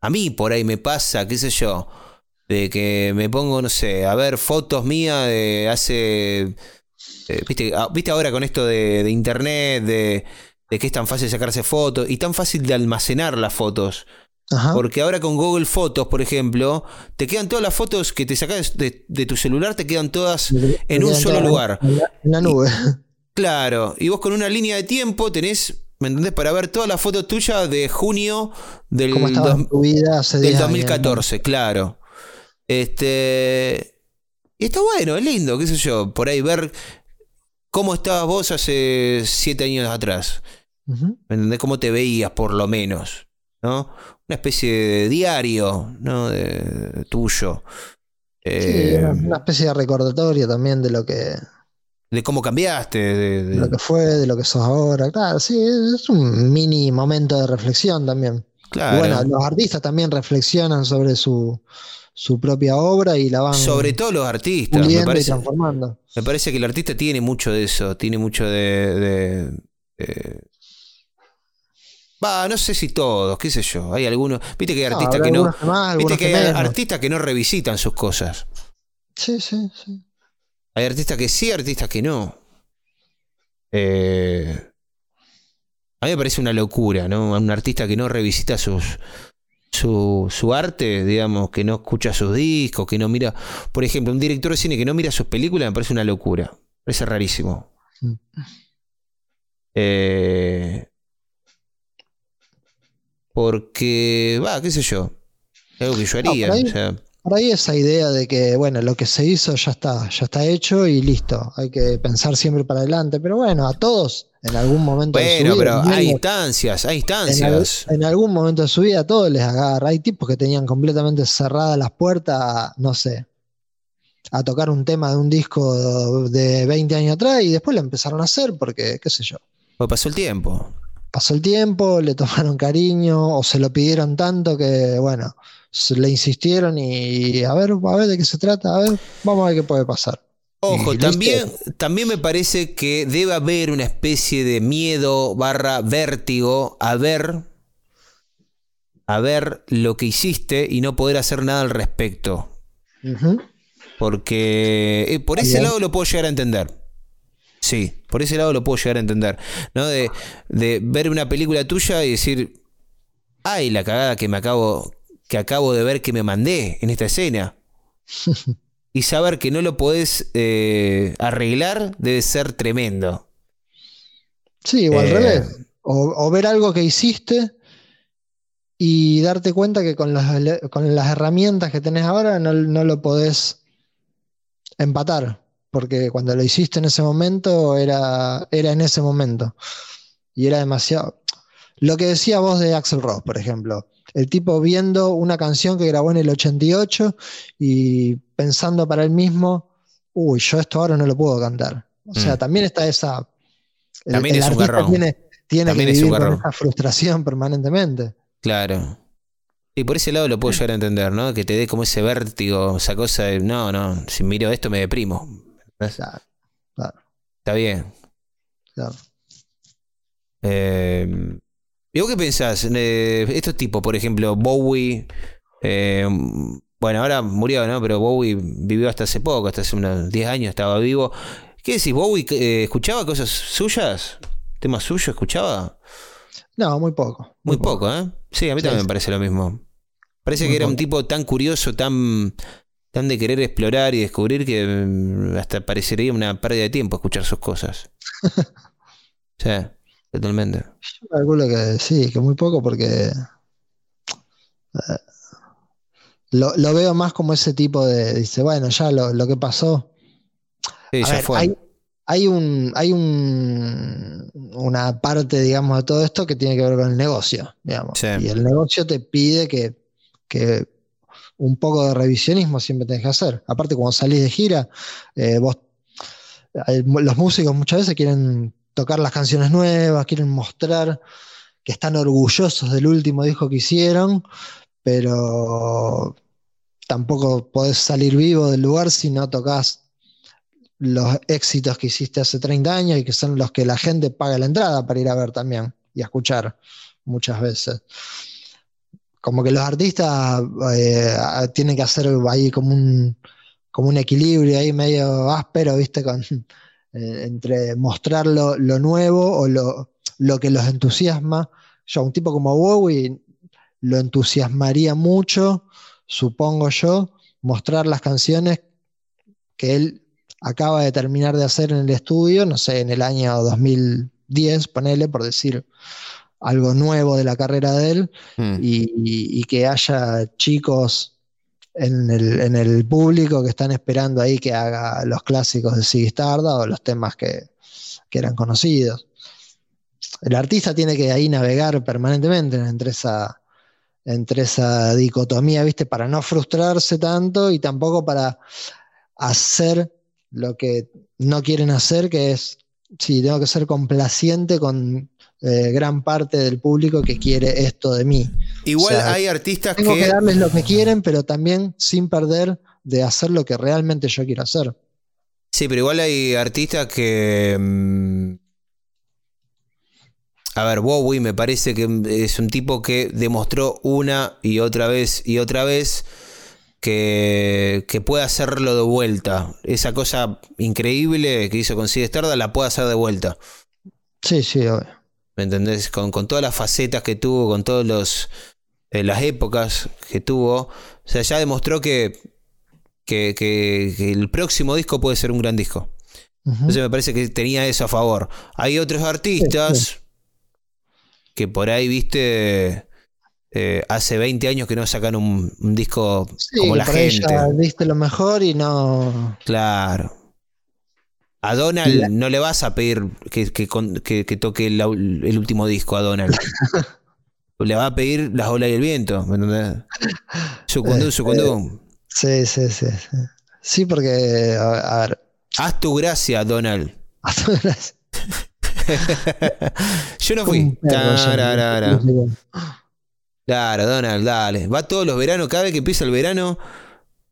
a mí por ahí me pasa, qué sé yo, de que me pongo, no sé, a ver fotos mías de hace eh, ah, ¿viste, ahora con esto de, internet, de, que es tan fácil sacarse fotos y tan fácil de almacenar las fotos? Porque ahora con Google Fotos, por ejemplo, te quedan todas las fotos que te sacas de, tu celular, te quedan todas en un solo lugar. En la, nube. claro, y vos con una línea de tiempo tenés, ¿me entendés? Para ver todas las fotos tuyas de junio del, del 2014, claro. Este. Y está bueno, es lindo, qué sé yo, por ahí ver cómo estabas vos hace siete años atrás. ¿Me entendés? ¿Cómo te veías, por lo menos? ¿No? Una especie de diario, ¿no? De, tuyo. sí, eh, una especie de recordatorio también de lo que. De cómo cambiaste. De, lo que fue, de lo que sos ahora. Claro, sí, es un mini momento de reflexión también. Claro. bueno, los artistas también reflexionan sobre su, su propia obra y la van. Sobre todo los artistas, me parece. Transformando. Me parece que el artista tiene mucho de eso, tiene mucho de. Va, no sé si todos, qué sé yo. Hay algunos. Viste que hay artistas que no. viste que, hay artistas que no revisitan sus cosas. Sí, sí, sí. Hay artistas que sí, artistas que no. Eh, a mí me parece una locura, ¿no? Un artista que no revisita sus, su, su, arte, digamos, que no escucha sus discos, que no mira. Por ejemplo, un director de cine que no mira sus películas me parece una locura. Me parece rarísimo. Mm. Eh, porque, va, qué sé yo. Algo que yo haría. por, ahí, esa idea de que, bueno, lo que se hizo ya está, ya está hecho y listo. Hay que pensar siempre para adelante. Pero bueno, a todos en algún momento de su vida. Bueno, pero hay instancias, hay instancias. En, algún momento de su vida a todos les agarra. Hay tipos que tenían completamente cerradas las puertas, no sé, a tocar un tema de un disco de 20 años atrás y después lo empezaron a hacer porque, qué sé yo. Pues pasó el tiempo pasó el tiempo, le tomaron cariño o se lo pidieron tanto que, bueno, le insistieron y a ver, a ver de qué se trata, a ver, vamos a ver qué puede pasar. Ojo, también, también me parece que debe haber una especie de miedo barra vértigo a ver, a ver lo que hiciste y no poder hacer nada al respecto. Porque eh, por ese lado lo puedo llegar a entender. Sí, por ese lado lo puedo llegar a entender. ¿no? De, ver una película tuya y decir, ay, la cagada que me acabo, que acabo de ver que me mandé en esta escena. y saber que no lo podés eh, arreglar debe ser tremendo. Sí, o al eh, revés. O, ver algo que hiciste y darte cuenta que con las, con las herramientas que tenés ahora no, no lo podés empatar porque cuando lo hiciste en ese momento era, era en ese momento. Y era demasiado. Lo que decía vos de Axel Ross, por ejemplo. El tipo viendo una canción que grabó en el 88 y pensando para él mismo, uy, yo esto ahora no lo puedo cantar. O sea, mm. también está esa. también es un garrón. Tiene, tiene que vivir con esa frustración permanentemente. Claro. Y por ese lado lo puedo llegar a entender, ¿no? Que te dé como ese vértigo, esa cosa de, no, no, si miro esto me deprimo. Claro, Está bien. Claro. Eh, ¿Y vos qué pensás? Eh, estos tipos, por ejemplo, Bowie. Eh, bueno, ahora murió, ¿no? Pero Bowie vivió hasta hace poco, hasta hace unos 10 años estaba vivo. ¿Qué decís? ¿Bowie escuchaba cosas suyas? ¿Temas suyos escuchaba? No, muy poco. Muy, poco, ¿eh? Sí, a mí también me parece lo mismo. Parece que era un tipo tan curioso, tan tan de querer explorar y descubrir que mm, hasta parecería una pérdida de tiempo escuchar sus cosas. sí, totalmente. Yo calculo que sí, que muy poco porque eh, lo, veo más como ese tipo de, dice, bueno, ya lo, que pasó. Sí, ya fue. Hay, un, hay un, una parte, digamos, de todo esto que tiene que ver con el negocio, digamos. Y el negocio te pide que, que un poco de revisionismo siempre tenés que hacer. Aparte, cuando salís de gira, eh, vos, eh, los músicos muchas veces quieren tocar las canciones nuevas, quieren mostrar que están orgullosos del último disco que hicieron, pero tampoco podés salir vivo del lugar si no tocas los éxitos que hiciste hace 30 años y que son los que la gente paga la entrada para ir a ver también y a escuchar muchas veces como que los artistas eh, tienen que hacer ahí como un, como un equilibrio ahí medio áspero, ¿viste? Con, eh, entre mostrar lo, nuevo o lo, lo, que los entusiasma. Yo, un tipo como Bowie lo entusiasmaría mucho, supongo yo, mostrar las canciones que él acaba de terminar de hacer en el estudio, no sé, en el año 2010, ponele, por decir algo nuevo de la carrera de él hmm. y, que haya chicos en el, público que están esperando ahí que haga los clásicos de Ziggy o los temas que, eran conocidos. El artista tiene que ahí navegar permanentemente entre esa, entre esa dicotomía, ¿viste? Para no frustrarse tanto y tampoco para hacer lo que no quieren hacer, que es, sí, tengo que ser complaciente con eh, gran parte del público que quiere esto de mí. Igual hay artistas tengo que... darles lo que quieren, pero también sin perder de hacer lo que realmente yo quiero hacer. Sí, pero igual hay artistas que... Mm, a ver, Bowie me parece que es un tipo que demostró una y otra vez y otra vez que, que pueda hacerlo de vuelta. Esa cosa increíble que hizo con Sid Stardust la puede hacer de vuelta. Sí, sí, obvio. ¿Me entendés? Con, con todas las facetas que tuvo, con todas los eh, las épocas que tuvo. O sea, ya demostró que, que, que- que el próximo disco puede ser un gran disco. Entonces me parece que tenía eso a favor. Hay otros artistas Sí, que por ahí, viste, eh, hace 20 años que no sacan un, un disco Sí, como la gente. ya diste lo mejor y no. Claro. A Donald no le vas a pedir que, que con- que- que toque el último disco a Donald. le va a pedir las olas y el viento, ¿me entendés? Sucundú, sucundú. Sí, sí, sí. Sí, Sí, porque, a, a ver. Haz tu gracia, Donald. Yo no fui. Perro Tararara. no cómo. Claro, Donald, dale. Va todos los veranos, cada vez que empieza el verano.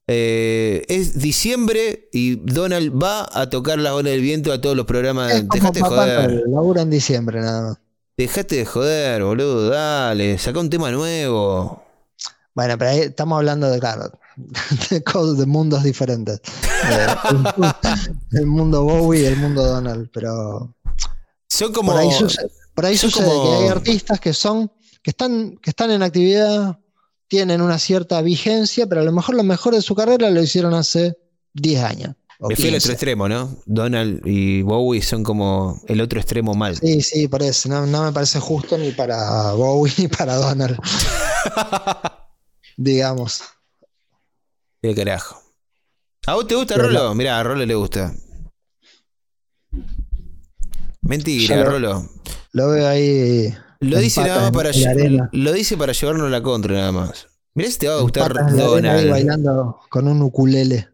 Eh, es diciembre y Donald va a tocar la ola del viento a todos los programas. Es como Dejate de joder. Labura en diciembre nada más. Dejate de joder, boludo. Dale. Saca un tema nuevo. Bueno, pero ahí estamos hablando de, claro, de, cosas- de mundos diferentes. El, mundo Bowie y el mundo Donald, pero Son como. por ahí sucede, por ahí son sucede como- que hay artistas que son, que están, que están en actividad, tienen una cierta vigencia, pero a lo mejor lo mejor de su carrera lo hicieron hace 10 años. Me fui al 15. otro extremo, ¿no? Donald y Bowie son como el otro extremo mal. Sí, sí, por eso. No, no me parece justo ni para Bowie ni para Donald. Digamos. Qué carajo. ¿A vos te gusta Pero Rolo? Mirá, a Rolo le gusta. Mentira, lo- Rolo. Lo veo ahí. Lo dice nada para la lo dice para llevarnos la contra nada más. Mirá si te va a gustar Donald. bailando con un ukulele.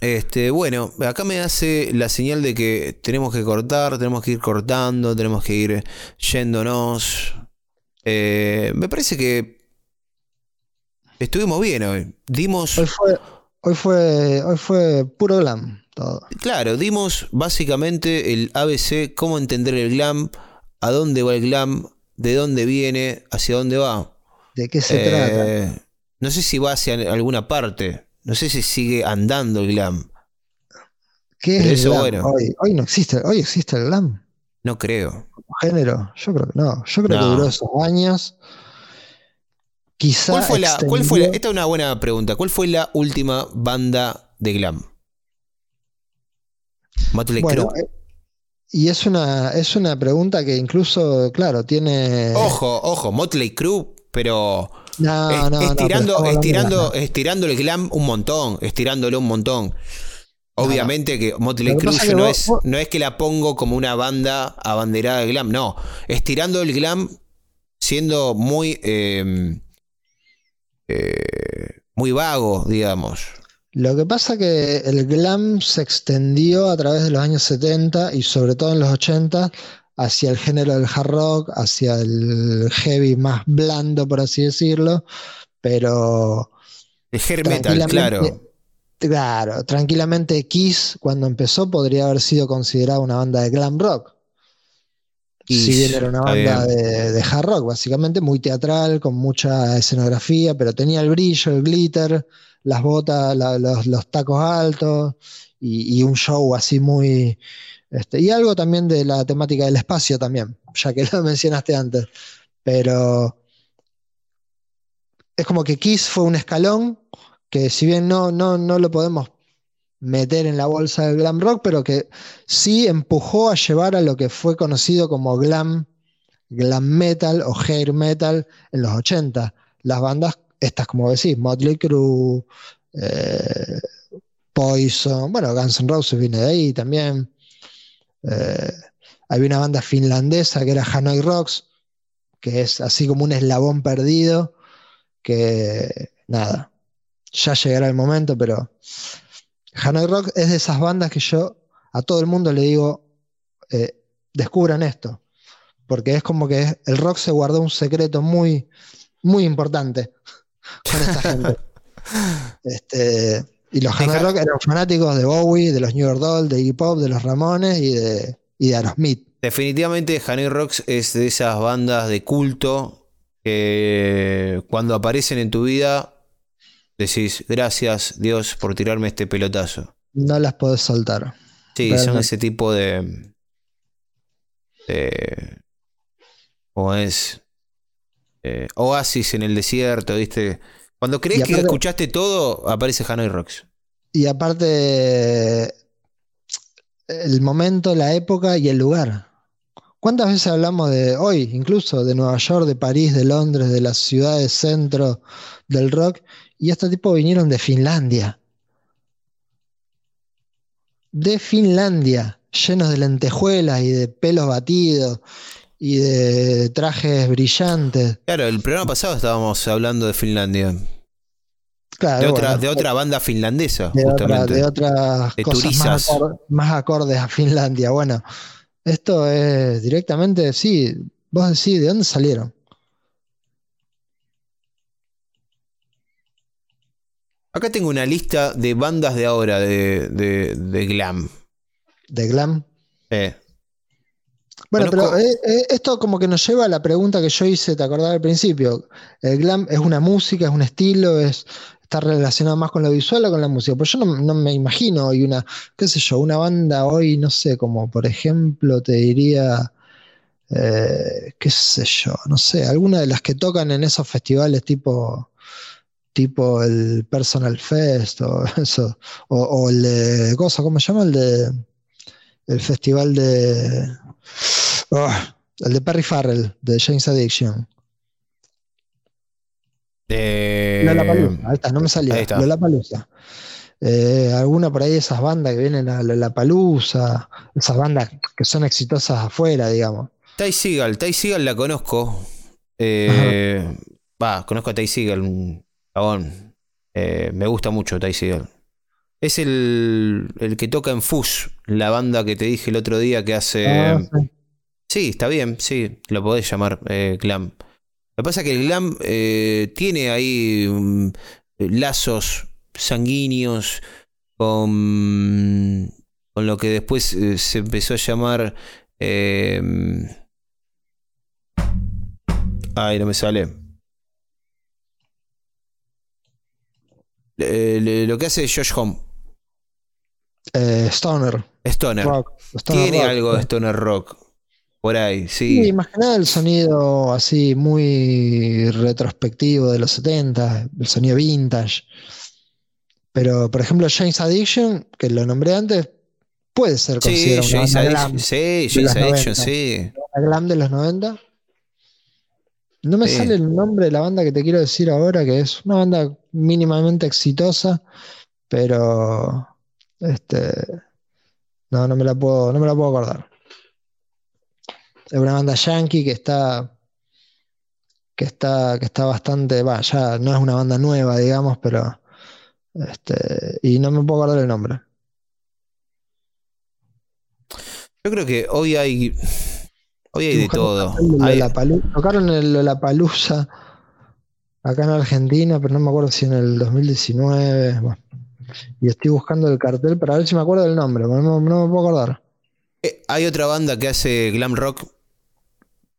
Este, bueno, acá me hace la señal de que tenemos que cortar, tenemos que ir cortando, tenemos que ir yéndonos. Eh, me parece que estuvimos bien hoy. Dimos, Hoy fue, hoy fue, hoy fue puro glam todo. claro, dimos básicamente el ABC, cómo entender el glam, a dónde va el glam, de dónde viene, hacia dónde va. ¿De qué se trata? Eh, no sé si va hacia alguna parte, no sé si sigue andando el glam, ¿Qué es el eso, glam? bueno. Hoy, hoy no existe, hoy existe el glam no creo. como género. Yo creo que no. Yo creo No. que duró esos años. Quizá ¿Cuál fue la, cuál fue la- esta es una buena pregunta. ¿Cuál fue la última banda de glam? Motley Bueno, eh, y es una, es una pregunta que incluso, claro, tiene. Ojo, ojo, Motley Crue, pero No, es- no, no, pero estirando, de estirando, estirando el glam un montón, estirándolo un montón. Obviamente que Motley Crue que no vos- es, vos- no es que la pongo como una banda abanderada de glam, no. Estirando el glam siendo muy eh, eh, muy vago, digamos. Lo que pasa que el glam se extendió a través de los años 70 y sobre todo en los 80 hacia el género del hard rock, hacia el heavy más blando, por así decirlo, pero El hair metal, claro. tranquilamente, claro, tranquilamente Kiss cuando empezó podría haber sido considerado una banda de glam rock. Kiss, si bien era una banda de hard rock, básicamente muy teatral, con mucha escenografía, pero tenía el brillo, el glitter, las botas, los, tacos altos y, y un show así muy... Este, y algo también de la temática del espacio también, ya que lo mencionaste antes. Pero es como que Kiss fue un escalón que si bien no, no, no lo podemos meter en la bolsa del glam rock, pero que sí empujó a llevar a lo que fue conocido como glam, glam metal o hair metal en los 80. Las bandas, estas como decís, Motley Crue, eh, Poison, bueno, Guns N' Roses viene de ahí también. Eh, había una banda finlandesa que era Hanoi Rocks, que es así como un eslabón perdido, que nada, ya llegará el momento, pero Hanoi Rock es de esas bandas que yo a todo el mundo le digo, eh, descubran esto, porque es como que el rock se guardó un secreto muy, muy importante con esta gente. Este, y los Deja- Rock eran fanáticos de Bowie, de los New York Dolls, de Iggy Pop, de los Ramones y de, y de Aerosmith. Definitivamente Hanoi Rocks es de esas bandas de culto que cuando aparecen en tu vida decís, gracias Dios por tirarme este pelotazo. No las podés soltar. Sí, son ese tipo de... de ¿Cómo es? Eh, oasis en el desierto, ¿viste? Cuando crees que escuchaste todo, aparece Hanoi Rocks. Y aparte, el momento, la época y el lugar. ¿Cuántas veces hablamos de hoy, incluso de Nueva York, de París, de Londres, de las ciudades centro del rock? Y estos tipos vinieron de Finlandia. De Finlandia, llenos de lentejuelas y de pelos batidos y de trajes brillantes. Claro, el programa pasado estábamos hablando de Finlandia. Claro, De otra, bueno, de otra banda finlandesa, de, otra- justamente. de otras De cosas más, turistas. acor- más acordes a Finlandia. Bueno, esto es directamente, sí, vos decís, ¿de dónde salieron? Acá tengo una lista de bandas de ahora de, de- de glam. ¿De glam? Eh, Bueno, Conozco- pero eh, eh, esto como que nos lleva a la pregunta que yo hice, ¿te acordás al principio? ¿El glam es una música, es un estilo, es, está relacionado más con lo visual o con la música? Pues yo no, no me imagino hoy una, qué sé yo, una banda hoy, no sé, como por ejemplo te diría, eh, qué sé yo, no sé, alguna de las que tocan en esos festivales tipo, tipo el Personal Fest o eso, o, o el de, cosa, ¿cómo se llama? El de, el festival de... Ah, el de Perry Farrell, de James Addiction. eh, Lollapalooza, ahí está, no me salía. ahí está. Lollapalooza. Eh, alguna por ahí de esas bandas que vienen a Lollapalooza, esas bandas que son exitosas afuera, digamos. Ty Seagal, Ty Seagal la conozco. Eh, Va, conozco a Ty Seagal, un chabón. Eh, me gusta mucho Ty Seagal. Es el, el que toca en Fuzz, la banda que te dije el otro día que hace. Ah, sí. Sí, está bien, sí, lo podés llamar eh, glam. Lo que pasa es que el glam eh, tiene ahí mm, lazos sanguíneos con, con lo que después eh, se empezó a llamar... eh, ay, no me sale. Le- lo que hace Josh Home, Eh, Stoner Stoner. Rock. Stoner Tiene Rock, algo de. Stoner Rock. Por ahí, Sí, sí. imaginá el sonido así muy retrospectivo de los 70, el sonido vintage. Pero, por ejemplo, James Addiction, que lo nombré antes, puede ser Sí, considerado una James banda Addiction, glam, sí, James Addiction, 90. sí. una glam de los 90. No me Sí. sale el nombre de la banda que te quiero decir ahora, que es una banda mínimamente exitosa, pero este no, no me la puedo, no me la puedo acordar. Es una banda yankee que está que está que está bastante, va, ya no es una banda nueva, digamos, pero este y no me puedo acordar el nombre. Yo creo que hoy hay. Hoy hay de todo. Hay-. Tocaron el Lollapalooza acá en Argentina, pero no me acuerdo si en el 2019. bueno. Y estoy buscando el cartel para ver si me acuerdo del nombre, no me puedo acordar. eh, hay otra banda que hace glam rock.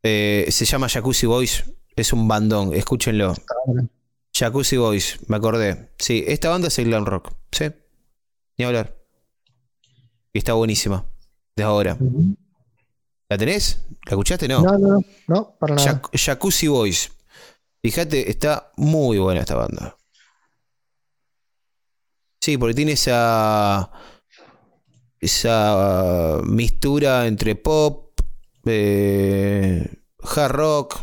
Eh, se llama Jacuzzi Boys. Es un bandón, escúchenlo. Jacuzzi Boys, me acordé. Sí, esta banda hace glam rock. Sí. Ni hablar. Y está buenísima. Desde ahora. ¿La tenés? ¿La escuchaste? No, no, no, no, para nada. Jac- Jacuzzi Boys. Fíjate, está muy buena esta banda. Sí, porque tiene esa. Esa mistura entre pop, eh, hard rock.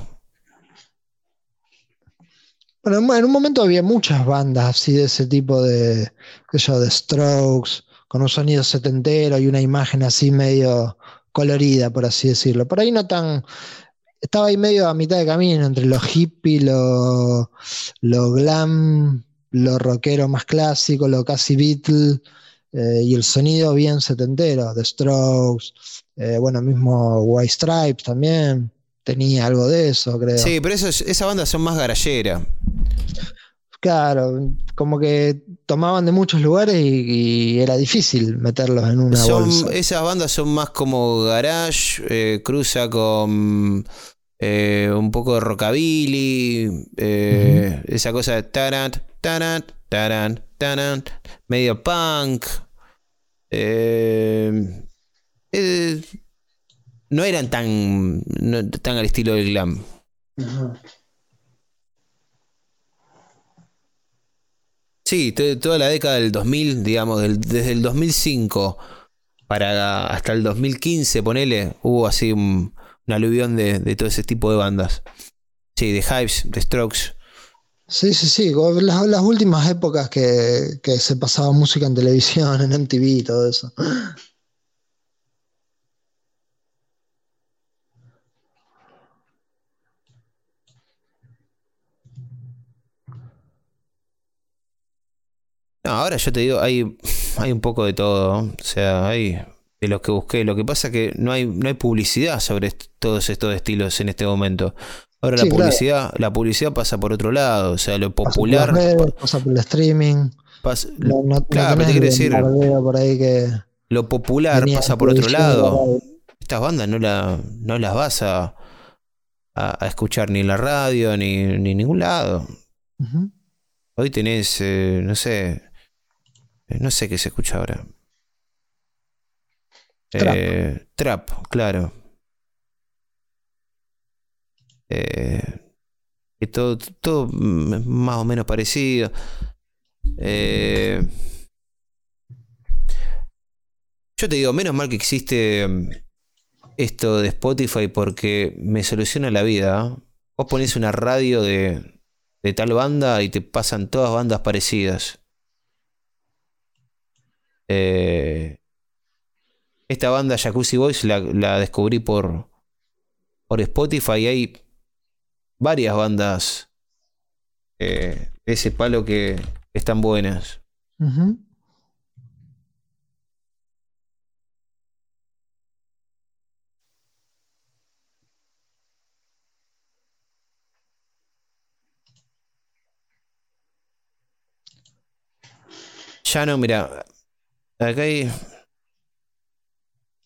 Bueno, en- un momento había muchas bandas así de ese tipo de, qué de Strokes, con un sonido setentero y una imagen así medio colorida, por así decirlo. Por ahí no tan. Estaba ahí medio a mitad de camino entre lo hippie, lo, lo glam, lo rockero más clásico, lo casi Beatle, eh, y el sonido bien setentero, de Strokes, eh, bueno, mismo White Stripes también tenía algo de eso, creo. Sí, pero eso es- esa banda son más garallera. Claro, como que tomaban de muchos lugares y, y era difícil meterlos en una Son, bolsa. esas bandas son más como garage, eh, cruza con eh, un poco de rockabilly, eh, esa cosa de tarant, tarant, tarant, tarant, medio punk. Eh, eh, no eran tan, no- tan al estilo del glam. Sí, to- toda la década del 2000, digamos, del- desde el 2005 para hasta el 2015, ponele, hubo así un, un aluvión de, de todo ese tipo de bandas. Sí, de Hives, de Strokes. Sí, sí, sí. Las, las últimas épocas que, que se pasaba música en televisión, en MTV y todo eso. No, ahora yo te digo, hay, hay un poco de todo. ¿no? O sea, hay de lo que busqué. Lo que pasa es que no hay, no hay publicidad sobre todos estos estilos en este momento. Ahora Sí, la claro. publicidad, la publicidad pasa por otro lado. O sea, lo Pasa por popular redes, pasa por el streaming. pasa- No, no- no claro, pero te quiero decir, bombardeo por ahí que lo popular pasa por otro lado. Estas bandas no, la, no las vas a, a, a escuchar ni en la radio ni, ni en ningún lado. Hoy tenés, eh, no sé, no sé qué se escucha ahora. Trap. Eh, trap, claro. Eh, y todo, todo más o menos parecido. Eh, yo te digo, menos mal que existe mm, esto de Spotify porque me soluciona la vida. ¿eh? Vos ponés una radio de, de tal banda y te pasan todas bandas parecidas. Eh, esta banda Jacuzzi Boys la, la descubrí por, por Spotify y hay varias bandas eh, de ese palo que están buenas. Ujú. Shannon, mira, acá hay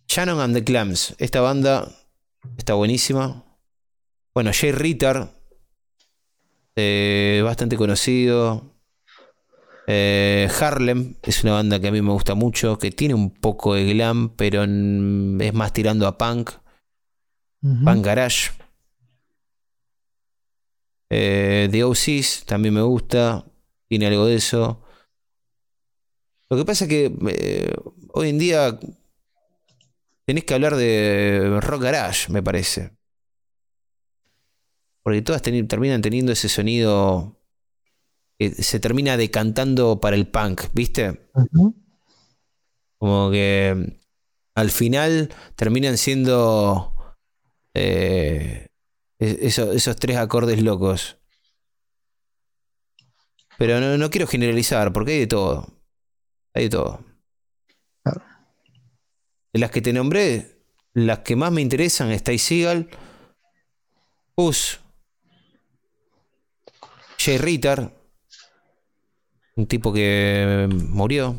Shannon and the Clams. Esta banda está buenísima. Bueno, Jay Ritter, eh, bastante conocido. Eh, Harlem es una banda que a mí me gusta mucho, que tiene un poco de glam, pero es más tirando a punk, Ujú. punk garage. Eh, The OCs también me gusta, tiene algo de eso. Lo que pasa es que eh, hoy en día tenés que hablar de rock garage, me parece. Porque todas terminan teniendo ese sonido que se termina decantando para el punk, ¿viste? Como que al final terminan siendo eh, es- eso- esos tres acordes locos. Pero no, no quiero generalizar, porque hay de todo. Hay de todo. Claro. De las que te nombré, las que más me interesan es Ty Seagal, Puss, Jay Ritter, un tipo que murió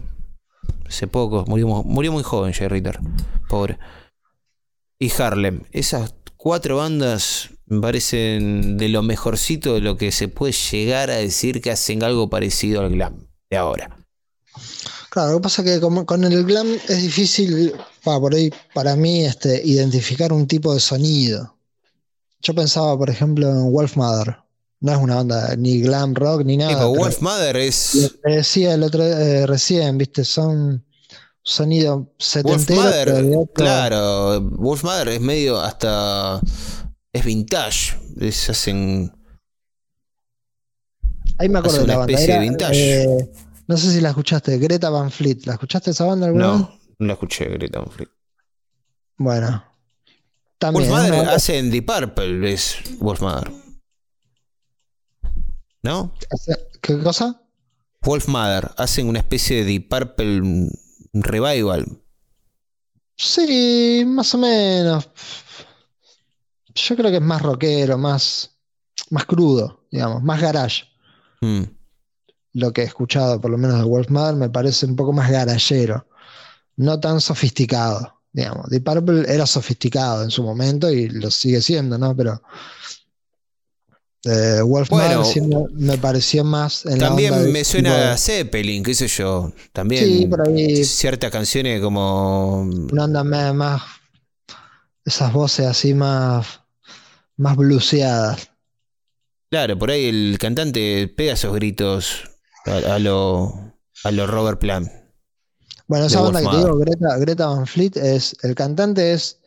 hace poco, murió, mu- murió muy joven Jay Ritter, pobre. Y Harlem. Esas cuatro bandas me parecen de lo mejorcito de lo que se puede llegar a decir que hacen algo parecido al glam de ahora. Claro, lo que pasa es que con el glam es difícil, por ahí, para mí, este, identificar un tipo de sonido. Yo pensaba, por ejemplo, en Wolfmother. No es una banda ni glam rock ni nada. Pero Wolf Mother es. decía el otro eh, recién, viste, son sonido Wolf setentero. de Mother, claro. Wolf Mother es medio hasta. Es vintage. Es, hacen. Ahí me acuerdo de la una banda. especie de vintage. eh, no sé si la escuchaste, Greta Van Fleet. ¿La escuchaste esa banda alguna vez? No, no la escuché, Greta Van Fleet. Bueno. También. es una Mother banda- hace en Deep Purple, es Wolf Mother. ¿No? ¿Qué cosa? Wolf Mother hacen una especie de Deep Purple mm, revival. Sí, más o menos. Yo creo que es más rockero, más, más crudo, digamos, más garage. Mm. Lo que he escuchado, por lo menos de Wolf Mother, me parece un poco más garallero. No tan sofisticado, digamos, Deep Purple era sofisticado en su momento y lo sigue siendo, ¿no? Pero eh, Wolfman Bueno, me pareció más en la También onda de me suena a Zeppelin, qué sé yo. También Sí, por ahí. ciertas canciones como. una onda más, más- esas voces así más más bluseadas. Claro, por ahí el cantante pega esos gritos a, a lo, a lo Robert Plant. Bueno, esa banda que te digo, Greta, Greta Van Fleet, es, el cantante es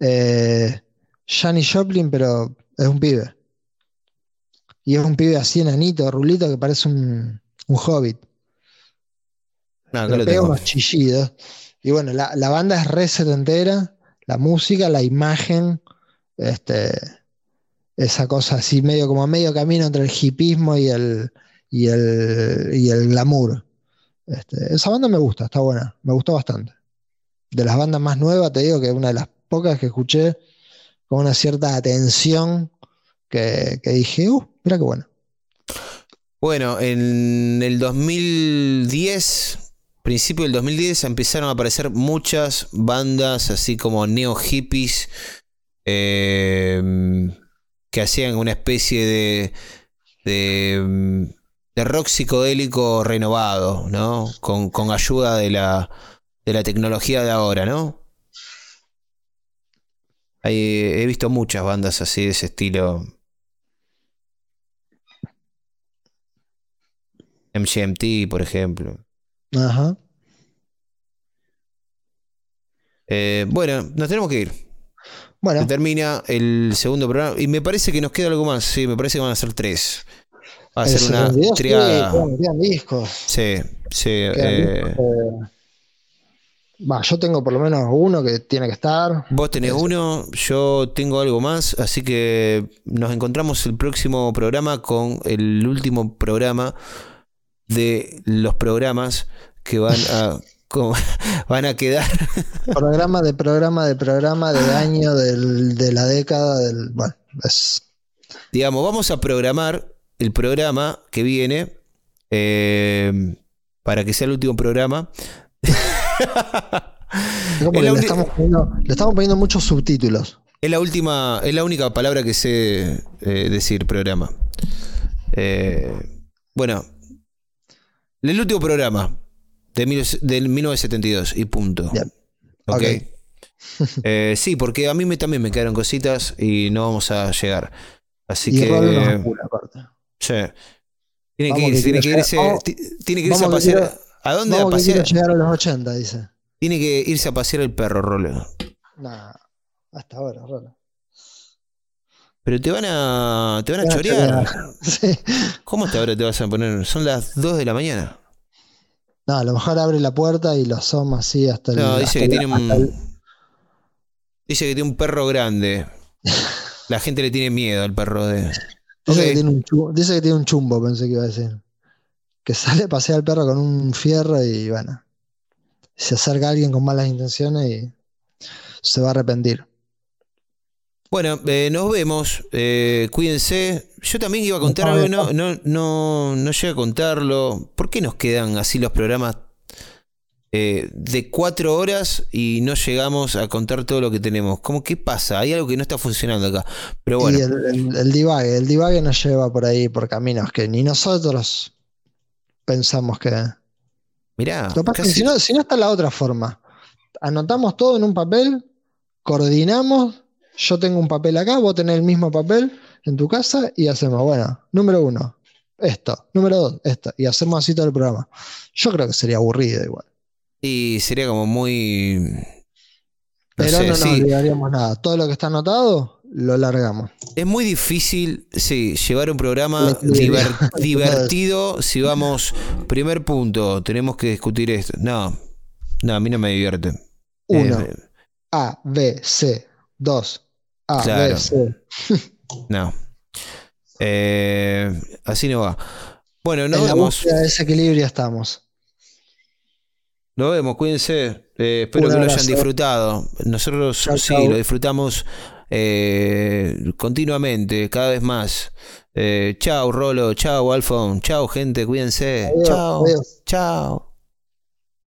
eh, Janis Joplin, pero es un pibe. Y es un pibe así enanito, rulito, que parece un, un hobbit. Acá Le lo pega unos chillidos. Y bueno, la, la banda es re setentera, la música, la imagen, este, esa cosa así medio como a medio camino entre el hipismo y el, y el, y el glamour. Este, esa banda me gusta, está buena, me gustó bastante. De las bandas más nuevas, te digo que es una de las pocas que escuché con una cierta atención que, que dije, uh, mira qué bueno. Bueno, en el 2010, principio del 2010, empezaron a aparecer muchas bandas así como neo hippies eh, que hacían una especie de, de, de rock psicodélico renovado, ¿no? Con, con ayuda de la, de la tecnología de ahora, ¿no? Hay- he visto muchas bandas así de ese estilo. MGMT, por ejemplo. Ajá. Eh, bueno, nos tenemos que ir. Bueno, Se termina el segundo programa. Y me parece que nos queda algo más. Sí, me parece que van a ser tres. Va a ser una 72, sí, triada. quedan- quedan discos. Sí, sí. Eh, discos, eh, Va, yo tengo por lo menos uno que tiene que estar. vos tenés uno, yo tengo algo más. Así que nos encontramos el próximo programa con el último programa de los programas que van a, como- van a quedar. Programa de programa de programa de año del- de la década del. Bueno, es. Digamos, vamos a programar el programa que viene eh, para que sea el último programa. Es le, estamos poniendo, le estamos poniendo muchos subtítulos. Es la última, es la única palabra que sé eh, decir programa. Eh, bueno, el último programa de mil- del 1972 y punto. Bien. Ok. Ok. Eh, sí, porque a mí me, también me quedaron cositas y no vamos a llegar. Así y que. Rol nos apura, aparte. Sí. Tiene que que irse, tiene que irse, llegar- vamos- ti- tiene que irse a pasear. quiero- ¿A dónde a pasear? quiero llegar a los 80, dice. Tiene que irse a pasear el perro, Rolo. Nah, hasta ahora, Rolo. Pero te van a. te van a Te van a chorear. chorear. Sí. ¿Cómo hasta ahora te vas a poner? Son las 2 de la mañana. No, a lo mejor abre la puerta y lo asoma así hasta el. No, dice hasta que el- tiene el- un. Dice que tiene un perro grande. La gente le tiene miedo al perro de. Dice, que tiene un chumbo, dice que tiene un chumbo, pensé que iba a decir. Que sale a pasear al perro con un fierro y bueno. Se acerca alguien con malas intenciones y se va a arrepentir. Bueno, eh, nos vemos. eh, cuídense. Yo también iba a contar algo, no, no, no, no llegué a contarlo. ¿Por qué nos quedan así los programas eh, de cuatro horas y no llegamos a contar todo lo que tenemos? ¿Cómo qué pasa? Hay algo que no está funcionando acá. Pero bueno, Y el, el, el divague, el divague nos lleva por ahí, por caminos que ni nosotros pensamos que. mirá, Lo que si, no, si no está la otra forma. Anotamos todo en un papel, coordinamos. Yo tengo un papel acá, vos tenés el mismo papel en tu casa y hacemos, bueno, número uno, esto, número dos, esto, y hacemos así todo el programa. Yo creo que sería aburrido igual. Y sería como muy. No Pero sé, no nos sí. olvidaríamos nada. Todo lo que está anotado, lo largamos. Es muy difícil, sí, llevar un programa diver- divertido si vamos, primer punto, tenemos que discutir esto. No, no, a mí no me divierte. Uno, Eh, A, B, C, dos, A, Claro. B, C. no. Eh, así no va. Bueno, nos en la búsqueda de ese equilibrio estamos. Nos vemos, cuídense. Eh, espero Un que lo hayan disfrutado. Nosotros Chau, sí, chau. lo disfrutamos eh, continuamente, cada vez más. Eh, chao, Rolo. Chao, Alfon. Chao, gente. Cuídense. Chao. Chao.